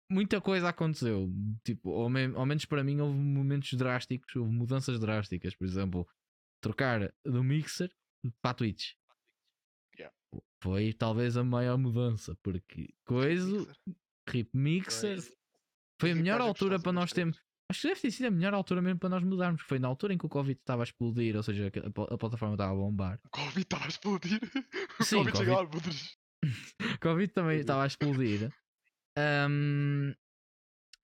muita coisa aconteceu. Tipo, ao, me- ao menos para mim, houve momentos drásticos, houve mudanças drásticas. Por exemplo, trocar do Mixer para a Twitch. Yeah. Foi talvez a maior mudança, porque coisa, Mixer. Rip Mixer, foi a melhor altura para nós termos. Acho que deve ter sido a melhor altura mesmo para nós mudarmos. Foi na altura em que o Covid estava a explodir, ou seja, a, a plataforma estava a bombar. O Covid estava a explodir. O Sim, Covid Covid. O Covid também estava a explodir. Ahm,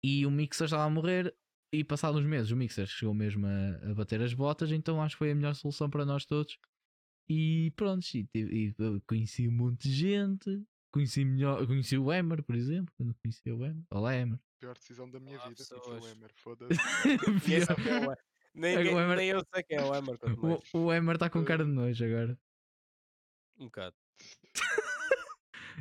e o Mixer estava a morrer. E passados uns meses, o Mixer chegou mesmo a, a bater as botas. Então acho que foi a melhor solução para nós todos. E pronto, e, e eu conheci um monte de gente. Conheci, melhor, conheci o Emer, por exemplo. Quando conheci o Emer. Olá, Emer. Pior decisão da minha Olá, vida. Conheci o Emer, foda-se. É o Emer. Nem, O nem- Emer- nem eu sei quem é o Emer. o, o Emer está com cara de nojo agora. Um bocado.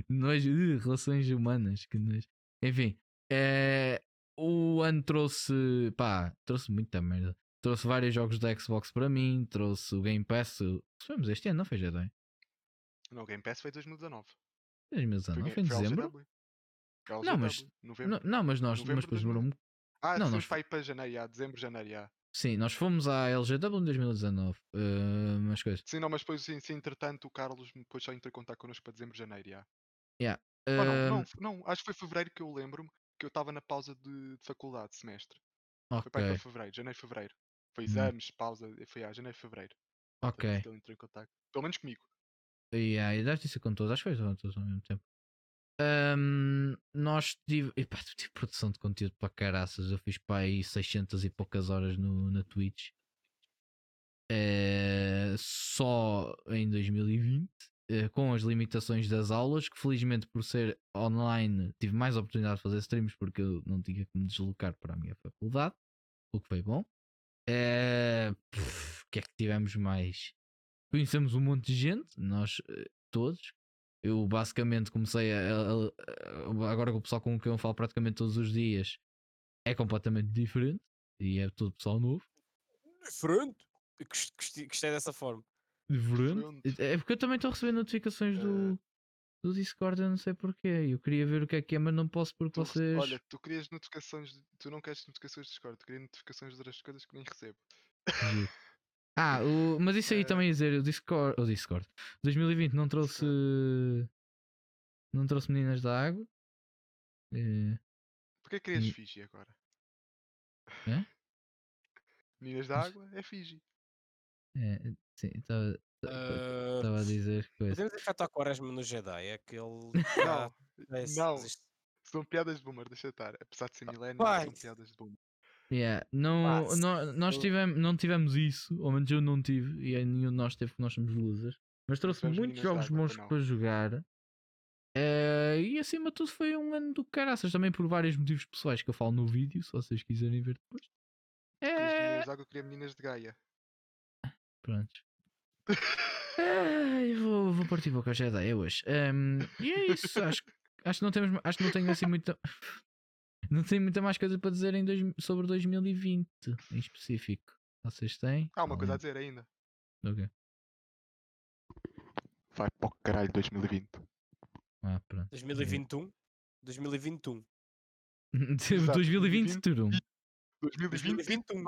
Nojo, ugh, relações humanas, que nojo. Enfim, eh, o ano trouxe, pá, trouxe muita merda. Trouxe vários jogos da Xbox para mim, trouxe o Game Pass. Recebemos este ano, não foi, Jedi? Não, o Game Pass foi 2019. 2019, foi em dezembro? Não, mas- novembro. Não, mas nós Novembro mas depois de demorou um- Ah, não, nós foi para ir para janeiro, já, dezembro, janeiro, já. Sim, nós fomos à LGW em 2019. eh, mas coisas. Sim, não, mas depois, sim, sim, entretanto, o Carlos depois só entrou em contato connosco para dezembro, janeiro, já. Yeah. Não, não, f- não, acho que foi fevereiro que eu lembro-me que eu estava na pausa de, de faculdade, de semestre. Ok. Foi para fevereiro, janeiro, fevereiro. Foi Hum. exames, pausa, foi a janeiro, fevereiro. Ok. Ele entrou em contato. Pelo menos comigo. Yeah, e deve ter sido com todos, acho que foi com todos ao mesmo tempo. Ahm, nós tive, epá, tive produção de conteúdo para caraças. Eu fiz para aí 600 e poucas horas no, na Twitch. Eh, só em 2020, eh, com as limitações das aulas, que felizmente por ser online tive mais oportunidade de fazer streams porque eu não tinha que me deslocar para a minha faculdade, o que foi bom. Eh, pff, O que é que tivemos mais? Conhecemos um monte de gente, nós eh, todos. Eu basicamente comecei a, a- a- Agora com o pessoal com quem eu falo praticamente todos os dias é completamente diferente e é todo pessoal novo. Diferente. Gost- Gostei, gostei dessa forma. Diferente. É porque eu também estou a receber notificações do, do Discord, eu não sei porquê. Eu queria ver o que é que é, mas não posso porque Tu vocês. Olha, tu querias notificações, tu não queres notificações de Discord, tu querias notificações de outras coisas que nem recebo. Ah, o- mas isso aí Eh, também ia dizer, o Discord, o Discord 2020 não trouxe não trouxe meninas da água. Eh, Porquê querias Hum. Fiji agora? Hã? Meninas da água é Fiji. é, sim, estava Ah, a dizer coisa. podemos efetuar quaresma no Jedi. É que ele. Não, é- não. existe- São piadas de boomer, deixa estar. Apesar de ser milénio, vai. são piadas de boomer. Yeah, não, nó- nós tivemos, não tivemos isso, ou menos eu não tive, e aí nenhum de nós teve, porque nós somos losers. Mas trouxe muitos jogos bons não? para jogar. Eh, e acima de tudo foi um ano do caraças, também por vários motivos pessoais que eu falo no vídeo, se vocês quiserem ver depois. É, meninas de Gaia. Pronto. Ai, vou, vou partir boca já Jedi é hoje. Ehm, e é isso, acho, acho que não temos, acho que não tenho assim muita. Não tenho muita mais coisa para dizer em dois, sobre 2020 em específico. Vocês têm? Há uma coisa a dizer ainda. Ok. Vai para o caralho 2020. Ah, pronto. 2021. 2021. Exato, 2020 tudo. 2020. 2021.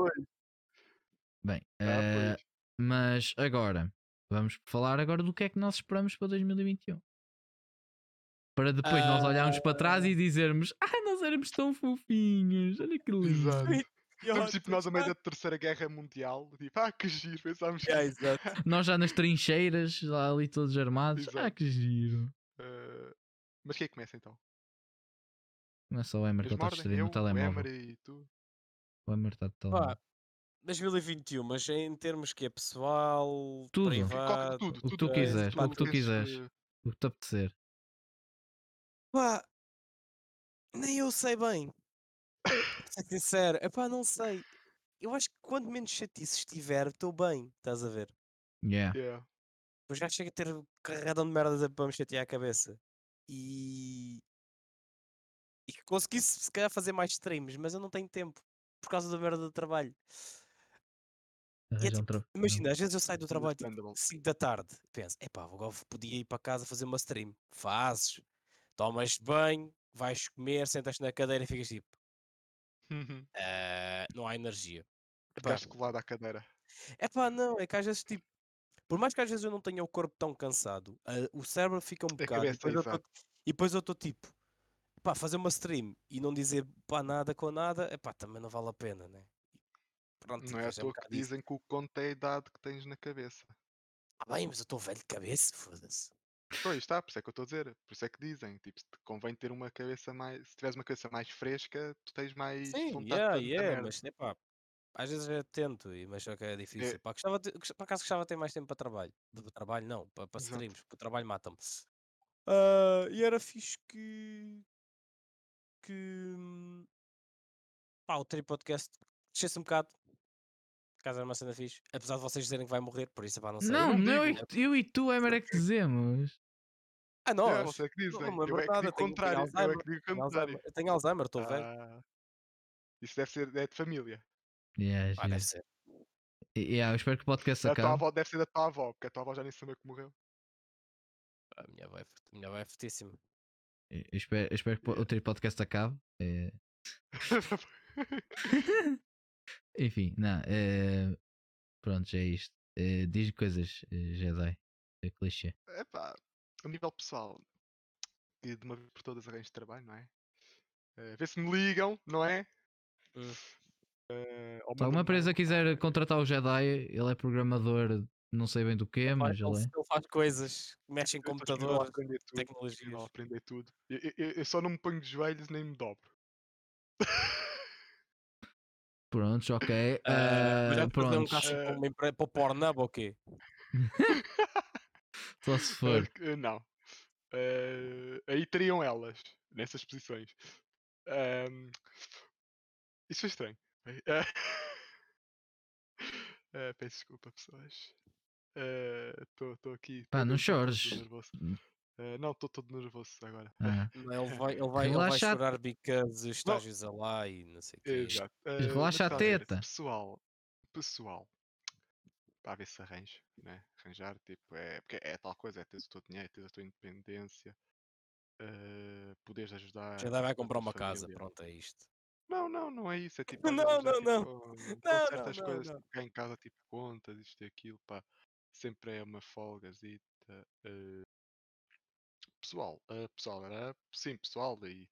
Bem, Ah, pois. Mas agora vamos falar agora do que é que nós esperamos para 2021. Para depois nós olharmos para trás e dizermos Ah, nós éramos tão fofinhos, olha que lindo. Exato. Estamos tipo nós a meio ah, da terceira guerra mundial. Tipo, ah, que giro. Pensámos que. yeah, exato. Nós já nas trincheiras, lá ali todos armados. Ah, Exato. que giro. Eh, Mas quem é que começa então? É só o Emer que ele está a distrair eu, no o telemóvel. Emery e tu. O Emer está de telemóvel. 2021, mas em termos que é pessoal, Tudo. Privado. tudo, o que tudo, tu tudo, quiseres, tudo o que tu quiseres. eh, O que te apetecer. Pá, nem eu sei bem. Ser sincero, epá, não sei. Eu acho que quanto menos chatice estiver, estou bem, estás a ver? Yeah. yeah. Pois já chega a ter carregadão de merdas a- para me chatear a cabeça. E. E que conseguisse se calhar fazer mais streams, mas eu não tenho tempo. Por causa da merda do trabalho. E é tipo, tra- imagina, às vezes eu saio do trabalho tipo Understandable. 5 da tarde. Penso, epá, agora podia ir para casa fazer uma stream. Fazes, tomas banho, vais comer, sentas na cadeira e ficas tipo, Uhum. "Ah, não há energia. Ficaste colado à cadeira. epá, não, é que às vezes tipo. Por mais que às vezes eu não tenha o corpo tão cansado, ah, o cérebro fica um A bocado. E depois, eu tô, exato. e depois eu estou tipo, pá, fazer uma stream e não dizer pá, nada com nada, epá, também não vale a pena, né? Pronto, Não é à é toa que dizem que o conto é a idade que tens na cabeça. Ah, bem, mas eu estou velho de cabeça, foda-se. Pois está, por isso é que eu estou a dizer. Por isso é que dizem. Tipo, se te convém ter uma cabeça mais. Se tiveres uma cabeça mais fresca, tu tens mais Sim, vontade yeah, de yeah, mas epá, às vezes é tento, e- mas só que é difícil. Pá, gostava de, por acaso gostava de ter mais tempo para trabalho. De, de trabalho não, para, para streams, porque o trabalho mata-me. Ah, e era fixe que. que. hum, pá, o Tri Podcast descesse um bocado. Caso era uma cena fixe. Apesar de vocês dizerem que vai morrer, por isso, pá, não sei. Não, não não, eu, e- eu e tu, Emer, é que dizemos. Ah, Yeah, nós! você é que dizem. não Eu é que digo contrário. Eu é Alzheimer, que digo contrário. Alzheimer, eu tenho Alzheimer, estou velho. Ah, isso deve ser é de família. Yeah, Ah, deve ser. E- yeah, eu espero que o podcast A tua acabe. avó deve ser da tua avó, porque a tua avó já nem sabe que morreu. A minha avó é, a minha avó é fortíssima. Eu espero, eu espero que o Tri podcast acabe. eh, Enfim, não. eh, Pronto, já é isto. Eh, diz coisas, eh, Jedi. É clichê. Epá, a nível pessoal, e de uma vez por todas arranjo de trabalho, não é? Uh, vê se me ligam, não é? Uh, se alguma empresa quiser contratar o Jedi, ele é programador, não sei bem do que, mas ele, ele, é. ele faz coisas, mexe em computadores, tecnologias. a aprender tudo. Eu, eu, eu, só não me ponho de joelhos nem me dobro. Prontos, ok. Uh, uh, já pronto. um caixa uh, para, para o Pornhub ou quê? Só se for. Uh, não. Uh, aí teriam elas, nessas posições. Um, isso foi estranho. Uh, peço desculpa, pessoas. Estou uh, aqui. Pá, não chores. Uh, não, estou todo nervoso agora. Ele, vai, ele, vai, ele vai chorar because estágios a lá e não sei o quê. Exato. Relaxa a teta. Pessoal, pessoal, para ver se arranjo, né? Arranjar, tipo, é, porque é tal coisa, é teres o teu dinheiro, teres a tua independência, uh, poderes ajudar. Já vai comprar uma família. casa, pronto, é isto. Não, não, não é isso. É tipo, não, já, não, tipo, não. Com, não, certas não, coisas não. Tipo, cá em casa, tipo contas, isto e aquilo, pá, sempre é uma folgazita. Uh, pessoal, uh, pessoal, era sim, pessoal, e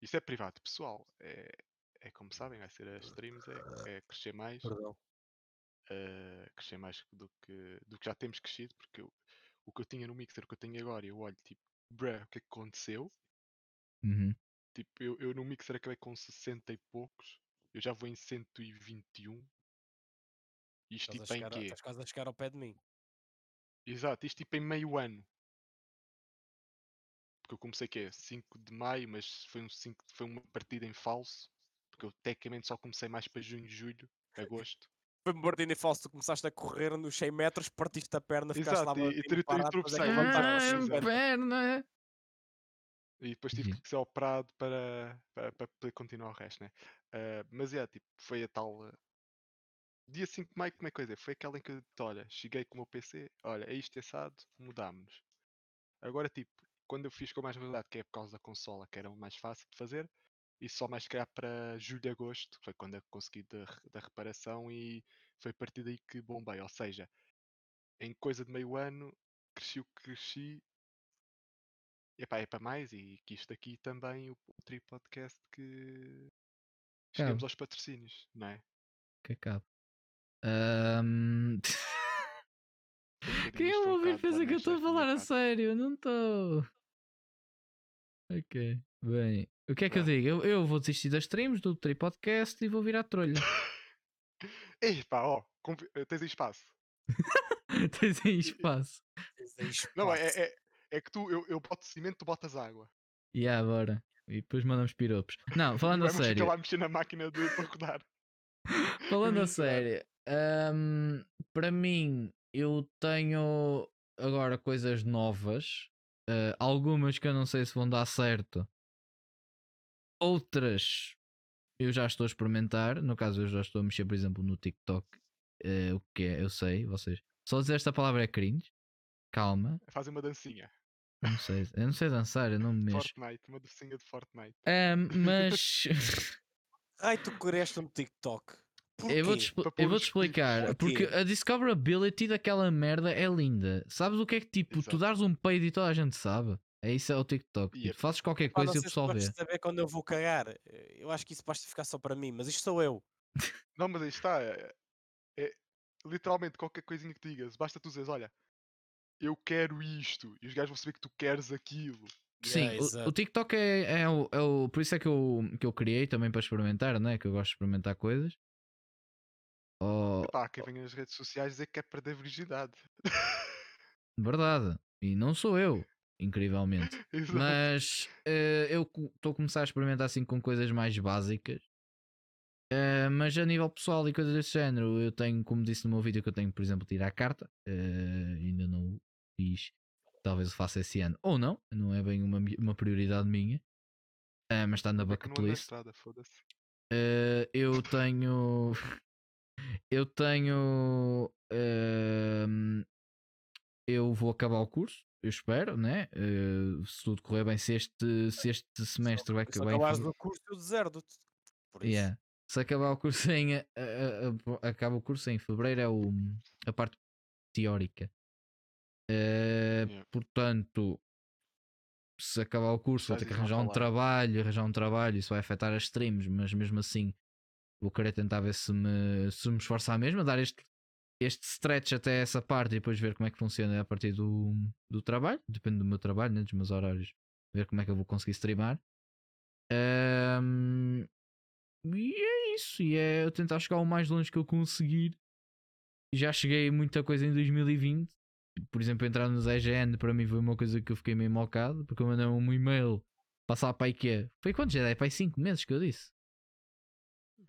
isso é privado, pessoal. É, é como sabem, vai ser as streams, é, é crescer mais. Perdão. Uh, crescer mais do que, do que já temos crescido, porque eu, o que eu tinha no mixer, o que eu tenho agora, eu olho tipo, bruh, o que é que aconteceu? Uhum. Tipo, eu, eu no mixer acabei com 60 e poucos, eu já vou em 121. Isto estás tipo em quê? Estás quase a chegar ao pé de mim. Exato, isto tipo em meio ano. Porque eu comecei que é 5 de maio, mas foi, um 5, foi uma partida em falso. Porque eu tecnicamente só comecei mais para junho, julho, agosto. Foi uma partida em falso, tu começaste a correr nos 100 metros, partiste a perna, ficaste Exato, lá e, e, e, é tropecei. Ah, perna! E depois tive que ser operado para, para, para poder continuar o resto, né? Uh, mas é, tipo, foi a tal. Uh, dia 5 de maio, como é que coisa? Foi aquela em que eu disse, olha, cheguei com o meu PC, olha, é isto assado, mudámos. Agora, tipo, quando eu fiz com mais realidade, que é por causa da consola, que era o mais fácil de fazer, e só mais criar para julho, agosto, foi quando eu consegui da, da reparação e foi a partir daí que bombei. Ou seja, em coisa de meio ano, cresci o que cresci Epá, é para mais e que isto aqui também, o, o Tri Podcast que chegamos aos patrocínios, não é? Que acabo. Um... Quem eu ouvir pensa que eu estou a falar a sério? Eu não estou. Ok. Bem, o que é que eu digo? Eu, eu vou desistir das streams do Tri Podcast e vou virar trolha. Ei, pá, ó, tens aí espaço. tens aí espaço. Tens aí espaço. Não, é, é, é que tu, eu, eu boto cimento, tu botas água. E yeah, bora. E depois mandamos piropos. Não, falando a sério. Vamos lá mexer na máquina de, para rodar. falando a sério. Um, para mim, eu tenho agora coisas novas. Uh, algumas que eu não sei se vão dar certo. Outras eu já estou a experimentar. No caso, eu já estou a mexer, por exemplo, no TikTok. Uh, o que é? Eu sei, vocês. Só dizer esta palavra é cringe. Calma. Fazem uma dancinha. Não sei, eu não sei dançar, eu não me mexo. Fortnite, uma dancinha de Fortnite. Um, mas. Ai, tu quereste um TikTok. Porquê? Eu vou-te eu vou explicar. Porque a discoverability daquela merda é linda. Sabes o que é que tipo, Exato. tu dares um peido e toda a gente sabe? É isso é o TikTok. Tipo, fazes qualquer coisa e o pessoal vê. saber quando eu vou cagar. Eu acho que isso basta ficar só para mim, mas isto sou eu. Não, mas aí está. É, é, literalmente qualquer coisinha que digas, basta tu dizeres, olha, eu quero isto. E os gajos vão saber que tu queres aquilo. Sim, yeah, o, o, TikTok é, é, o, é, o, Por isso é que eu, que eu criei também para experimentar, né? Que eu gosto de experimentar coisas. Oh, Epá, quem vem nas redes sociais dizer que quer perder virgindade. Verdade. E não sou eu, incrivelmente. Mas uh, eu estou a começar a experimentar assim com coisas mais básicas. Uh, mas a nível pessoal e coisas desse género, eu tenho, como disse no meu vídeo, que eu tenho, por exemplo, tirar a carta. Uh, ainda não fiz. Talvez o faça esse ano. Ou não, não é bem uma, uma prioridade minha. Mas está na bucket list. eu tenho. Eu tenho. eu vou acabar o curso. Eu espero, né? se tudo correr bem, se este, se este semestre vai acabar. Se acabares o curso, eu deserto-te. Yeah se acabar o curso em a, a, a, acaba o curso em fevereiro é o, a parte teórica uh, yeah. portanto se acabar o curso vou ter que arranjar um trabalho, arranjar um trabalho, isso vai afetar as streams, mas mesmo assim vou querer tentar ver se me, se me esforçar mesmo a dar este, este stretch até essa parte e depois ver como é que funciona a partir do, do trabalho, depende do meu trabalho, né, dos meus horários, ver como é que eu vou conseguir streamar. Um, e é isso, e é eu tentar chegar o mais longe que eu conseguir. Já cheguei muita coisa em 2020. Por exemplo, entrar nos EGN para mim foi uma coisa que eu fiquei meio mocado, porque eu mandei um e-mail passar para aí que é. Foi quantos? É para aí 5 meses que eu disse.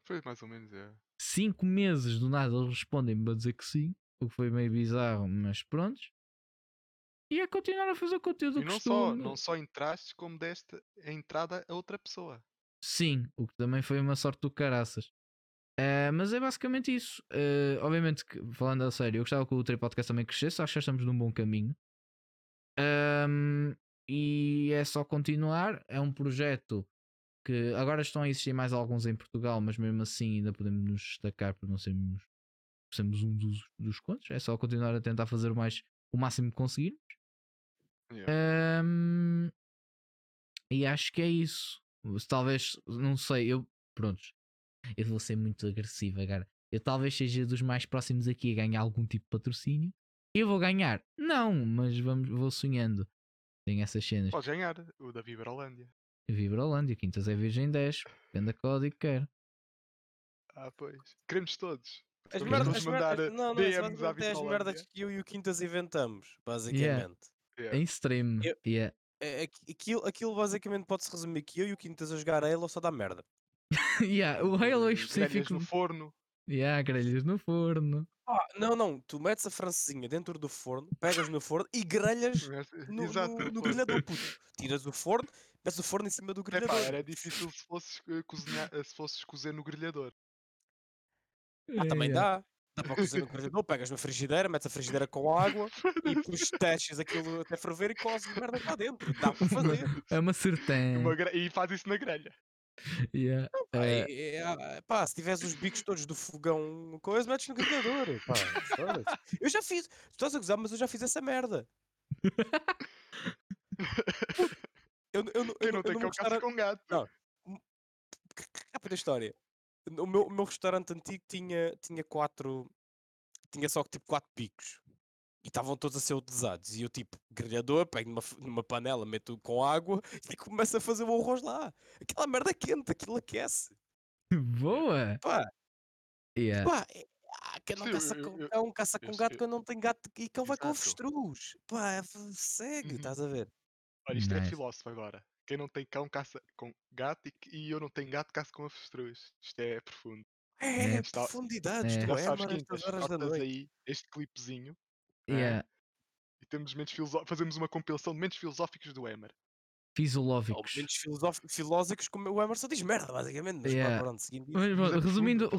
Foi mais ou menos, é. 5 meses do nada eles respondem-me a dizer que sim, o que foi meio bizarro, mas pronto. E é continuar a fazer o conteúdo e não só, não só entraste, como deste a entrada a outra pessoa. Sim, o que também foi uma sorte do caraças. Uh, mas é basicamente isso. Uh, obviamente, que, falando a sério, eu gostava que o Trip Podcast também crescesse. Acho que estamos num bom caminho. Um, e é só continuar. É um projeto que agora estão a existir mais alguns em Portugal, mas mesmo assim ainda podemos nos destacar por não sermos, sermos um dos, dos contos. É só continuar a tentar fazer o, mais, o máximo que conseguirmos. Yeah. Um, e acho que é isso. Talvez, não sei, eu. Pronto. Eu vou ser muito agressivo agora. Eu talvez seja dos mais próximos aqui a ganhar algum tipo de patrocínio. Eu vou ganhar? Não, mas vamos, vou sonhando. Tem essas cenas. Pode ganhar, o da Vibrolândia. Vibrolândia, Quintas é Virgem 10. Venda código, quero. Ah, pois. Queremos todos. As merdas, as merdas, não, não, DMs as merdas que eu e o Quintas inventamos, basicamente. Yeah. Yeah. Em stream. Eu, yeah. É, é aquilo, aquilo basicamente pode-se resumir que eu e o Quintas a jogar Halo só dá merda. yeah, o Halo específico. Grelhas no forno. Yeah, grelhas no forno. Ah, não, não, tu metes a francesinha dentro do forno, pegas no forno e grelhas no, no, no grelhador, puto. Tiras o forno, metes o forno em cima do grelhador. Epá, era difícil se fosses, uh, cozinhar, uh, se fosses cozer no grelhador. Ah, também dá. Dá para cozer no grelhador, pegas na frigideira, metes a frigideira com água e depois testes aquilo até ferver e cozes merda cá dentro. Dá para fazer. É uma certeza. E faz isso na grelha. Yeah. Não, pá, é... É, é, pá, se tiveres os bicos todos do fogão, coisa, metes no grelhador. Pá, eu já fiz, tu estás a gozar, mas eu já fiz essa merda. eu, eu, eu, eu não tenho que restaurante... com gato. Não. Rápida história. O meu, o meu restaurante antigo tinha, tinha quatro. Tinha só tipo quatro picos. E estavam todos a ser utilizados. E eu, tipo, grelhador, pego numa, numa panela, meto com água e começo a fazer o arroz lá. Aquela merda quente, aquilo aquece. Boa! Pá! Yeah. Pá, é, ah, quem não Sim, caça eu, com cão, caça com gato, quem não tem gato e cão vai com avestruz. Pá, segue, uhum. estás a ver? Olha, isto é nice. é filósofo agora. Quem não tem cão caça com gato e, e eu não tenho gato caça com avestruz. Isto é profundo. É, é profundidades, é. tu é, mano, estas horas da noite. aí este clipezinho Yeah. E temos momentos filosóficos, fazemos uma compilação de momentos filosóficos do Emer. Fisolóficos. Momentos filosóficos como o Emerson diz merda, basicamente. Mas yeah. pronto, seguindo mas, resumindo,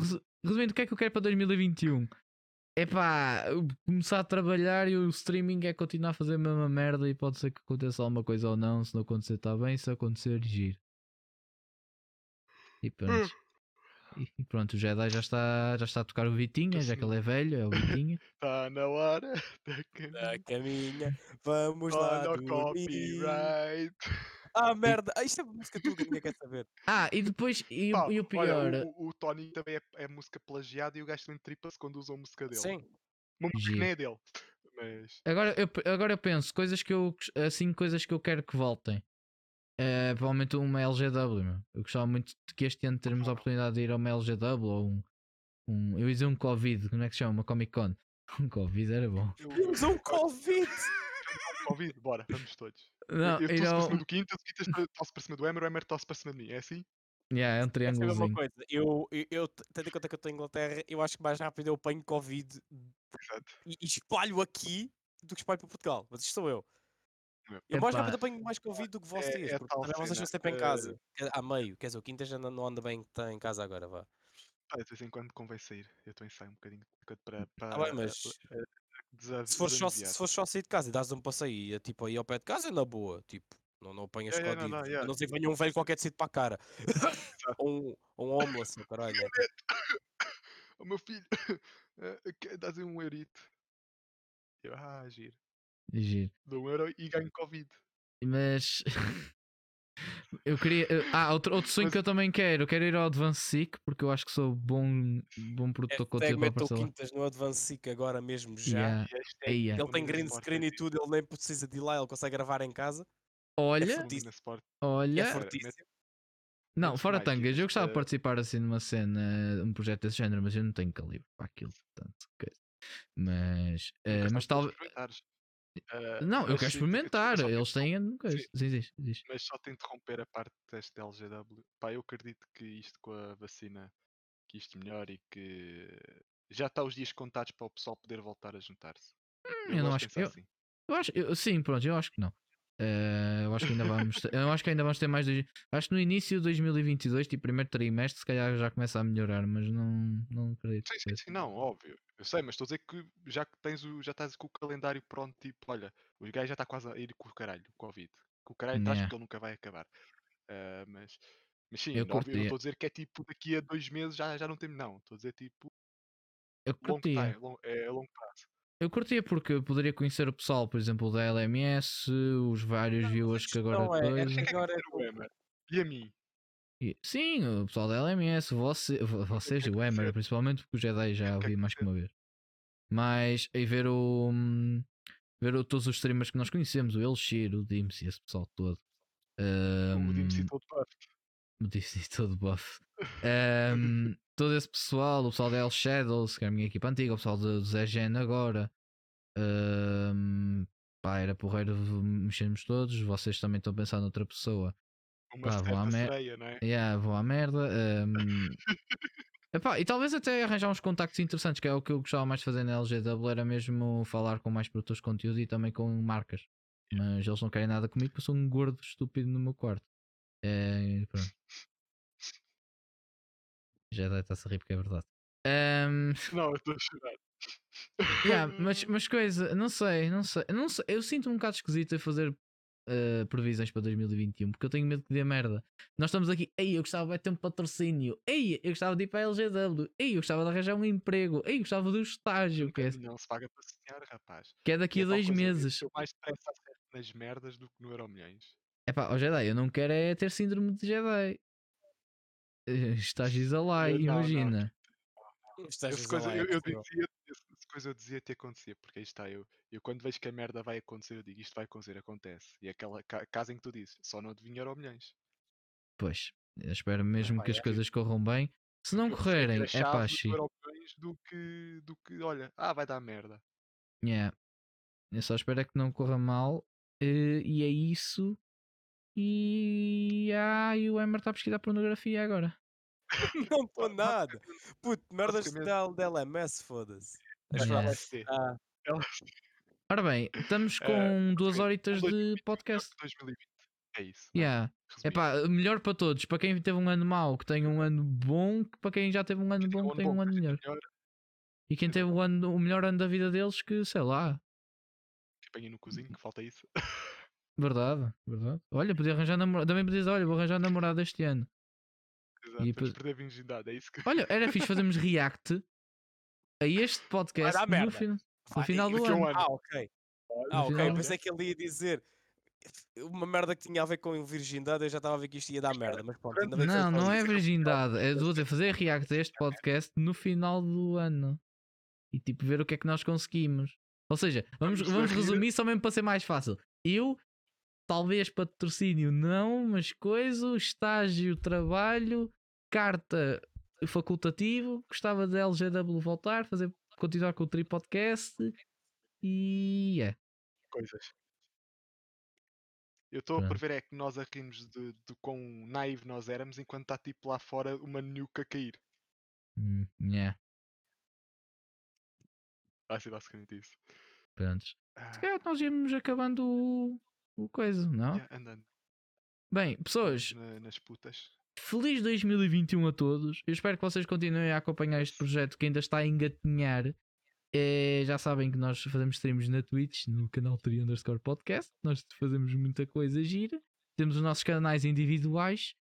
resumindo, o que é que eu quero para 2021? É pá, começar a trabalhar e o streaming é continuar a fazer a mesma merda e pode ser que aconteça alguma coisa ou não. Se não acontecer, está bem. Se acontecer, giro. E pronto. Hum. E pronto, o Jedi já está, já está a tocar o Vitinha, já que ele é velho, é o Vitinha. Está na hora da caminha. Da caminha. Vamos lá. No copyright. Ah, merda! Ah, isto é música tua que ninguém quer saber. Ah, e depois, e, Pá, e o pior. Olha, o, o, Tony também é, é, música plagiada e o gajo também tripa-se quando usa a música dele. Sim. Uma música é dele. Mas... Agora, eu, agora eu penso, coisas que eu assim, coisas que eu quero que voltem. É, provavelmente uma LGW, meu. Eu gostava muito de que este ano termos a oportunidade de ir a uma LGW ou um, um. Eu ia dizer um Covid, como é que se chama? Uma Comic Con. Um Covid era bom. Temos um Covid! Covid, bora, vamos todos. Não, eu estou não... para cima do Quinta, o Quinta está para cima do Emer, o Emer está para cima de mim, é assim? Yeah, é um triângulo. É coisa, eu, eu, eu tendo em conta que eu estou em Inglaterra, eu acho que mais rápido eu apanho Covid e, e espalho aqui do que espalho para Portugal. Mas isto sou eu. Eu mais rápido apanho mais Covid do que vocês, é, é porque também vocês estão sempre em casa. Uh... A meio, quer dizer, o Quintas ainda não anda bem está em casa agora, vá. Ah, de vez em quando convém sair. Eu estou em sair um bocadinho para. para ah, bem, mas. Se for, só, se for só sair de casa e dás um passeio e é, tipo aí ao pé de casa, é na boa. Tipo, não, não apanhas é, Covid. Não, não, yeah. Não ser que venha um velho qualquer decido para a cara. ou um, um homeless, caralho. o meu filho, dás um eurito. Eu, ah, giro. Giro. Dou um euro e ganho Covid. Mas. eu queria. Ah, outro, outro sonho Mas- que eu também quero. Eu quero ir ao Advance Seek porque eu acho que sou bom, bom produtor de conteúdo aparecer lá. Quintas no Advance Seek agora mesmo já. Yeah. Aí é. Ele tem green screen e tudo, ele nem precisa de ir lá, ele consegue gravar em casa. Olha. Lumina Sport. É olha. for- fortíssimo. Não, fora tangas, eu gostava de eh, participar assim numa cena, um projeto desse género, mas eu não tenho calibre para aquilo, portanto. Mas, Nunca mas sabes Ah, Não, eu quero experimentar, te eles têm Diz. Mas só te interromper a parte deste LGW. Pá, eu acredito que isto com a vacina, que isto melhor e que já está os dias contados para o pessoal poder voltar a juntar-se. eu não gosto de acho que- eu- assim. Eu acho, eu- sim, pronto, eu acho que não. Eh, eu acho que ainda vamos ter, eu acho que ainda vamos ter mais dois, acho que no início de 2022, tipo primeiro trimestre, se calhar já começa a melhorar, mas não, não acredito. Sim, sim, sim, não, óbvio. Eu sei, mas estou a dizer que já que tens o, já estás com o calendário pronto, tipo, olha, os gajos já está quase a ir com o caralho, o Covid. Com o caralho atrás Yeah. porque ele nunca vai acabar. Ah, mas, mas sim, Eu não, óbvio, estou a dizer que é tipo daqui a dois meses já, já não temos, não. Estou a dizer tipo Eu long time, long, é a longo prazo. Eu curtia porque eu poderia conhecer o pessoal, por exemplo, da LMS, os vários Não, viewers que agora é- é que é Agora é Emer? E a mim? Sim, o pessoal da LMS, você, vo- vocês e o quero Emer, principalmente porque o Jedi já ouvi mais que uma vez. Mas e ver o. hum, ver o- todos os streamers que nós conhecemos, o Elshir, o Dims e esse pessoal todo. O DMC Hum, todo buff. O Dims e todo buff. Hum, todo esse pessoal, o pessoal da El Shadows, que é a minha equipa antiga, o pessoal do Zé Gen agora. Hum, pá, era porreiro mexermos todos. Vocês também estão a pensar noutra pessoa. Uma Pá, vou à certa me- sereia, não é? Yeah, à merda. hum. Epá, e talvez até arranjar uns contactos interessantes, que é o que eu gostava mais de fazer na LGW, era mesmo falar com mais produtores de conteúdo e também com marcas. Mas eles não querem nada comigo porque eu sou um gordo estúpido no meu quarto. É, pronto. Já deve estar a rir porque é verdade. Hum, Não, eu estou a chorar. yeah, mas, mas coisa, não sei, não sei, não sei. Eu sinto um bocado esquisito a fazer uh, previsões para 2021 porque eu tenho medo que dê merda. Nós estamos aqui, ei, eu gostava de ter um patrocínio, ei, eu gostava de ir para a LGW, ei, eu gostava de arranjar um emprego, ei, eu gostava do estágio, que é, Não se paga para sonhar, rapaz. que é E daqui a tal dois eu meses. Estou mais depressa nas merdas do que no Euro Milhões. É pá, ó Jedi, eu não quero é ter síndrome de Jedi. Eh, Estágios a lá, Não, não. imagina. Estás Essa a coisa, eu, é dizia, essa coisa eu dizia que acontecia, porque aí está, eu, eu quando vejo que a merda vai acontecer, eu digo isto vai acontecer, acontece. E aquela ca- casa em que tu dizes, só não adivinha Euro Milhões. Pois, eu espero mesmo pá, que as é. coisas corram bem. Se não correrem, ter é pá, do que, do que, olha, ah, vai dar merda. Yeah. Eu só espero é que não corra mal. eh, e é isso. E. Ah, e o Emer está a pesquisar pornografia agora. Não estou nada. Puto, merdas de DLMS, foda-se. É. Ah, Ora bem, estamos com duas basicamente, horitas de 2020 podcast. melhor que 2020. É isso. é? Yeah. É pá, melhor para todos. Para quem teve um ano mau, que tenha um ano bom. que Para quem já teve um ano bom, que tenha um ano melhor. melhor, E quem teve o, ano, o melhor ano da vida deles, que sei lá. que apanha no cozinho, que falta isso. Verdade, verdade. Olha, podia arranjar namorado. Também podias dizer, olha, vou arranjar namorado este ano. Exato, E depois- perder a virgindade, é isso que. Olha, era fixe fazermos react a este podcast no, merda. fin- no Ah, final do ano. ano. ah, ok. No Ah, ok. final- Pensei que ele ia dizer uma merda que tinha a ver com virgindade. Eu já estava a ver que isto ia dar merda. Mas pronto, ainda bem que Não, não é virgindade. É dizer, fazer react a este podcast no final do ano. E tipo, ver o que é que nós conseguimos. Ou seja, vamos, Vamos resumir só mesmo para ser mais fácil. Eu, talvez patrocínio não, mas coisa, estágio, trabalho, carta facultativo. Gostava da LGW voltar, fazer, continuar com o Tri Podcast. E é. coisas. Eu estou a Pronto. prever é que nós a rimos de, de quão naive nós éramos enquanto está tipo lá fora uma nuca a cair. Hum, yeah, Vai ser basicamente isso. prontos. Se Ah, calhar nós íamos acabando o, coisa, não? yeah, andando Bem, pessoas, na- nas putas. feliz 2021 a todos. Eu espero que vocês continuem a acompanhar este projeto que ainda está a engatinhar. Eh, já sabem que nós fazemos streams na Twitch, no canal Tri Underscore Podcast. Nós fazemos muita coisa gira. Temos os nossos canais individuais.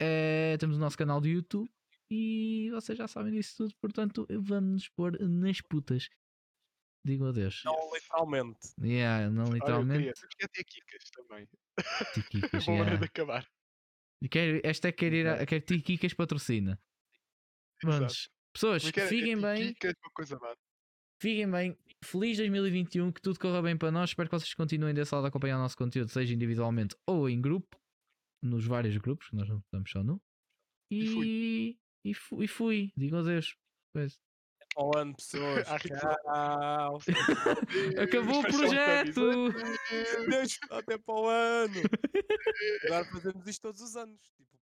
Eh, temos o nosso canal de YouTube. E vocês já sabem disso tudo. Portanto, vamos nos pôr nas putas. Digo adeus. Não, literalmente. Yeah, não Olha, eu literalmente. queria, ter Kikas também. Tiquicas, Uma hora de acabar. Quero, esta é quer ir a, quer Tiquicas patrocina. Prontos. Pessoas, Como que era? fiquem É bem, Kikas, uma coisa má. fiquem bem. Feliz 2021, que tudo corra bem para nós. Espero que vocês continuem desse lado a acompanhar o nosso conteúdo, seja individualmente ou em grupo, nos vários grupos, que nós não estamos só no. E E, e, fu- e fui, digo adeus. Pois. Para o ano, pessoas. Tchau. Acabou o projeto! Deus, até para o ano. Agora fazemos isto todos os anos. Tipo,